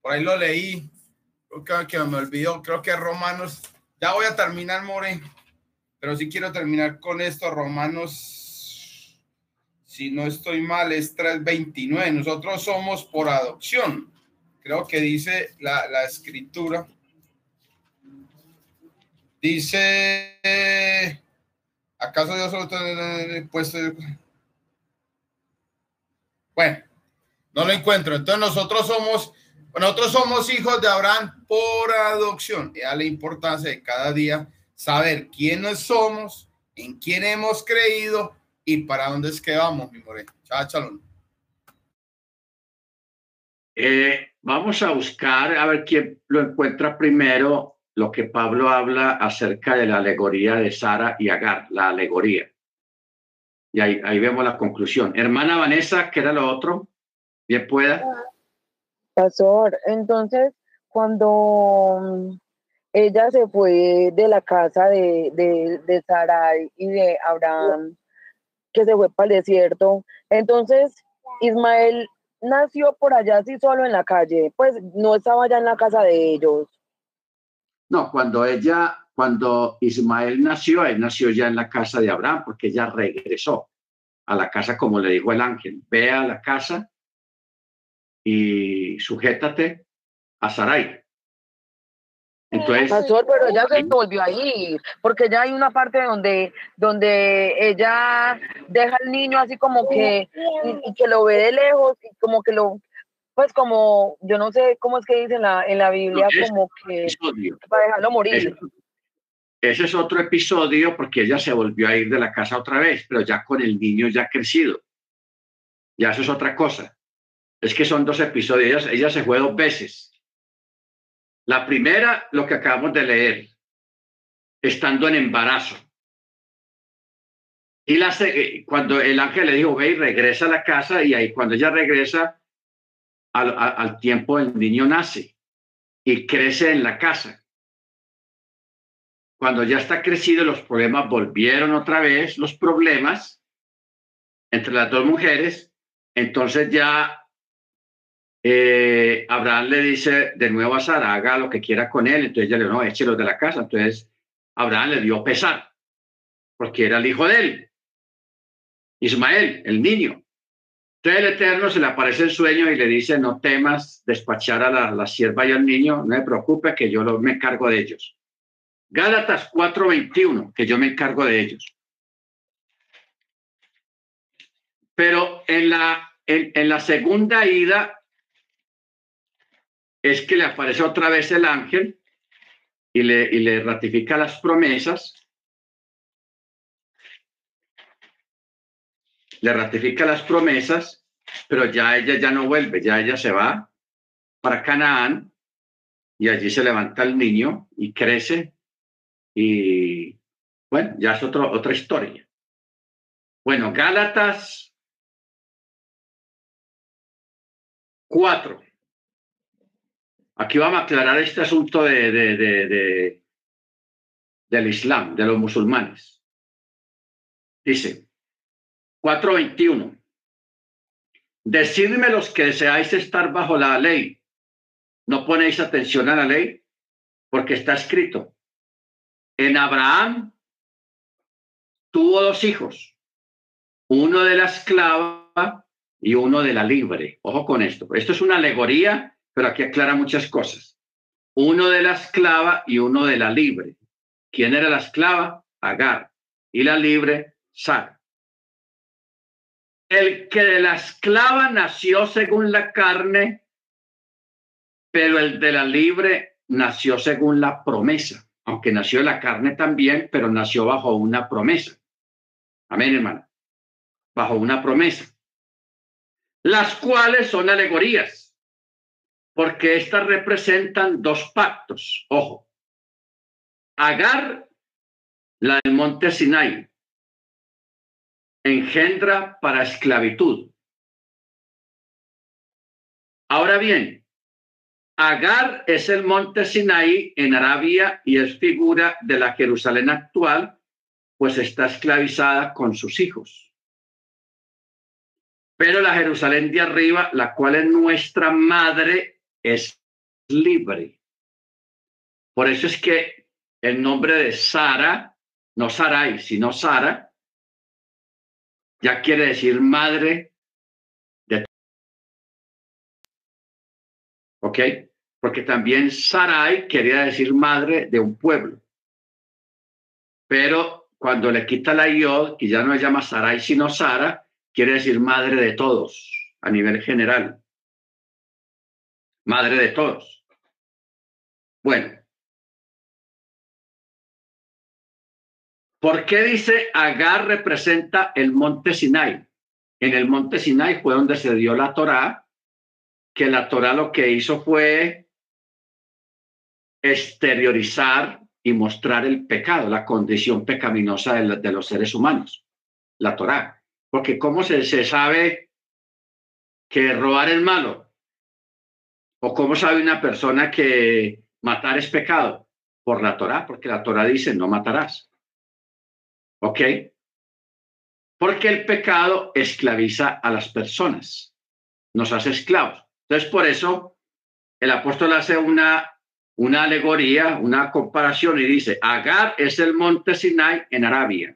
Por ahí lo leí. Creo que me olvidó. Creo que Romanos. Ya voy a terminar, More. Pero sí quiero terminar con esto. Romanos si no estoy mal, es 329. Nosotros somos por adopción. Creo que dice la, la escritura. Dice, ¿acaso Dios solo puesto? Bueno, no lo encuentro. Entonces nosotros somos, nosotros somos hijos de Abraham por adopción. Y a la importancia de cada día saber quiénes somos, en quién hemos creído y para dónde es que vamos, mi more. Chao, eh, vamos a buscar a ver quién lo encuentra primero lo que Pablo habla acerca de la alegoría de Sara y Agar, la alegoría. Y ahí, ahí vemos la conclusión. Hermana Vanessa, ¿qué era lo otro? Bien pueda. Pastor, entonces, cuando mm, ella se fue de la casa de, de, de Sarai y de Abraham, que se fue para el desierto, entonces Ismael nació por allá así solo en la calle, pues no estaba ya en la casa de ellos. No, cuando ella, cuando Ismael nació, él nació ya en la casa de Abraham, porque ella regresó a la casa como le dijo el ángel, ve a la casa y sujétate a Sarai. Entonces, Pastor, pero ella se volvió a ir, porque ya hay una parte donde, donde ella deja al niño así como que, y, que lo ve de lejos, y como que lo, pues como, yo no sé cómo es que dice en la, en la Biblia, como que para dejarlo morir. ese es otro episodio porque ella se volvió a ir de la casa otra vez, pero ya con el niño ya crecido. Ya eso es otra cosa. Es que son dos episodios. Ella, ella se fue dos veces. La primera, lo que acabamos de leer, estando en embarazo. Y la, cuando el ángel le dijo, ve y regresa a la casa, y ahí cuando ella regresa, al, al tiempo el niño nace y crece en la casa. Cuando ya está crecido, los problemas volvieron otra vez, los problemas entre las dos mujeres, entonces ya eh, Abraham le dice de nuevo a Sara, haga lo que quiera con él. Entonces ella le dijo, no, échelo de la casa. Entonces Abraham le dio pesar, porque era el hijo de él, Ismael, el niño. Entonces el Eterno se le aparece el sueño y le dice, no temas despachar a la, sierva y al niño, no me preocupe que yo lo, me encargo de ellos. Gálatas 4:21, que yo me encargo de ellos. Pero en la, en la segunda ida, es que le aparece otra vez el ángel y le, y le ratifica las promesas. Le ratifica las promesas, pero ya ella ya no vuelve, ya ella se va para Canaán y allí se levanta el niño y crece y bueno, ya es otro, otra historia. Bueno, Gálatas 4. Aquí vamos a aclarar este asunto de, de, del Islam, de los musulmanes. Dice 4.21. Decidme los que deseáis estar bajo la ley. No ponéis atención a la ley porque está escrito. En Abraham tuvo dos hijos, uno de la esclava y uno de la libre. Ojo con esto. Esto es una alegoría pero aquí aclara muchas cosas. Uno de la esclava y uno de la libre. ¿Quién era la esclava? Agar. Y la libre, Sara. El que de la esclava nació según la carne, pero el de la libre nació según la promesa. Aunque nació la carne también, pero nació bajo una promesa. Amén, hermano. Bajo una promesa. Las cuales son alegorías porque estas representan dos pactos. Ojo, Agar, la del monte Sinai, engendra para esclavitud. Ahora bien, Agar es el monte Sinai en Arabia y es figura de la Jerusalén actual, pues está esclavizada con sus hijos. Pero la Jerusalén de arriba, la cual es nuestra madre, es libre. Por eso es que el nombre de Sara, no Sarai, sino Sara, ya quiere decir madre de... ¿Ok? Porque también Sarai quería decir madre de un pueblo. Pero cuando le quita la yod, que ya no se llama Sarai, sino Sara, quiere decir madre de todos a nivel general madre de todos. Bueno, ¿por qué dice Agar representa el monte Sinai? En el monte Sinai fue donde se dio la Torá, que la Torá lo que hizo fue exteriorizar y mostrar el pecado, la condición pecaminosa de, los seres humanos, la Torá. Porque ¿cómo se, se sabe que robar es malo? ¿O cómo sabe una persona que matar es pecado? Por la Torá, porque la Torá dice no matarás. ¿Ok? Porque el pecado esclaviza a las personas, nos hace esclavos. Entonces, por eso el apóstol hace una, una alegoría, una comparación y dice, Agar es el monte Sinai en Arabia.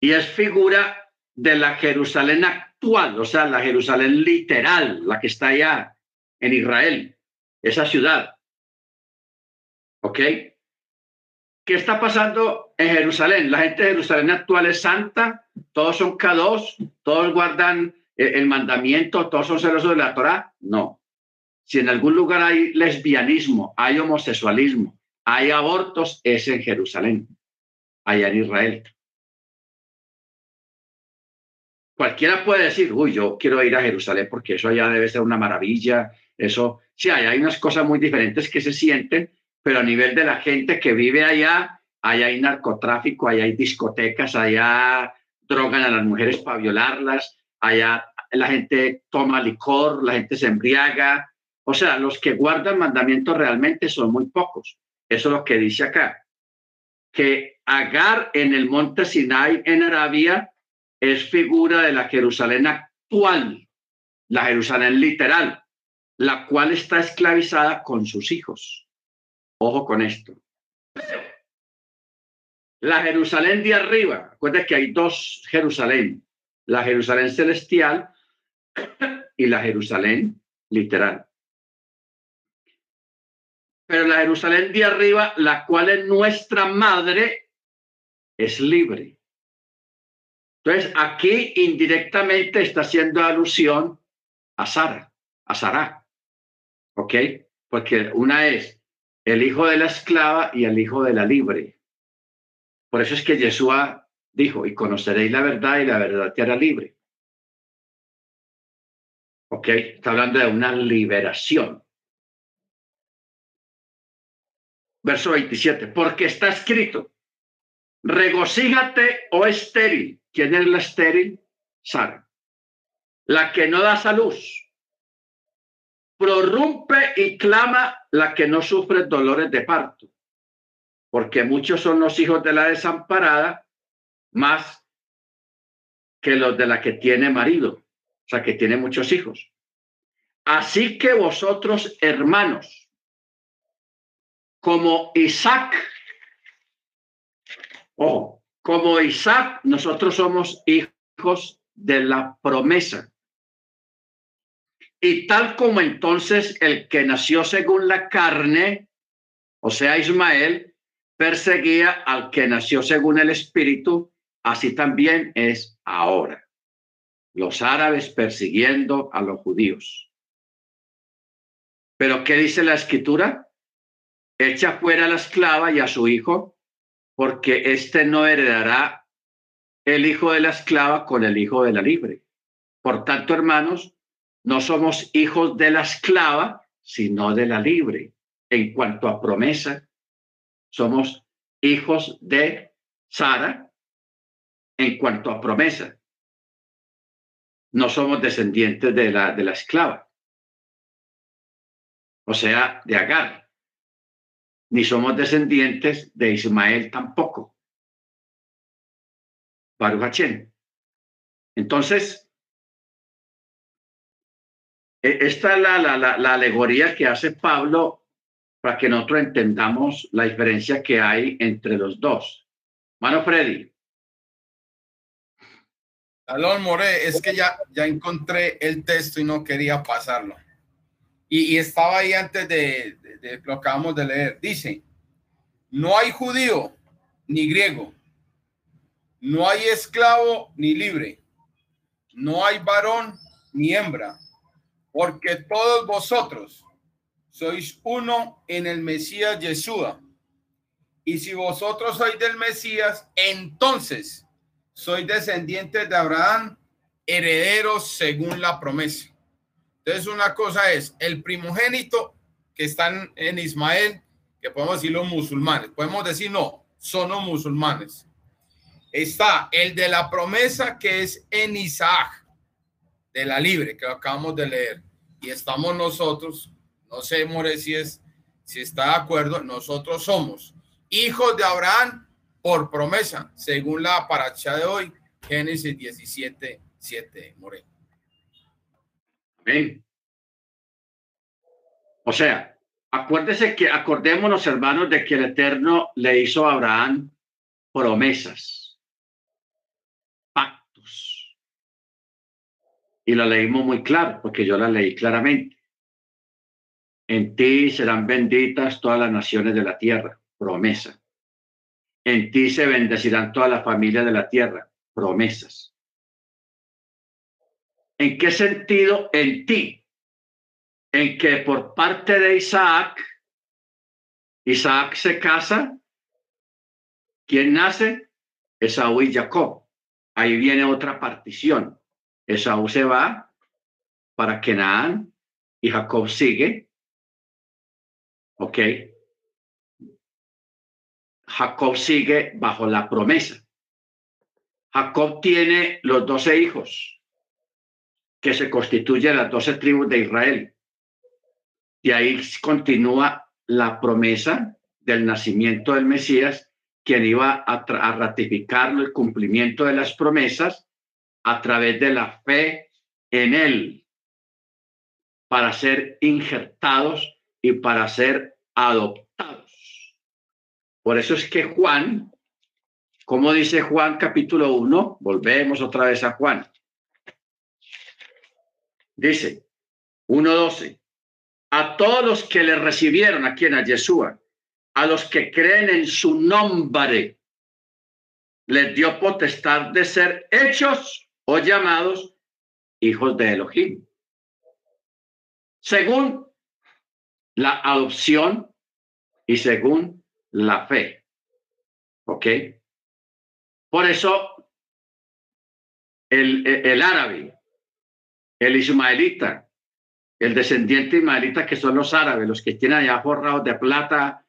Y es figura de la Jerusalén actual, o sea, la Jerusalén literal, la que está allá en Israel, esa ciudad. ¿Ok? ¿Qué está pasando en Jerusalén? La gente de Jerusalén actual es santa, todos son K2, todos guardan el mandamiento, todos son celosos de la Torah. No. Si en algún lugar hay lesbianismo, hay homosexualismo, hay abortos, es en Jerusalén, allá en Israel. Cualquiera puede decir, uy, yo quiero ir a Jerusalén porque eso allá debe ser una maravilla. Eso, sí, hay, hay unas cosas muy diferentes que se sienten, pero a nivel de la gente que vive allá, allá hay narcotráfico, allá hay discotecas, allá drogan a las mujeres para violarlas, allá la gente toma licor, la gente se embriaga. O sea, los que guardan mandamientos realmente son muy pocos. Eso es lo que dice acá. Que Agar en el monte Sinai en Arabia es figura de la Jerusalén actual, la Jerusalén literal, la cual está esclavizada con sus hijos. Ojo con esto. La Jerusalén de arriba, acuérdense que hay dos Jerusalén, la Jerusalén celestial y la Jerusalén literal. Pero la Jerusalén de arriba, la cual es nuestra madre, es libre. Entonces, aquí indirectamente está haciendo alusión a Sara, a Sara. ¿Ok? Porque una es el hijo de la esclava y el hijo de la libre. Por eso es que Yeshua dijo, y conoceréis la verdad y la verdad te hará libre. ¿Ok? Está hablando de una liberación. Verso 27, porque está escrito, regocíjate, oh estéril. ¿Quién es la estéril? Sara. La que no da salud prorrumpe y clama la que no sufre dolores de parto, porque muchos son los hijos de la desamparada más que los de la que tiene marido, o sea, que tiene muchos hijos. Así que vosotros, hermanos, como Isaac, o como Isaac, nosotros somos hijos de la promesa. Y tal como entonces el que nació según la carne, o sea, Ismael, perseguía al que nació según el espíritu, así también es ahora. Los árabes persiguiendo a los judíos. Pero ¿qué dice la escritura? Echa fuera a la esclava y a su hijo, porque éste no heredará el hijo de la esclava con el hijo de la libre. Por tanto, hermanos, no somos hijos de la esclava, sino de la libre. En cuanto a promesa, somos hijos de Sara. En cuanto a promesa, no somos descendientes de la, de la esclava, o sea, de Agar, ni somos descendientes de Ismael tampoco. Baruch Entonces, e, esta es la, la, la, alegoría que hace Pablo para que nosotros entendamos la diferencia que hay entre los dos. Mano Freddy. Alon More, es que ya, ya encontré el texto y no quería pasarlo. Y, estaba ahí antes de, de, de, lo que acabamos de leer. Dice, no hay judío ni griego, no hay esclavo ni libre, no hay varón ni hembra porque todos vosotros sois uno en el Mesías Yeshua. Y si vosotros sois del Mesías, entonces sois descendientes de Abraham, herederos según la promesa. Entonces una cosa es, el primogénito que están en Ismael, que podemos decir los musulmanes. Podemos decir no, son los musulmanes. Está el de la promesa que es en Isaac, de la libre, que acabamos de leer. Y estamos nosotros, no sé, More, si, es, si está de acuerdo, nosotros somos hijos de Abraham por promesa, según la paracha de hoy, Génesis 17, 7, More. O sea, acuérdese que, acordémonos, hermanos, de que el Eterno le hizo a Abraham promesas, pactos. Y lo leímos muy claro, porque yo la leí claramente. En ti serán benditas todas las naciones de la tierra, promesa. En ti se bendecirán todas las familias de la tierra, promesas. ¿En qué sentido en ti? en que por parte de Isaac, Isaac se casa, ¿quién nace? Esaú y Jacob. Ahí viene otra partición. Esaú se va para Kenan y Jacob sigue. ¿Ok? Jacob sigue bajo la promesa. Jacob tiene los doce hijos que se constituyen las doce tribus de Israel. Y ahí continúa la promesa del nacimiento del Mesías, quien iba a, ratificar el cumplimiento de las promesas a través de la fe en él, para ser injertados y para ser adoptados. Por eso es que Juan, como dice Juan capítulo 1, volvemos otra vez a Juan. Dice 1.12, a todos los que le recibieron aquí en a Yeshua, a los que creen en su nombre, les dio potestad de ser hechos o llamados hijos de Elohim. Según la adopción y según la fe. ¿Ok? Por eso el, el árabe, el ismaelita, el descendiente ismaelita, que son los árabes, los que tienen allá forrados de plata,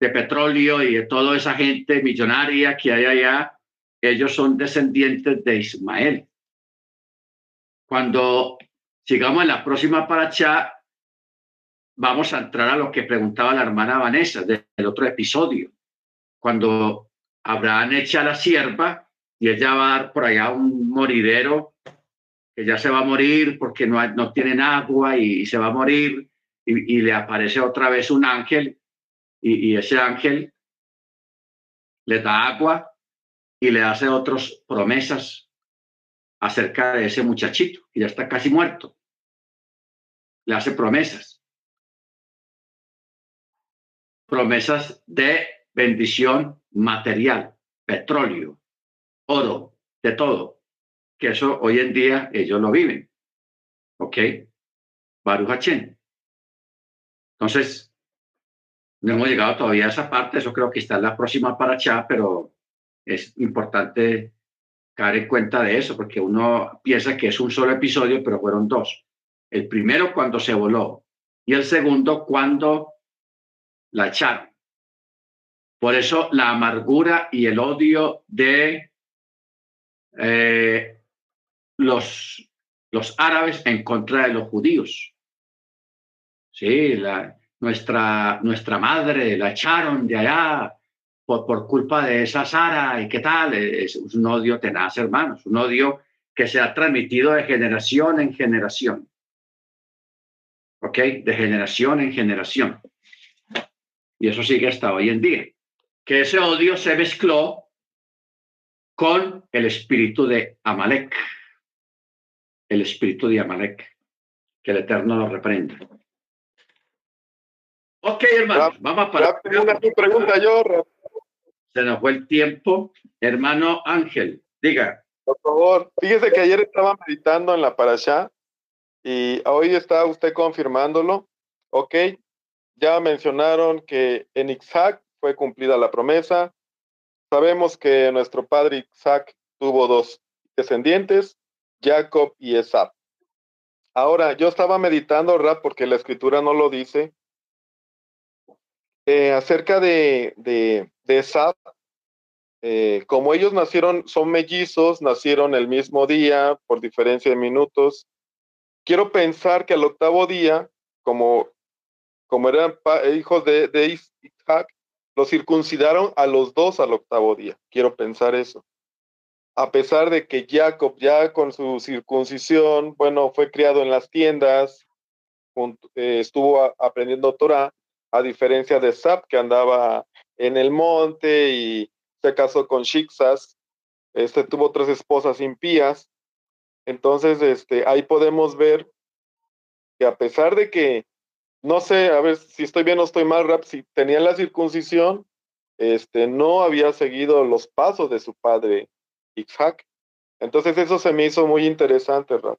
de petróleo y de toda esa gente millonaria que hay allá, ellos son descendientes de Ismael. Cuando sigamos en la próxima paracha, vamos a entrar a lo que preguntaba la hermana Vanessa del otro episodio. Cuando Abraham echa a la sierva y ella va a dar por allá un moridero que ya se va a morir porque no, no tienen agua y, se va a morir y, le aparece otra vez un ángel y, ese ángel le da agua y le hace otras promesas acerca de ese muchachito que ya está casi muerto. Le hace promesas. Promesas de bendición material, petróleo, oro, de todo que eso hoy en día ellos lo viven. ¿Ok? Baruch Entonces, no hemos llegado todavía a esa parte, eso creo que está en la próxima para allá, pero es importante caer en cuenta de eso, porque uno piensa que es un solo episodio, pero fueron dos. El primero cuando se voló y el segundo cuando la echaron. Por eso la amargura y el odio de eh, los, los árabes en contra de los judíos. Sí, nuestra, nuestra madre la echaron de allá por, por culpa de esa Sara y qué tal. Es, un odio tenaz, hermanos, un odio que se ha transmitido de generación en generación. ¿Ok? De generación en generación. Y eso sigue hasta hoy en día. Que ese odio se mezcló con el espíritu de Amalek el espíritu de Amalek. Que el Eterno lo reprenda. Ok, hermano, vamos a parar. Una pregunta yo. Se nos fue el tiempo. Hermano Ángel, diga. Por favor, fíjese que ayer estaba meditando en la parasha y hoy está usted confirmándolo. Ok, ya mencionaron que en Isaac fue cumplida la promesa. Sabemos que nuestro padre Isaac tuvo dos descendientes, Jacob y Esab. Ahora, yo estaba meditando, ¿verdad? Porque la escritura no lo dice, eh, acerca de, de, de eh, como ellos nacieron, son mellizos, nacieron el mismo día por diferencia de minutos, quiero pensar que al octavo día, como, como eran hijos de, de Isaac, los circuncidaron a los dos al octavo día. Quiero pensar eso. A pesar de que Jacob ya con su circuncisión, bueno, fue criado en las tiendas, eh, estuvo aprendiendo Torah, a diferencia de Sab, que andaba en el monte y se casó con Shixas, este tuvo tres esposas impías. Entonces, este, ahí podemos ver que a pesar de que, no sé, a ver si estoy bien o estoy mal, Rap, si tenía la circuncisión, este, no había seguido los pasos de su padre Isaac. Entonces eso se me hizo muy interesante, Rap.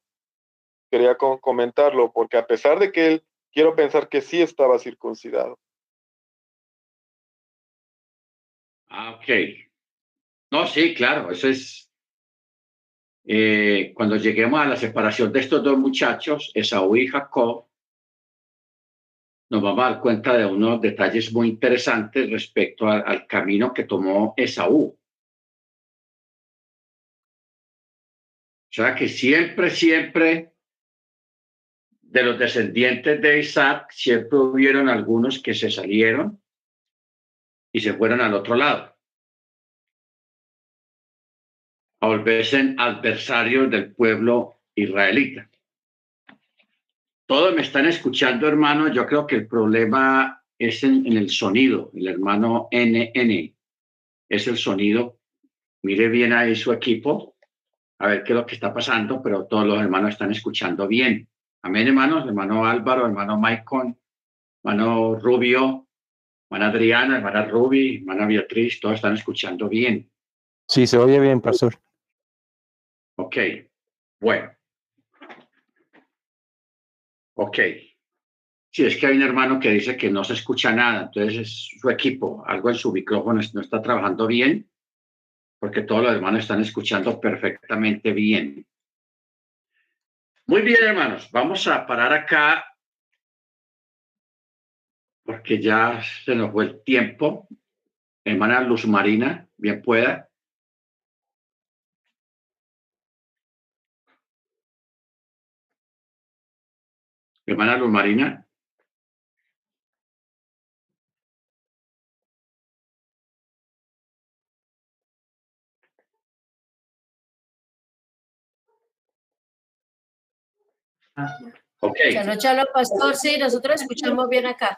Quería comentarlo, porque a pesar de que él, quiero pensar que sí estaba circuncidado. Ah, ok. No, sí, claro, eso es. Eh, cuando lleguemos a la separación de estos dos muchachos, Esaú y Jacob, nos vamos a dar cuenta de unos detalles muy interesantes respecto al camino que tomó Esaú. Sea que siempre, siempre de los descendientes de Isaac, siempre hubieron algunos que se salieron y se fueron al otro lado. A volverse adversarios del pueblo israelita. Todos me están escuchando, hermano. Yo creo que el problema es en, el sonido. El hermano NN es el sonido. Mire bien ahí su equipo, a ver qué es lo que está pasando, pero todos los hermanos están escuchando bien. Amén, hermanos. Hermano Álvaro, hermano Maicon, hermano Rubio, hermana Adriana, hermana Ruby, hermana Beatriz, todos están escuchando bien. Sí, se oye bien, pastor. Ok, bueno. Ok. Sí, es que hay un hermano que dice que no se escucha nada, entonces es su equipo, algo en su micrófono no está trabajando bien, porque todos los hermanos están escuchando perfectamente bien. Muy bien, hermanos, vamos a parar acá porque ya se nos fue el tiempo. Hermana Luz Marina, bien pueda. Hermana Luz Marina. Okay. Chalo, chalo, pastor, sí, nosotros escuchamos bien acá.